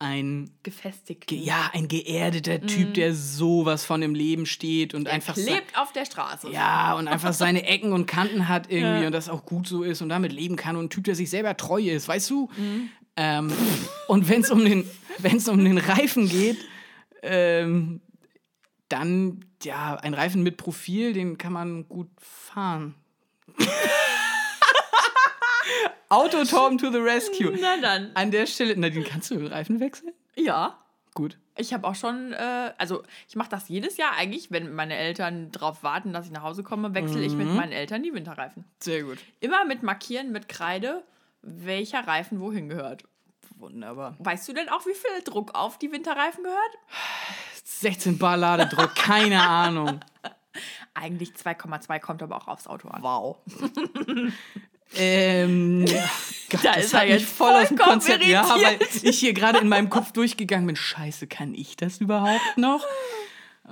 ein gefestigt. Ge ja, ein geerdeter mm. Typ, der sowas von im Leben steht und der einfach lebt auf der Straße. Ja, und einfach seine Ecken und Kanten hat irgendwie ja. und das auch gut so ist und damit leben kann und ein Typ, der sich selber treu ist, weißt du? Mm. Ähm, und wenn es um, den, wenn's um den Reifen geht, ähm, dann, ja, ein Reifen mit Profil, den kann man gut fahren. Autotorm to the rescue. Na dann. An der Stelle, Nadine, kannst du den Reifen wechseln? Ja. Gut. Ich habe auch schon, äh, also ich mache das jedes Jahr eigentlich, wenn meine Eltern darauf warten, dass ich nach Hause komme, wechsle ich mit meinen Eltern die Winterreifen. Sehr gut. Immer mit Markieren, mit Kreide, welcher Reifen wohin gehört. Wunderbar. Weißt du denn auch, wie viel Druck auf die Winterreifen gehört? 16 Bar Ladedruck, keine Ahnung. Eigentlich 2,2 kommt aber auch aufs Auto an. Wow. ähm, Gott, Da das ist er jetzt voll aus dem Konzept. Ja, weil ich hier gerade in meinem Kopf durchgegangen bin. Scheiße, kann ich das überhaupt noch?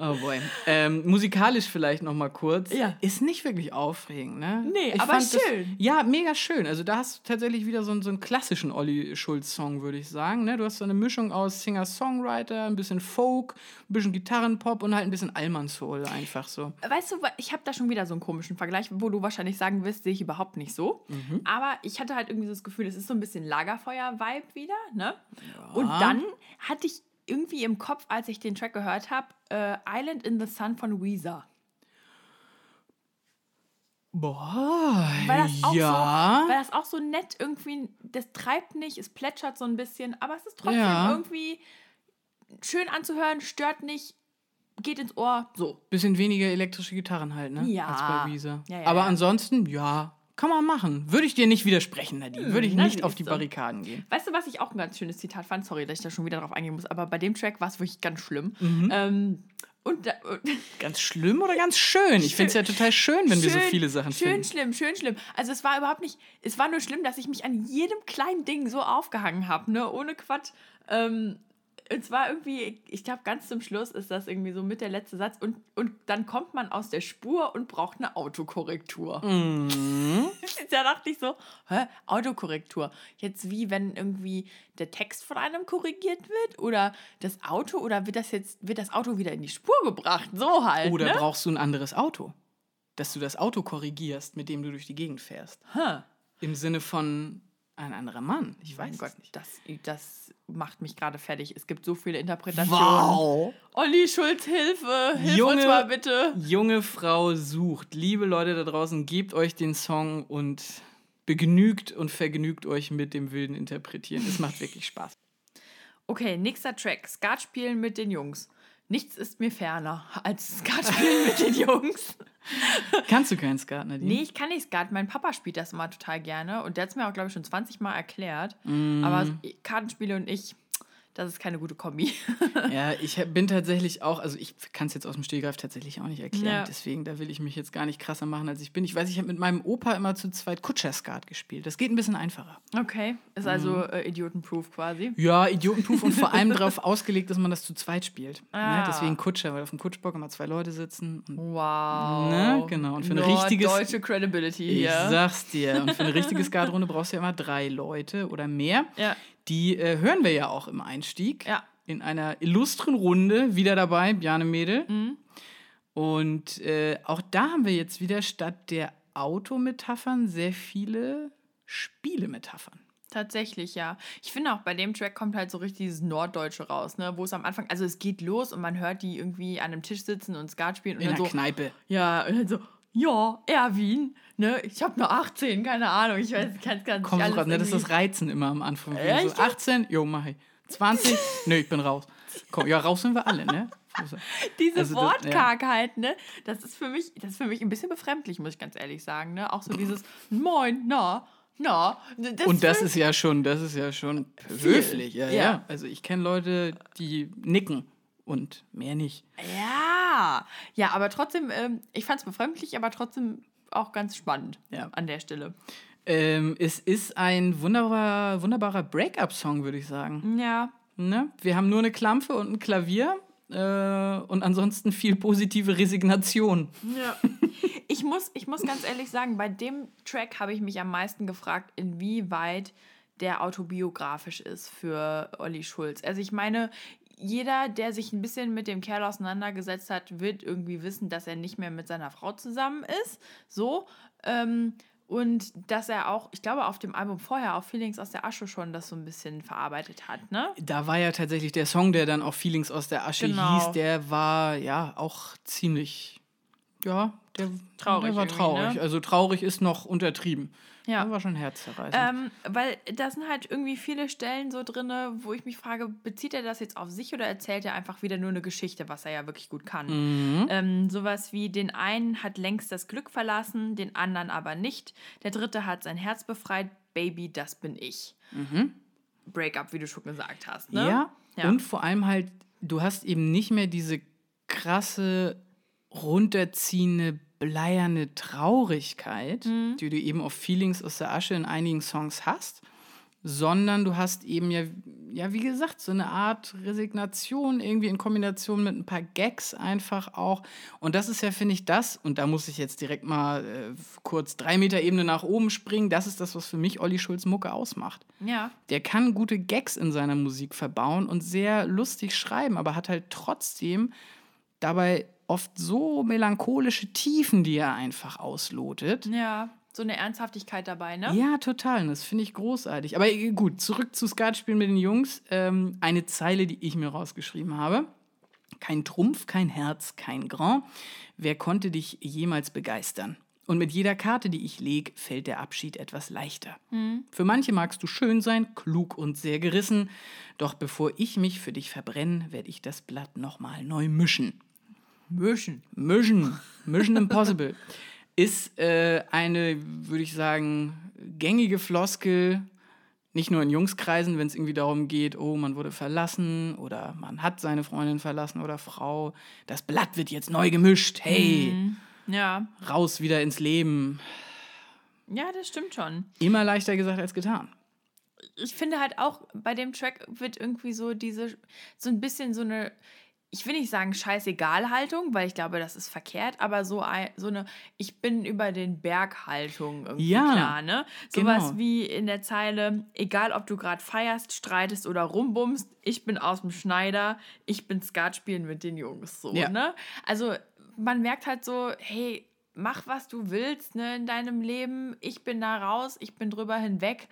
Oh boy. Ähm, musikalisch vielleicht noch mal kurz. Ja. Ist nicht wirklich aufregend, ne? Nee, Ich aber fand das- schön. ja, mega schön. Also da hast du tatsächlich wieder so, einen- so einen klassischen Olli Schulz-Song, würde ich sagen. Ne? Du hast so eine Mischung aus Singer-Songwriter, ein bisschen Folk, ein bisschen Gitarrenpop und halt ein bisschen Allmann-Soul einfach so. Weißt du, ich habe da schon wieder so einen komischen Vergleich, wo du wahrscheinlich sagen wirst, sehe ich überhaupt nicht so. Aber ich hatte halt irgendwie so das Gefühl, es ist so ein bisschen Lagerfeuer-Vibe wieder, ne? Und dann hatte ich irgendwie im Kopf, als ich den Track gehört habe, äh, Island in the Sun von Weezer. Boah, Weil das auch ja. so, weil das auch so nett irgendwie, das treibt nicht, es plätschert so ein bisschen, aber es ist trotzdem Ja. irgendwie schön anzuhören, stört nicht, geht ins Ohr, so. Bisschen weniger elektrische Gitarren halt, ne? Ja. Als bei Weezer. Ja, ja, Aber ansonsten, ja, kann man machen. Würde ich dir nicht widersprechen, Nadine. Würde ich nicht auf die. Barrikaden gehen. Weißt du, was ich auch ein ganz schönes Zitat fand? Sorry, dass ich da schon wieder drauf eingehen muss, aber bei dem Track war es wirklich ganz schlimm. Mhm. Ähm, und, da, und Ganz schlimm oder ganz schön? Ich finde es ja total schön, wenn wir so Schön- viele Sachen Schön finden. schlimm, schön schlimm. Also es war überhaupt nicht, es war nur schlimm, dass ich mich an jedem kleinen Ding so aufgehangen habe, ne? Ohne Quatsch. Ähm, und zwar irgendwie, ich glaube, ganz zum Schluss ist das irgendwie so mit der letzte Satz und, und dann kommt man aus der Spur und braucht eine Autokorrektur. Mhm. da dachte ich so, hä, Autokorrektur. Jetzt wie, wenn irgendwie der Text von einem korrigiert wird oder das Auto oder wird das jetzt, wird das Auto wieder in die Spur gebracht? So halt. Oder ne? brauchst du ein anderes Auto? Dass du das Auto korrigierst, mit dem du durch die Gegend fährst. Hä. Im Sinne von ein anderer Mann. Ich weiß es Gott, nicht. das, das macht mich gerade fertig. Es gibt so viele Interpretationen. Wow. Olli Schulz, Hilfe! Hilf Junge- uns mal bitte! Junge Frau sucht. Liebe Leute da draußen, gebt euch den Song und begnügt und vergnügt euch mit dem wilden Interpretieren. Es macht wirklich Spaß. Okay, nächster Track. Skat spielen mit den Jungs. Nichts ist mir ferner als Skat spielen mit den Jungs. Kannst du keinen Skat, Nadine? Nee, ich kann nicht Skat. Mein Papa spielt das immer total gerne. Und der hat es mir auch, glaube ich, schon 20 Mal erklärt. Mm. Aber Kartenspiele und ich, das ist keine gute Kombi. Ja, ich bin tatsächlich auch, also ich kann es jetzt aus dem Stehgreif tatsächlich auch nicht erklären. Ja. Deswegen, da will ich mich jetzt gar nicht krasser machen, als ich bin. Ich weiß, ich habe mit meinem Opa immer zu zweit Kutscher-Skat gespielt. Das geht ein bisschen einfacher. Okay, ist also äh, Idiotenproof quasi. Ja, Idiotenproof und vor allem darauf ausgelegt, dass man das zu zweit spielt. Ah. Ne? Deswegen Kutscher, weil auf dem Kutschbock immer zwei Leute sitzen. Und Wow. Ne, genau. Und für ein richtiges- deutsche Credibility ich hier. sag's dir. Und für eine richtige Skatrunde brauchst du ja immer drei Leute oder mehr. Ja. Die äh, hören wir ja auch im Einstieg. Ja. In einer illustren Runde. Wieder dabei, Bjane Mädel. Mhm. Und äh, auch da haben wir jetzt wieder statt der Autometaphern sehr viele Spielemetaphern. Tatsächlich, ja. Ich finde auch bei dem Track kommt halt so richtig dieses Norddeutsche raus, ne? Wo es am Anfang, also es geht los und man hört die irgendwie an einem Tisch sitzen und Skat spielen und In dann der so, Kneipe. ja, und dann so, ja, Erwin, ne? Ich habe nur 18, keine Ahnung, ich weiß, ich kann es gar nicht Komm alles. Ne, das ist Reizen immer am Anfang. Ja, so ich- 18, jo, mach ich. 20, nö, ich bin raus. Komm, ja, raus sind wir alle, ne? Diese Also Wortkargheit, ne? Das ist für mich, das ist für mich ein bisschen befremdlich, muss ich ganz ehrlich sagen, ne? Auch so dieses Moin, na, na. Das Und das ist ja schon, das ist ja schon höflich, ja, ja, Ja. Also ich kenne Leute, die nicken und mehr nicht. Ja, ja, aber trotzdem, ähm, ich fand es befremdlich, aber trotzdem auch ganz spannend Ja. an der Stelle. Ähm, es ist ein wunderbarer, wunderbarer Break-up-Song, würde ich sagen. Ja, Ne? Wir haben nur eine Klampfe und ein Klavier äh, und ansonsten viel positive Resignation. Ja. Ich muss, ich muss ganz ehrlich sagen, bei dem Track habe ich mich am meisten gefragt, inwieweit der autobiografisch ist für Olli Schulz. Also ich meine, jeder, der sich ein bisschen mit dem Kerl auseinandergesetzt hat, wird irgendwie wissen, dass er nicht mehr mit seiner Frau zusammen ist. So. Ähm, Und dass er auch, ich glaube, auf dem Album vorher, auf Feelings aus der Asche schon das so ein bisschen verarbeitet hat, ne? Da war ja tatsächlich der Song, der dann auch Feelings aus der Asche Genau. hieß, der war ja auch ziemlich, ja, der, Traurig der war traurig. ne? Also traurig ist noch untertrieben. Ja. Der war schon herzzerreißend. Ähm, weil da sind halt irgendwie viele Stellen so drin, wo ich mich frage, bezieht er das jetzt auf sich oder erzählt er einfach wieder nur eine Geschichte, was er ja wirklich gut kann? Mhm. Ähm, sowas wie, den einen hat längst das Glück verlassen, den anderen aber nicht. Der dritte hat sein Herz befreit, Baby, das bin ich. Breakup, wie du schon gesagt hast, ne? Ja, Ja. und vor allem halt, du hast eben nicht mehr diese krasse, runterziehende, bleierne Traurigkeit, Mhm. die du eben auf Feelings aus der Asche in einigen Songs hast, sondern du hast eben ja, ja, wie gesagt, so eine Art Resignation irgendwie in Kombination mit ein paar Gags einfach auch. Und das ist ja, finde ich, das, und da muss ich jetzt direkt mal äh, kurz drei Meter Ebene nach oben springen, das ist das, was für mich Olli Schulz Mucke ausmacht. Ja. Der kann gute Gags in seiner Musik verbauen und sehr lustig schreiben, aber hat halt trotzdem dabei oft so melancholische Tiefen, die er einfach auslotet. Ja, so eine Ernsthaftigkeit dabei, ne? Ja, total. Und das finde ich großartig. Aber äh, gut, zurück zu Skatspielen mit den Jungs. Ähm, eine Zeile, die ich mir rausgeschrieben habe. Kein Trumpf, kein Herz, kein Grand. Wer konnte dich jemals begeistern? Und mit jeder Karte, die ich leg, fällt der Abschied etwas leichter. Für manche magst du schön sein, klug und sehr gerissen. Doch bevor ich mich für dich verbrenne, werde ich das Blatt nochmal neu mischen. Mischen. Mission, Mission Impossible, ist äh, eine, würde ich sagen, gängige Floskel, nicht nur in Jungskreisen, wenn es irgendwie darum geht, oh, man wurde verlassen oder man hat seine Freundin verlassen oder Frau. Das Blatt wird jetzt neu gemischt. Hey, Ja. raus wieder ins Leben. Ja, das stimmt schon. Immer leichter gesagt als getan. ich finde halt auch, bei dem Track wird irgendwie so diese, so ein bisschen so eine, ich will nicht sagen Scheißegal-Haltung, weil ich glaube, das ist verkehrt, aber so, ein, so eine Ich bin über den Berg-Haltung irgendwie Ja, klar, ne? Sowas genau. wie in der Zeile, egal ob du gerade feierst, streitest oder rumbummst, ich bin aus dem Schneider, ich bin Skat spielen mit den Jungs, so, Ja. ne? Also man merkt halt so, hey, mach was du willst ne, in deinem Leben. Ich bin da raus, ich bin drüber hinweg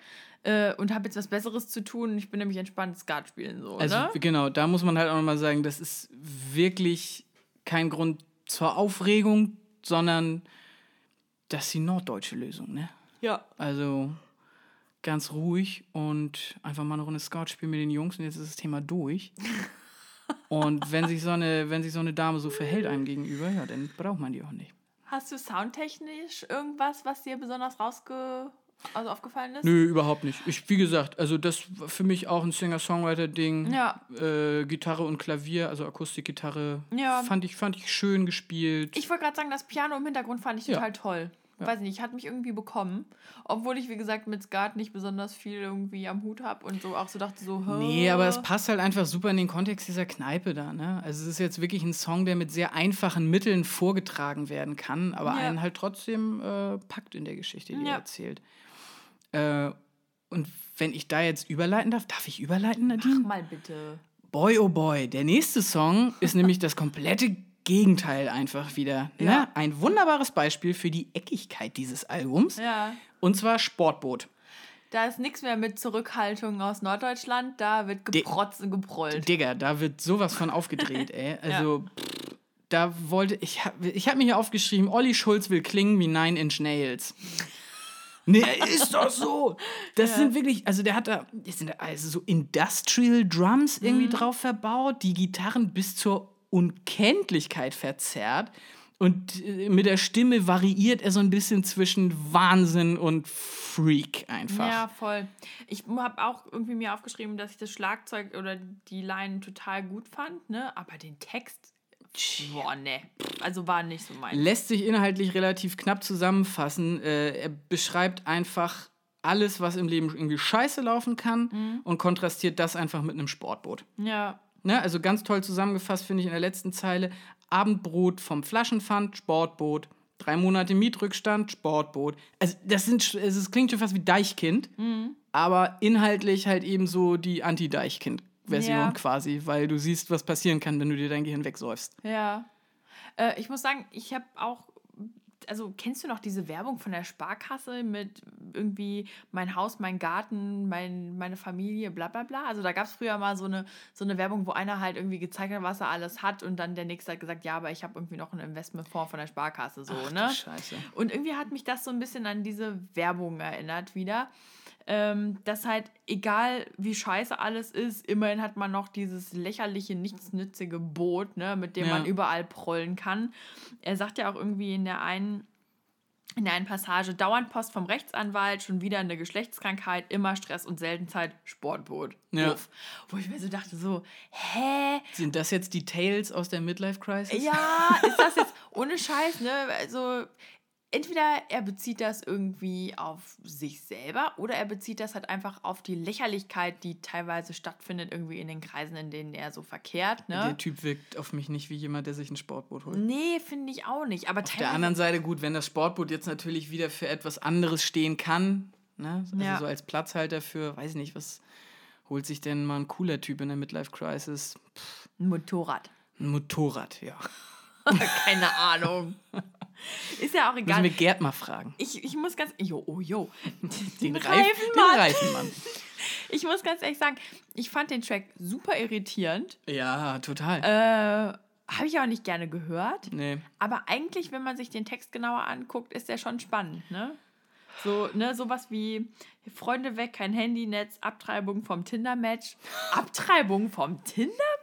äh, und habe jetzt was Besseres zu tun. Ich bin nämlich entspannt Skat spielen so. Also ne? genau, da muss man halt auch nochmal sagen, das ist wirklich kein Grund zur Aufregung, sondern das ist die norddeutsche Lösung, ne? Ja. Also ganz ruhig und einfach mal eine Runde Scout spielen mit den Jungs und jetzt ist das Thema durch. Und wenn sich so eine, wenn sich so eine Dame so verhält einem gegenüber, ja, dann braucht man die auch nicht. Hast du soundtechnisch irgendwas, was dir besonders rausge also aufgefallen ist? Nö, überhaupt nicht. Ich, wie gesagt, also das war für mich auch ein Singer-Songwriter-Ding. Ja. Äh, Gitarre und Klavier, also Akustikgitarre, Ja. fand, ich, fand ich schön gespielt. Ich wollte gerade sagen, das Piano im Hintergrund fand ich Ja. total toll. Weiß nicht, hat mich irgendwie bekommen. Obwohl ich, wie gesagt, mit Skat nicht besonders viel irgendwie am Hut habe und so auch so dachte so, hä? Nee, aber es passt halt einfach super in den Kontext dieser Kneipe da, ne? Also es ist jetzt wirklich ein Song, der mit sehr einfachen Mitteln vorgetragen werden kann, aber Ja. einen halt trotzdem äh, packt in der Geschichte, die Ja. er erzählt. Äh, und wenn ich da jetzt überleiten darf, darf ich überleiten, Nadine? mal bitte. Boy, oh boy, der nächste Song ist nämlich das komplette Gegenteil einfach wieder. Ne? Ja. Ein wunderbares Beispiel für die Eckigkeit dieses Albums. Ja. Und zwar Sportboot. Da ist nichts mehr mit Zurückhaltung aus Norddeutschland, da wird geprotzt und geprollt. Digga, da wird sowas von aufgedreht, ey. Also, pff, da wollte ich, ich habe mir hier aufgeschrieben, Olli Schulz will klingen wie Nine Inch Nails. Nee, ist doch so. Das sind wirklich, also der hat da, das sind also so Industrial Drums irgendwie drauf verbaut, die Gitarren bis zur Unkenntlichkeit verzerrt. Und äh, mit der Stimme variiert er so ein bisschen zwischen Wahnsinn und Freak einfach. Ja, voll. Ich habe auch irgendwie mir aufgeschrieben, dass ich das Schlagzeug oder die Line total gut fand, ne? Aber den Text, boah, ne. Also war nicht so mein. Lässt sich inhaltlich relativ knapp zusammenfassen. Äh, er beschreibt einfach alles, was im Leben irgendwie scheiße laufen kann und kontrastiert das einfach mit einem Sportboot. Ja, Ne? Also ganz toll zusammengefasst, finde ich in der letzten Zeile. Abendbrot vom Flaschenpfand, Sportboot. Drei Monate Mietrückstand, Sportboot. Also das sind, also es klingt schon fast wie Deichkind, aber inhaltlich halt eben so die Anti-Deichkind-Version Ja. quasi, weil du siehst, was passieren kann, wenn du dir dein Gehirn wegsäufst. ja. Äh, ich muss sagen, ich habe auch also kennst du noch diese Werbung von der Sparkasse mit irgendwie mein Haus, mein Garten, mein, meine Familie, bla bla bla? Also da gab es früher mal so eine, so eine Werbung, wo einer halt irgendwie gezeigt hat, was er alles hat und dann der nächste hat gesagt, ja, aber ich habe irgendwie noch einen Investmentfonds von der Sparkasse, so, Ach, ne? Scheiße. Und irgendwie hat mich das so ein bisschen an diese Werbung erinnert wieder ähm, dass halt, egal wie scheiße alles ist, immerhin hat man noch dieses lächerliche, nichtsnützige Boot, ne, mit dem ja. man überall prollen kann. Er sagt ja auch irgendwie in der einen in der einen Passage dauernd Post vom Rechtsanwalt, schon wieder eine Geschlechtskrankheit, immer Stress und Seltenzeit, Sportboot. Ja. Uff. Wo ich mir so dachte, so, hä? Sind das jetzt die Tales aus der Midlife Crisis? Ja, ist das jetzt ohne Scheiß, ne? Also, entweder er bezieht das irgendwie auf sich selber oder er bezieht das halt einfach auf die Lächerlichkeit, die teilweise stattfindet, irgendwie in den Kreisen, in denen er so verkehrt. Ne? Der Typ wirkt auf mich nicht wie jemand, der sich ein Sportboot holt. Nee, finde ich auch nicht. Aber auf der anderen Seite, gut, wenn das Sportboot jetzt natürlich wieder für etwas anderes stehen kann, ne? also ja. so als Platzhalter für, weiß ich nicht, was holt sich denn mal ein cooler Typ in der Midlife Crisis? Pff. Ein Motorrad. Ein Motorrad, ja. Keine Ahnung. Ist ja auch egal. Müssen wir Gerd mal fragen. Ich, ich muss ganz. Jo, oh, jo. Den, den Reifenmann. Den Reifenmann. Ich muss ganz ehrlich sagen, ich fand den Track super irritierend. Ja, total. Äh, habe ich auch nicht gerne gehört. Nee. Aber eigentlich, wenn man sich den Text genauer anguckt, ist der schon spannend, ne? So, ne, sowas wie Freunde weg, kein Handynetz, Abtreibung vom Tinder-Match. Abtreibung vom Tinder-Match?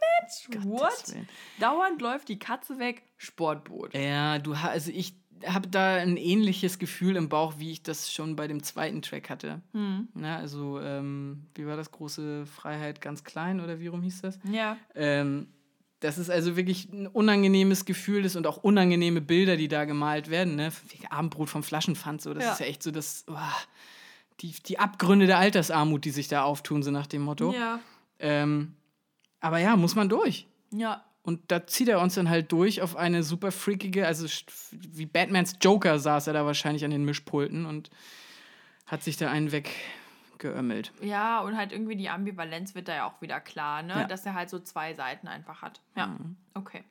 What? Dauernd läuft die Katze weg, Sportboot. Ja, du hast, also ich habe da ein ähnliches Gefühl im Bauch, wie ich das schon bei dem zweiten Track hatte. Hm. Na, also, ähm, wie war das? Große Freiheit ganz klein oder wie rum hieß das? Ja. Ähm, das ist also wirklich ein unangenehmes Gefühl ist und auch unangenehme Bilder, die da gemalt werden. Ne? Wie Abendbrot vom Flaschenpfand, so. Das ja. ist ja echt so das, oh, die, die Abgründe der Altersarmut, die sich da auftun, so nach dem Motto. Ja. Ähm, aber ja, muss man durch. Ja. Und da zieht er uns dann halt durch auf eine super freakige, also wie Batmans Joker saß er da wahrscheinlich an den Mischpulten und hat sich da einen weg, geömmelt. Ja, und halt irgendwie die Ambivalenz wird da ja auch wieder klar, ne? Ja. Dass er halt so zwei Seiten einfach hat. Ja, mhm. okay.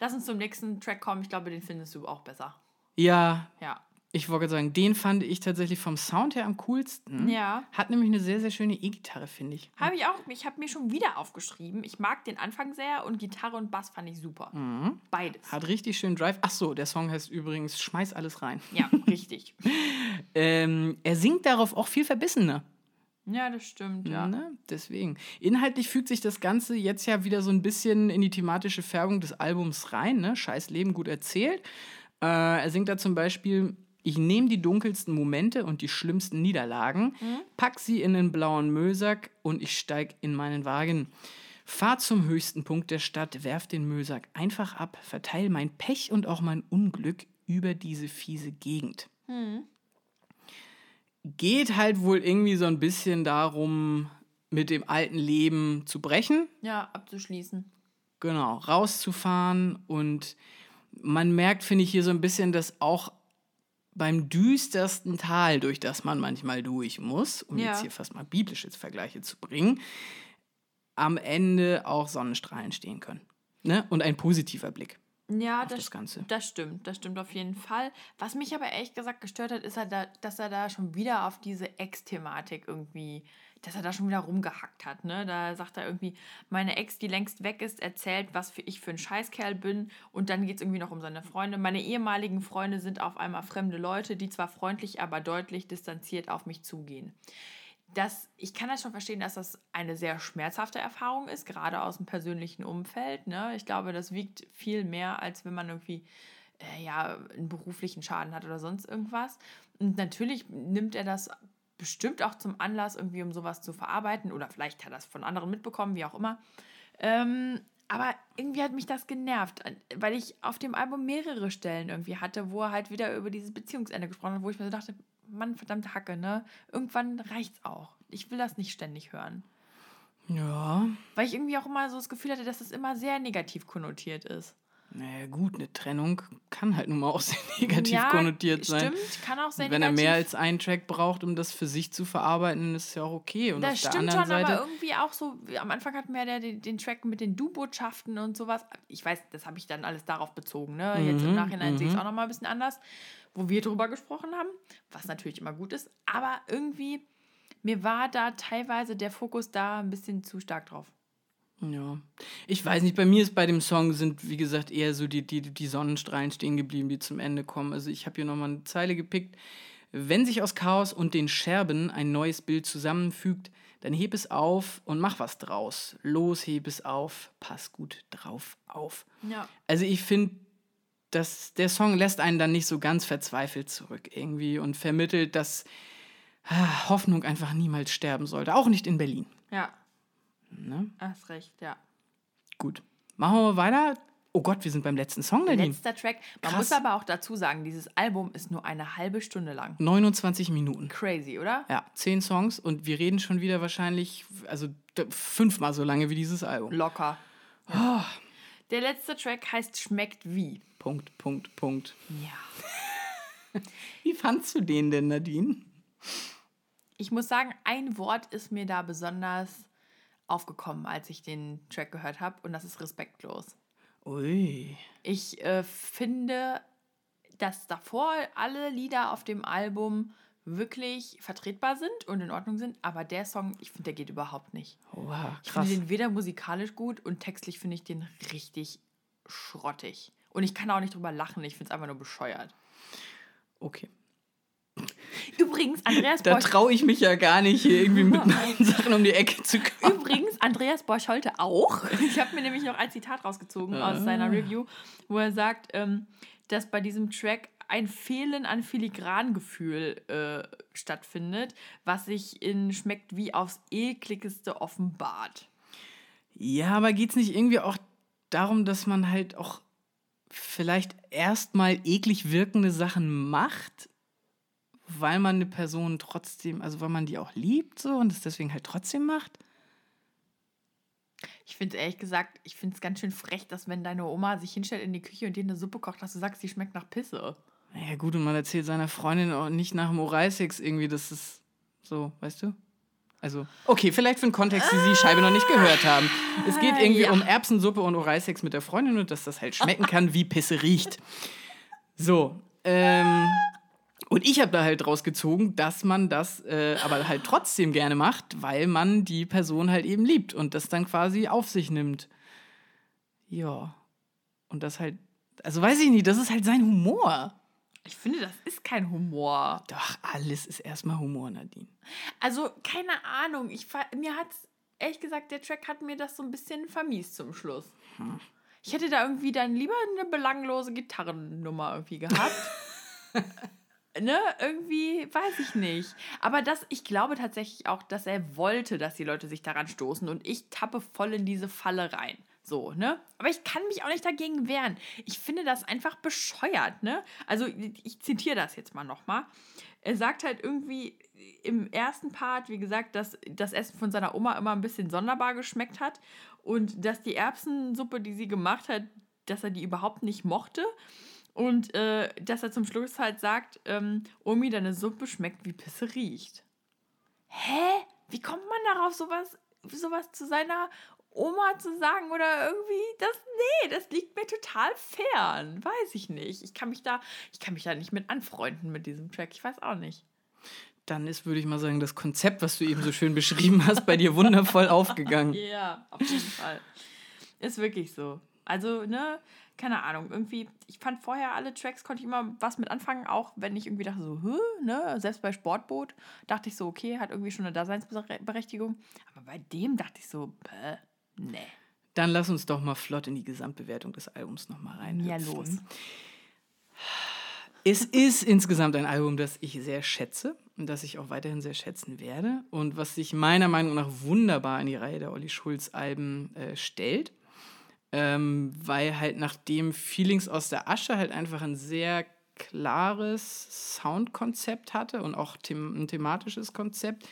Lass uns zum nächsten Track kommen. Ich glaube, den findest du auch besser. Ja. Ja. Ich wollte sagen, den fand ich tatsächlich vom Sound her am coolsten. Ja. Hat nämlich eine sehr, sehr schöne E-Gitarre, finde ich. Habe ich auch. Ich habe mir schon wieder aufgeschrieben. Ich mag den Anfang sehr und Gitarre und Bass fand ich super. Mhm. Beides. Hat richtig schön Drive. Ach so, der Song heißt übrigens Schmeiß alles rein. Ja, richtig. ähm, er singt darauf auch viel verbissener. Ja, das stimmt, ja. Ne? Deswegen. Inhaltlich fügt sich das Ganze jetzt ja wieder so ein bisschen in die thematische Färbung des Albums rein. Ne? Scheiß Leben gut erzählt. Äh, er singt da zum Beispiel: Ich nehme die dunkelsten Momente und die schlimmsten Niederlagen, mhm. pack sie in den blauen Mösack und ich steig in meinen Wagen. Fahr zum höchsten Punkt der Stadt, werf den Mösack einfach ab, verteil mein Pech und auch mein Unglück über diese fiese Gegend. Mhm geht halt wohl irgendwie so ein bisschen darum, mit dem alten Leben zu brechen. Ja, abzuschließen. Genau, rauszufahren. Und man merkt, finde ich, hier so ein bisschen, dass auch beim düstersten Tal, durch das man manchmal durch muss, um ja. jetzt hier fast mal biblische Vergleiche zu bringen, am Ende auch Sonnenstrahlen stehen können. Ne? Und ein positiver Blick. Ja, das, das, Ganze. das stimmt, das stimmt auf jeden Fall. Was mich aber ehrlich gesagt gestört hat, ist, halt da, dass er da schon wieder auf diese Ex-Thematik irgendwie, dass er da schon wieder rumgehackt hat. Ne? Da sagt er irgendwie, meine Ex, die längst weg ist, erzählt, was für ich für ein Scheißkerl bin und dann geht es irgendwie noch um seine Freunde. Meine ehemaligen Freunde sind auf einmal fremde Leute, die zwar freundlich, aber deutlich distanziert auf mich zugehen das, ich kann das schon verstehen, dass das eine sehr schmerzhafte Erfahrung ist, gerade aus dem persönlichen Umfeld. Ne? Ich glaube, das wiegt viel mehr, als wenn man irgendwie äh, ja, einen beruflichen Schaden hat oder sonst irgendwas. Und natürlich nimmt er das bestimmt auch zum Anlass, irgendwie um sowas zu verarbeiten. Oder vielleicht hat er es von anderen mitbekommen, wie auch immer. Ähm, aber irgendwie hat mich das genervt, weil ich auf dem Album mehrere Stellen irgendwie hatte, wo er halt wieder über dieses Beziehungsende gesprochen hat, wo ich mir so dachte, Mann, verdammte Hacke, ne? Irgendwann reicht's auch. Ich will das nicht ständig hören. Ja. Weil ich irgendwie auch immer so das Gefühl hatte, dass es immer sehr negativ konnotiert ist. Naja, gut, eine Trennung kann halt nun mal auch sehr negativ Ja, konnotiert sein. stimmt, kann auch sehr Wenn er mehr negativ- als einen Track braucht, um das für sich zu verarbeiten, ist es ja auch okay. Und Das auf der stimmt anderen schon, aber Seite. irgendwie auch so, am Anfang hatten wir ja der, den, den Track mit den Du-Botschaften und sowas. Ich weiß, das habe ich dann alles darauf bezogen. Ne? Jetzt Mhm, im Nachhinein sehe ich es auch nochmal ein bisschen anders, wo wir drüber gesprochen haben, was natürlich immer gut ist. Aber irgendwie, mir war da teilweise der Fokus da ein bisschen zu stark drauf. Ja. Ich weiß nicht, bei mir ist bei dem Song sind, wie gesagt, eher so die, die, die Sonnenstrahlen stehen geblieben, die zum Ende kommen. Also ich habe hier nochmal eine Zeile gepickt. Wenn sich aus Chaos und den Scherben ein neues Bild zusammenfügt, dann heb es auf und mach was draus. Los, heb es auf, pass gut drauf auf. Ja. Also ich finde, dass der Song lässt einen dann nicht so ganz verzweifelt zurück irgendwie und vermittelt, dass ah, Hoffnung einfach niemals sterben sollte. Auch nicht in Berlin. Ja, Ne? hast recht, ja. Gut. Machen wir weiter. Oh Gott, wir sind beim letzten Song, Nadine. Letzter Track. Man Krass. muss aber auch dazu sagen, dieses Album ist nur eine halbe Stunde lang. 29 Minuten. Crazy, oder? Ja, 10 Songs und wir reden schon wieder wahrscheinlich, also fünfmal so lange wie dieses Album. Locker. Ah. Der letzte Track heißt Schmeckt wie. Punkt, Punkt, Punkt. Ja. Wie fandst du den denn, Nadine? Ich muss sagen, ein Wort ist mir da besonders aufgekommen, als ich den Track gehört habe, und das ist respektlos. Ui. Ich äh, finde, dass davor alle Lieder auf dem Album wirklich vertretbar sind und in Ordnung sind, aber der Song, ich finde, der geht überhaupt nicht. Wow, Ich krass. finde den weder musikalisch gut und textlich finde ich den richtig schrottig. Und ich kann auch nicht drüber lachen, ich finde es einfach nur bescheuert. Okay. Übrigens, Andreas Da traue ich mich ja gar nicht, hier irgendwie mit meinen Sachen um die Ecke zu kommen. übrigens, Andreas Borch heute auch. Ich habe mir nämlich noch ein Zitat rausgezogen aus seiner Review, wo er sagt, ähm, dass bei diesem Track ein Fehlen an Filigrangefühl äh, stattfindet, was sich in Schmeckt wie aufs ekligste offenbart. Ja, aber geht es nicht irgendwie auch darum, dass man halt auch vielleicht erstmal eklig wirkende Sachen macht, weil man eine Person trotzdem, also weil man die auch liebt so und es deswegen halt trotzdem macht? Ich finde ehrlich gesagt, ich finde es ganz schön frech, dass wenn deine Oma sich hinstellt in die Küche und dir eine Suppe kocht, dass du sagst, die schmeckt nach Pisse. Naja, gut, und man erzählt seiner Freundin auch nicht nach dem Oralsex irgendwie, dass es so, weißt du? Also, okay, vielleicht für einen Kontext, die Sie Scheibe noch nicht gehört haben. Es geht irgendwie ja. um Erbsensuppe und Oralsex mit der Freundin und dass das halt schmecken kann, wie Pisse riecht. So, ähm, und ich habe da halt rausgezogen, dass man das äh, aber halt trotzdem gerne macht, weil man die Person halt eben liebt und das dann quasi auf sich nimmt. Ja. Und das halt, also weiß ich nicht, das ist halt sein Humor. Ich finde, das ist kein Humor. Doch, alles ist erstmal Humor, Nadine. Also, keine Ahnung. Ich, mir hat's, ehrlich gesagt, der Track hat mir das so ein bisschen vermiest zum Schluss. Ich hätte da irgendwie dann lieber eine belanglose Gitarrennummer irgendwie gehabt. ne, irgendwie, weiß ich nicht. Aber das, ich glaube tatsächlich auch, dass er wollte, dass die Leute sich daran stoßen und ich tappe voll in diese Falle rein. So, ne? Aber ich kann mich auch nicht dagegen wehren. Ich finde das einfach bescheuert, ne? Also, ich zitiere das jetzt mal nochmal. Er sagt halt irgendwie im ersten Part, wie gesagt, dass das Essen von seiner Oma immer ein bisschen sonderbar geschmeckt hat und dass die Erbsensuppe, die sie gemacht hat, dass er die überhaupt nicht mochte. Und äh, dass er zum Schluss halt sagt, ähm, Omi, deine Suppe schmeckt wie Pisse riecht. Hä? Wie kommt man darauf, sowas, sowas zu seiner Oma zu sagen oder irgendwie das nee, das liegt mir total fern, weiß ich nicht. Ich kann mich da ich kann mich da nicht mit anfreunden mit diesem Track, ich weiß auch nicht. Dann ist, würde ich mal sagen, das Konzept, was du eben so schön beschrieben hast, bei dir wundervoll aufgegangen. Ja, auf jeden Fall. Ist wirklich so. Also, ne, keine Ahnung, irgendwie, ich fand vorher alle Tracks, konnte ich immer was mit anfangen, auch wenn ich irgendwie dachte so, Hö? ne, selbst bei Sportboot dachte ich so, okay, hat irgendwie schon eine Daseinsberechtigung. Aber bei dem dachte ich so, bäh, nee. Dann lass uns doch mal flott in die Gesamtbewertung des Albums nochmal rein. Ja, los. Es ist insgesamt ein Album, das ich sehr schätze und das ich auch weiterhin sehr schätzen werde und was sich meiner Meinung nach wunderbar in die Reihe der Olli Schulz-Alben äh, stellt, ähm, weil halt nachdem Feelings aus der Asche halt einfach ein sehr klares Soundkonzept hatte und auch them ein thematisches Konzept,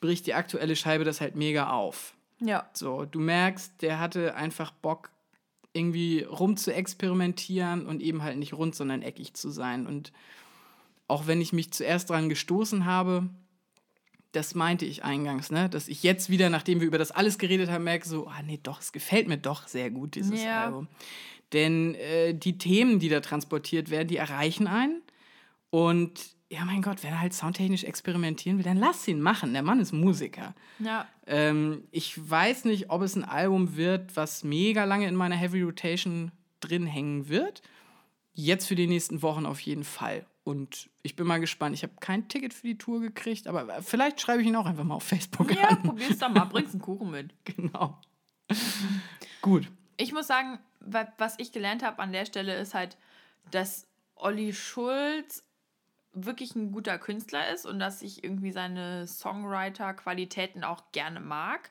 bricht die aktuelle Scheibe das halt mega auf. Ja. So, du merkst, der hatte einfach Bock, irgendwie rum zu experimentieren und eben halt nicht rund, sondern eckig zu sein. Und auch wenn ich mich zuerst daran gestoßen habe, das meinte ich eingangs, ne? dass ich jetzt wieder, nachdem wir über das alles geredet haben, merke so, ah nee, doch, es gefällt mir doch sehr gut, dieses ja. Album. Denn äh, die Themen, die da transportiert werden, die erreichen einen. Und ja, mein Gott, wenn er halt soundtechnisch experimentieren will, dann lass ihn machen. Der Mann ist Musiker. Ja. Ähm, ich weiß nicht, ob es ein Album wird, was mega lange in meiner Heavy Rotation drin hängen wird. Jetzt für die nächsten Wochen auf jeden Fall. Und ich bin mal gespannt. Ich habe kein Ticket für die Tour gekriegt, aber vielleicht schreibe ich ihn auch einfach mal auf Facebook ja, an. Ja, probier's doch mal. Bringst einen Kuchen mit. Genau. Gut. Ich muss sagen, was ich gelernt habe an der Stelle ist halt, dass Olli Schulz wirklich ein guter Künstler ist und dass ich irgendwie seine Songwriter-Qualitäten auch gerne mag.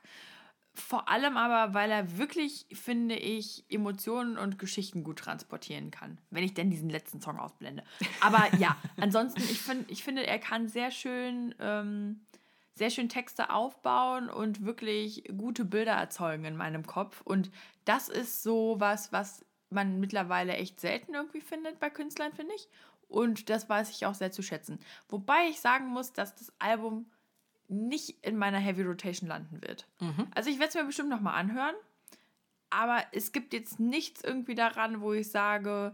Vor allem aber, weil er wirklich, finde ich, Emotionen und Geschichten gut transportieren kann. Wenn ich denn diesen letzten Song ausblende. Aber ja, ansonsten, ich, find, ich finde, er kann sehr schön, ähm, sehr schön Texte aufbauen und wirklich gute Bilder erzeugen in meinem Kopf. Und das ist so was, was man mittlerweile echt selten irgendwie findet bei Künstlern, finde ich. Und das weiß ich auch sehr zu schätzen. Wobei ich sagen muss, dass das Album nicht in meiner Heavy Rotation landen wird. Mhm. Also ich werde es mir bestimmt nochmal anhören, aber es gibt jetzt nichts irgendwie daran, wo ich sage,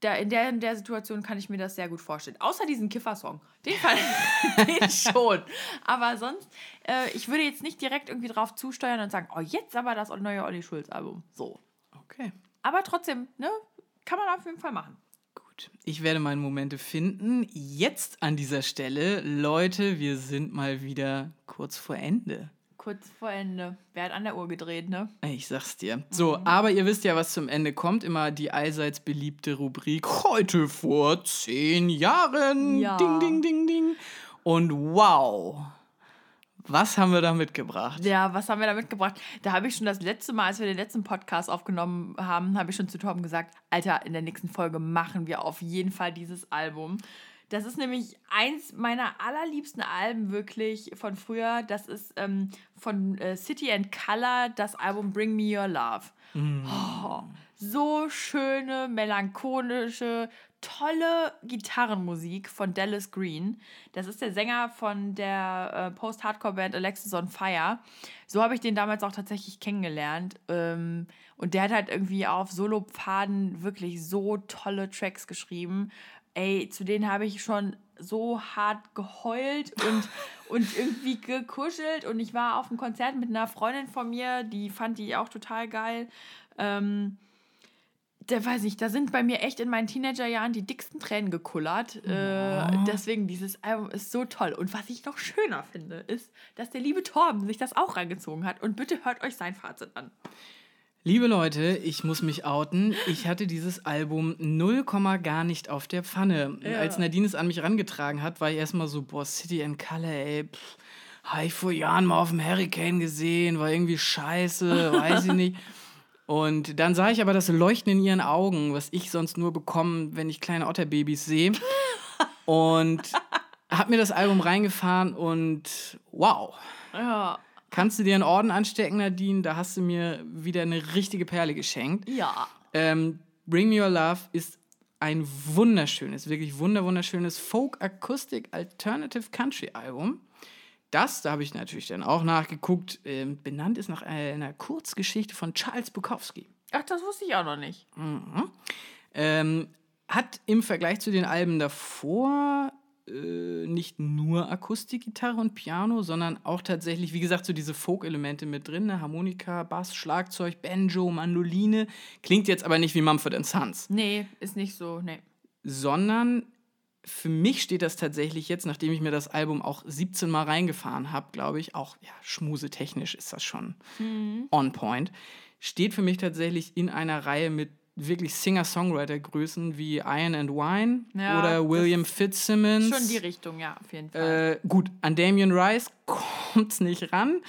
da in, der, in der Situation kann ich mir das sehr gut vorstellen. Außer diesen Kiffer-Song. Den fand den schon. Aber sonst, äh, ich würde jetzt nicht direkt irgendwie drauf zusteuern und sagen, oh, jetzt aber das neue Olli Schulz-Album. So. Okay. Aber trotzdem, ne, kann man auf jeden Fall machen. Gut, ich werde meine Momente finden. Jetzt an dieser Stelle, Leute, wir sind mal wieder kurz vor Ende. Kurz vor Ende. Wer hat an der Uhr gedreht, ne? Ich sag's dir. So, mhm. aber ihr wisst ja, was zum Ende kommt. Immer die allseits beliebte Rubrik heute vor zehn Jahren. Ja. Ding, ding, ding, ding. Und wow, was haben wir da mitgebracht? Ja, was haben wir da mitgebracht? Da habe ich schon das letzte Mal, als wir den letzten Podcast aufgenommen haben, habe ich schon zu Torben gesagt, Alter, in der nächsten Folge machen wir auf jeden Fall dieses Album. Das ist nämlich eins meiner allerliebsten Alben wirklich von früher. Das ist ähm, von äh, City and Color das Album Bring Me Your Love. Mm. Oh, so schöne, melancholische, tolle Gitarrenmusik von Dallas Green. Das ist der Sänger von der äh, Post-Hardcore-Band Alexis on Fire. So habe ich den damals auch tatsächlich kennengelernt. Ähm, und der hat halt irgendwie auf Solo-Pfaden wirklich so tolle Tracks geschrieben. Ey, zu denen habe ich schon so hart geheult und, und irgendwie gekuschelt. Und ich war auf einem Konzert mit einer Freundin von mir, die fand die auch total geil. Ähm, da weiß ich, da sind bei mir echt in meinen Teenagerjahren die dicksten Tränen gekullert. Äh, oh. deswegen, dieses Album ist so toll. Und was ich noch schöner finde, ist, dass der liebe Torben sich das auch reingezogen hat. Und bitte hört euch sein Fazit an. Liebe Leute, ich muss mich outen. Ich hatte dieses Album 0, gar nicht auf der Pfanne. Ja. Als Nadine es an mich rangetragen hat, war ich erstmal so, boah, City and Color, ey, habe ich vor Jahren mal auf dem Hurricane gesehen, war irgendwie scheiße, weiß ich nicht. Und dann sah ich aber das Leuchten in ihren Augen, was ich sonst nur bekomme, wenn ich kleine Otterbabys sehe. Und hab mir das Album reingefahren und wow. Ja. Kannst du dir einen Orden anstecken, Nadine? Da hast du mir wieder eine richtige Perle geschenkt. Ja. Ähm, Bring Me Your Love ist ein wunderschönes, wirklich wunderschönes Folk Acoustic Alternative Country Album. Das, da habe ich natürlich dann auch nachgeguckt, äh, benannt ist nach einer Kurzgeschichte von Charles Bukowski. Ach, das wusste ich auch noch nicht. Mhm. Ähm, hat im Vergleich zu den Alben davor äh, nicht nur Akustikgitarre und Piano, sondern auch tatsächlich, wie gesagt, so diese Folk-Elemente mit drin, ne? Harmonika, Bass, Schlagzeug, Banjo, Mandoline. Klingt jetzt aber nicht wie Mumford Sons. Nee, ist nicht so, nee. Sondern für mich steht das tatsächlich jetzt, nachdem ich mir das Album auch 17 Mal reingefahren habe, glaube ich, auch ja, schmusetechnisch ist das schon mhm. on point, steht für mich tatsächlich in einer Reihe mit wirklich Singer-Songwriter-Größen wie Iron and Wine ja, oder William Fitzsimmons. Schon die Richtung, ja, auf jeden Fall. Äh, gut, an Damien Rice kommt es nicht ran.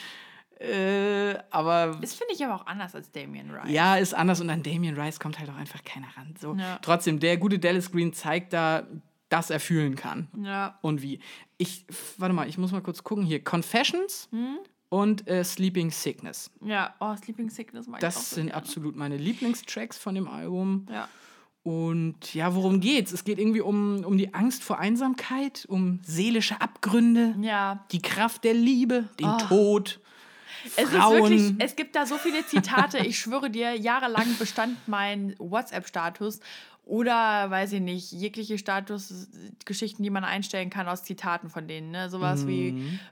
Äh, aber. Das finde ich aber auch anders als Damien Rice. Ja, ist anders und an Damien Rice kommt halt auch einfach keiner ran. So. Ja. Trotzdem, der gute Dallas Green zeigt da das er fühlen kann. Ja. Und wie. Ich, warte mal, ich muss mal kurz gucken hier. Confessions, hm? und äh, Sleeping Sickness. Ja, oh, Sleeping Sickness mag ich auch Das so sind gerne. absolut meine Lieblingstracks von dem Album. Ja. Und ja, worum geht's? Es geht irgendwie um, um die Angst vor Einsamkeit, um seelische Abgründe, Ja. die Kraft der Liebe, den Oh. Tod, Es Frauen. ist wirklich, es gibt da so viele Zitate. Ich schwöre dir, jahrelang bestand mein WhatsApp-Status oder, weiß ich nicht, jegliche Statusgeschichten, die man einstellen kann aus Zitaten von denen. Ne? Sowas wie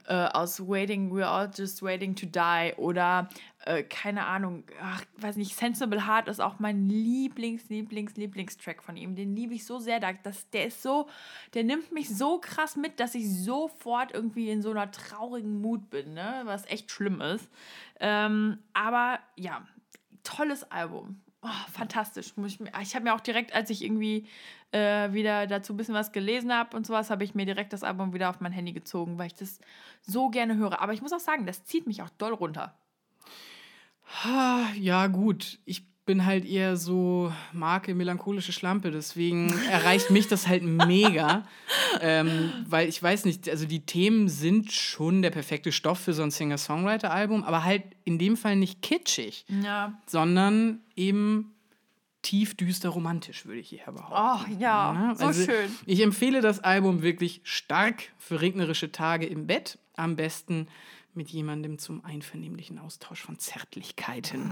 äh, aus Waiting, we're all just waiting to die oder äh, keine Ahnung, ach, weiß nicht, Sensible Heart ist auch mein Lieblings, Lieblings, Lieblingstrack von ihm. Den liebe ich so sehr. Da- Das, der ist so, der nimmt mich so krass mit, dass ich sofort irgendwie in so einer traurigen Mut bin, ne? was echt schlimm ist. Ähm, aber ja, tolles Album. Oh, fantastisch. Ich habe mir auch direkt, als ich irgendwie äh, wieder dazu ein bisschen was gelesen habe und sowas, habe ich mir direkt das Album wieder auf mein Handy gezogen, weil ich das so gerne höre. Aber ich muss auch sagen, das zieht mich auch doll runter. Ja, gut. Ich bin halt eher so Marke melancholische Schlampe, deswegen erreicht mich das halt mega. ähm, weil ich weiß nicht, also die Themen sind schon der perfekte Stoff für so ein Singer-Songwriter-Album, aber halt in dem Fall nicht kitschig, Ja. sondern eben tief, düster, romantisch, würde ich eher behaupten. Oh, ja, Ja, so also schön. Ich empfehle das Album wirklich stark für regnerische Tage im Bett. Am besten mit jemandem zum einvernehmlichen Austausch von Zärtlichkeiten.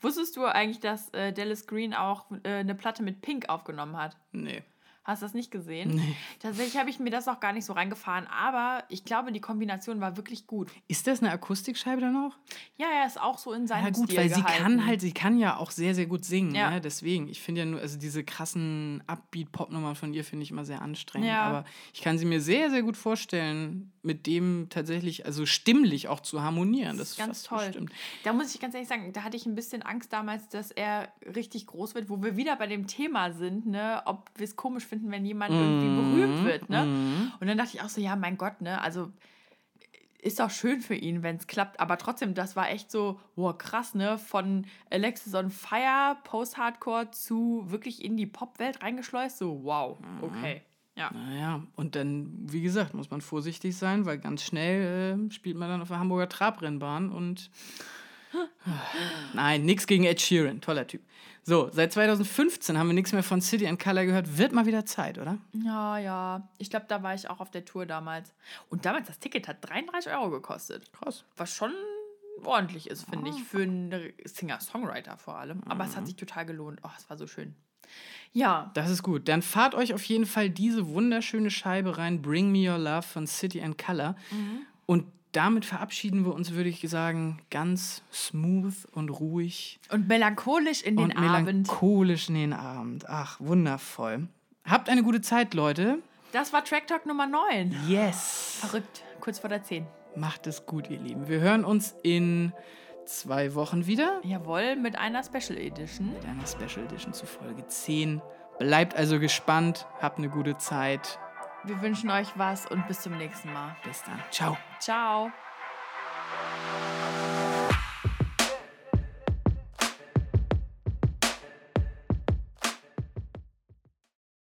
Wusstest du eigentlich, dass äh, Dallas Green auch äh, eine Platte mit Pink aufgenommen hat? Nee. Hast du das nicht gesehen? Nee. Tatsächlich habe ich mir das auch gar nicht so reingefahren, aber ich glaube, die Kombination war wirklich gut. Ist das eine Akustikscheibe dann noch? Ja, er ist auch so in seinem Ja gut, Stil weil sie gehalten. kann halt, sie kann ja auch sehr, sehr gut singen. Ja. Ne? Deswegen, ich finde ja nur, also diese krassen Upbeat-Pop-Nummern von ihr finde ich immer sehr anstrengend. Ja. Aber ich kann sie mir sehr, sehr gut vorstellen, mit dem tatsächlich, also stimmlich auch zu harmonieren. Das ist ganz toll. bestimmt. Da muss ich ganz ehrlich sagen, da hatte ich ein bisschen Angst damals, dass er richtig groß wird, wo wir wieder bei dem Thema sind, ne, ob wir es komisch finden, wenn jemand irgendwie Mhm. berühmt wird, ne? Und dann dachte ich auch so, ja, mein Gott, ne, also ist auch schön für ihn, wenn es klappt, aber trotzdem, das war echt so, wow, krass, ne, von Alexis on Fire, Post-Hardcore zu wirklich in die Pop-Welt reingeschleust, so, wow, Mhm. okay, ja. Naja, und dann, wie gesagt, muss man vorsichtig sein, weil ganz schnell äh, spielt man dann auf der Hamburger Trabrennbahn und. Nein, nix gegen Ed Sheeran, toller Typ. So, seit 2015 haben wir nichts mehr von City and Color gehört. Wird mal wieder Zeit, oder? Ja, ja, ich glaube, da war ich auch auf der Tour damals. Und damals, das Ticket hat 33 Euro gekostet. Krass. was schon ordentlich ist, finde ich, für einen Singer-Songwriter vor allem. Aber es hat sich total gelohnt. Oh, es war so schön. Ja, Das ist gut. Dann fahrt euch auf jeden Fall diese wunderschöne Scheibe rein, Bring Me Your Love von City and Color. Und damit verabschieden wir uns, würde ich sagen, ganz smooth und ruhig und melancholisch in den und Abend. melancholisch in den Abend. Ach, wundervoll. Habt eine gute Zeit, Leute. Das war Track Talk Nummer 9. Yes. Verrückt, kurz vor der 10. Macht es gut, ihr Lieben. Wir hören uns in zwei Wochen wieder Jawohl, mit einer Special Edition. mit einer Special Edition zu Folge 10. Bleibt also gespannt, habt eine gute Zeit. Wir wünschen euch was und bis zum nächsten Mal. Bis dann. Ciao. Ciao.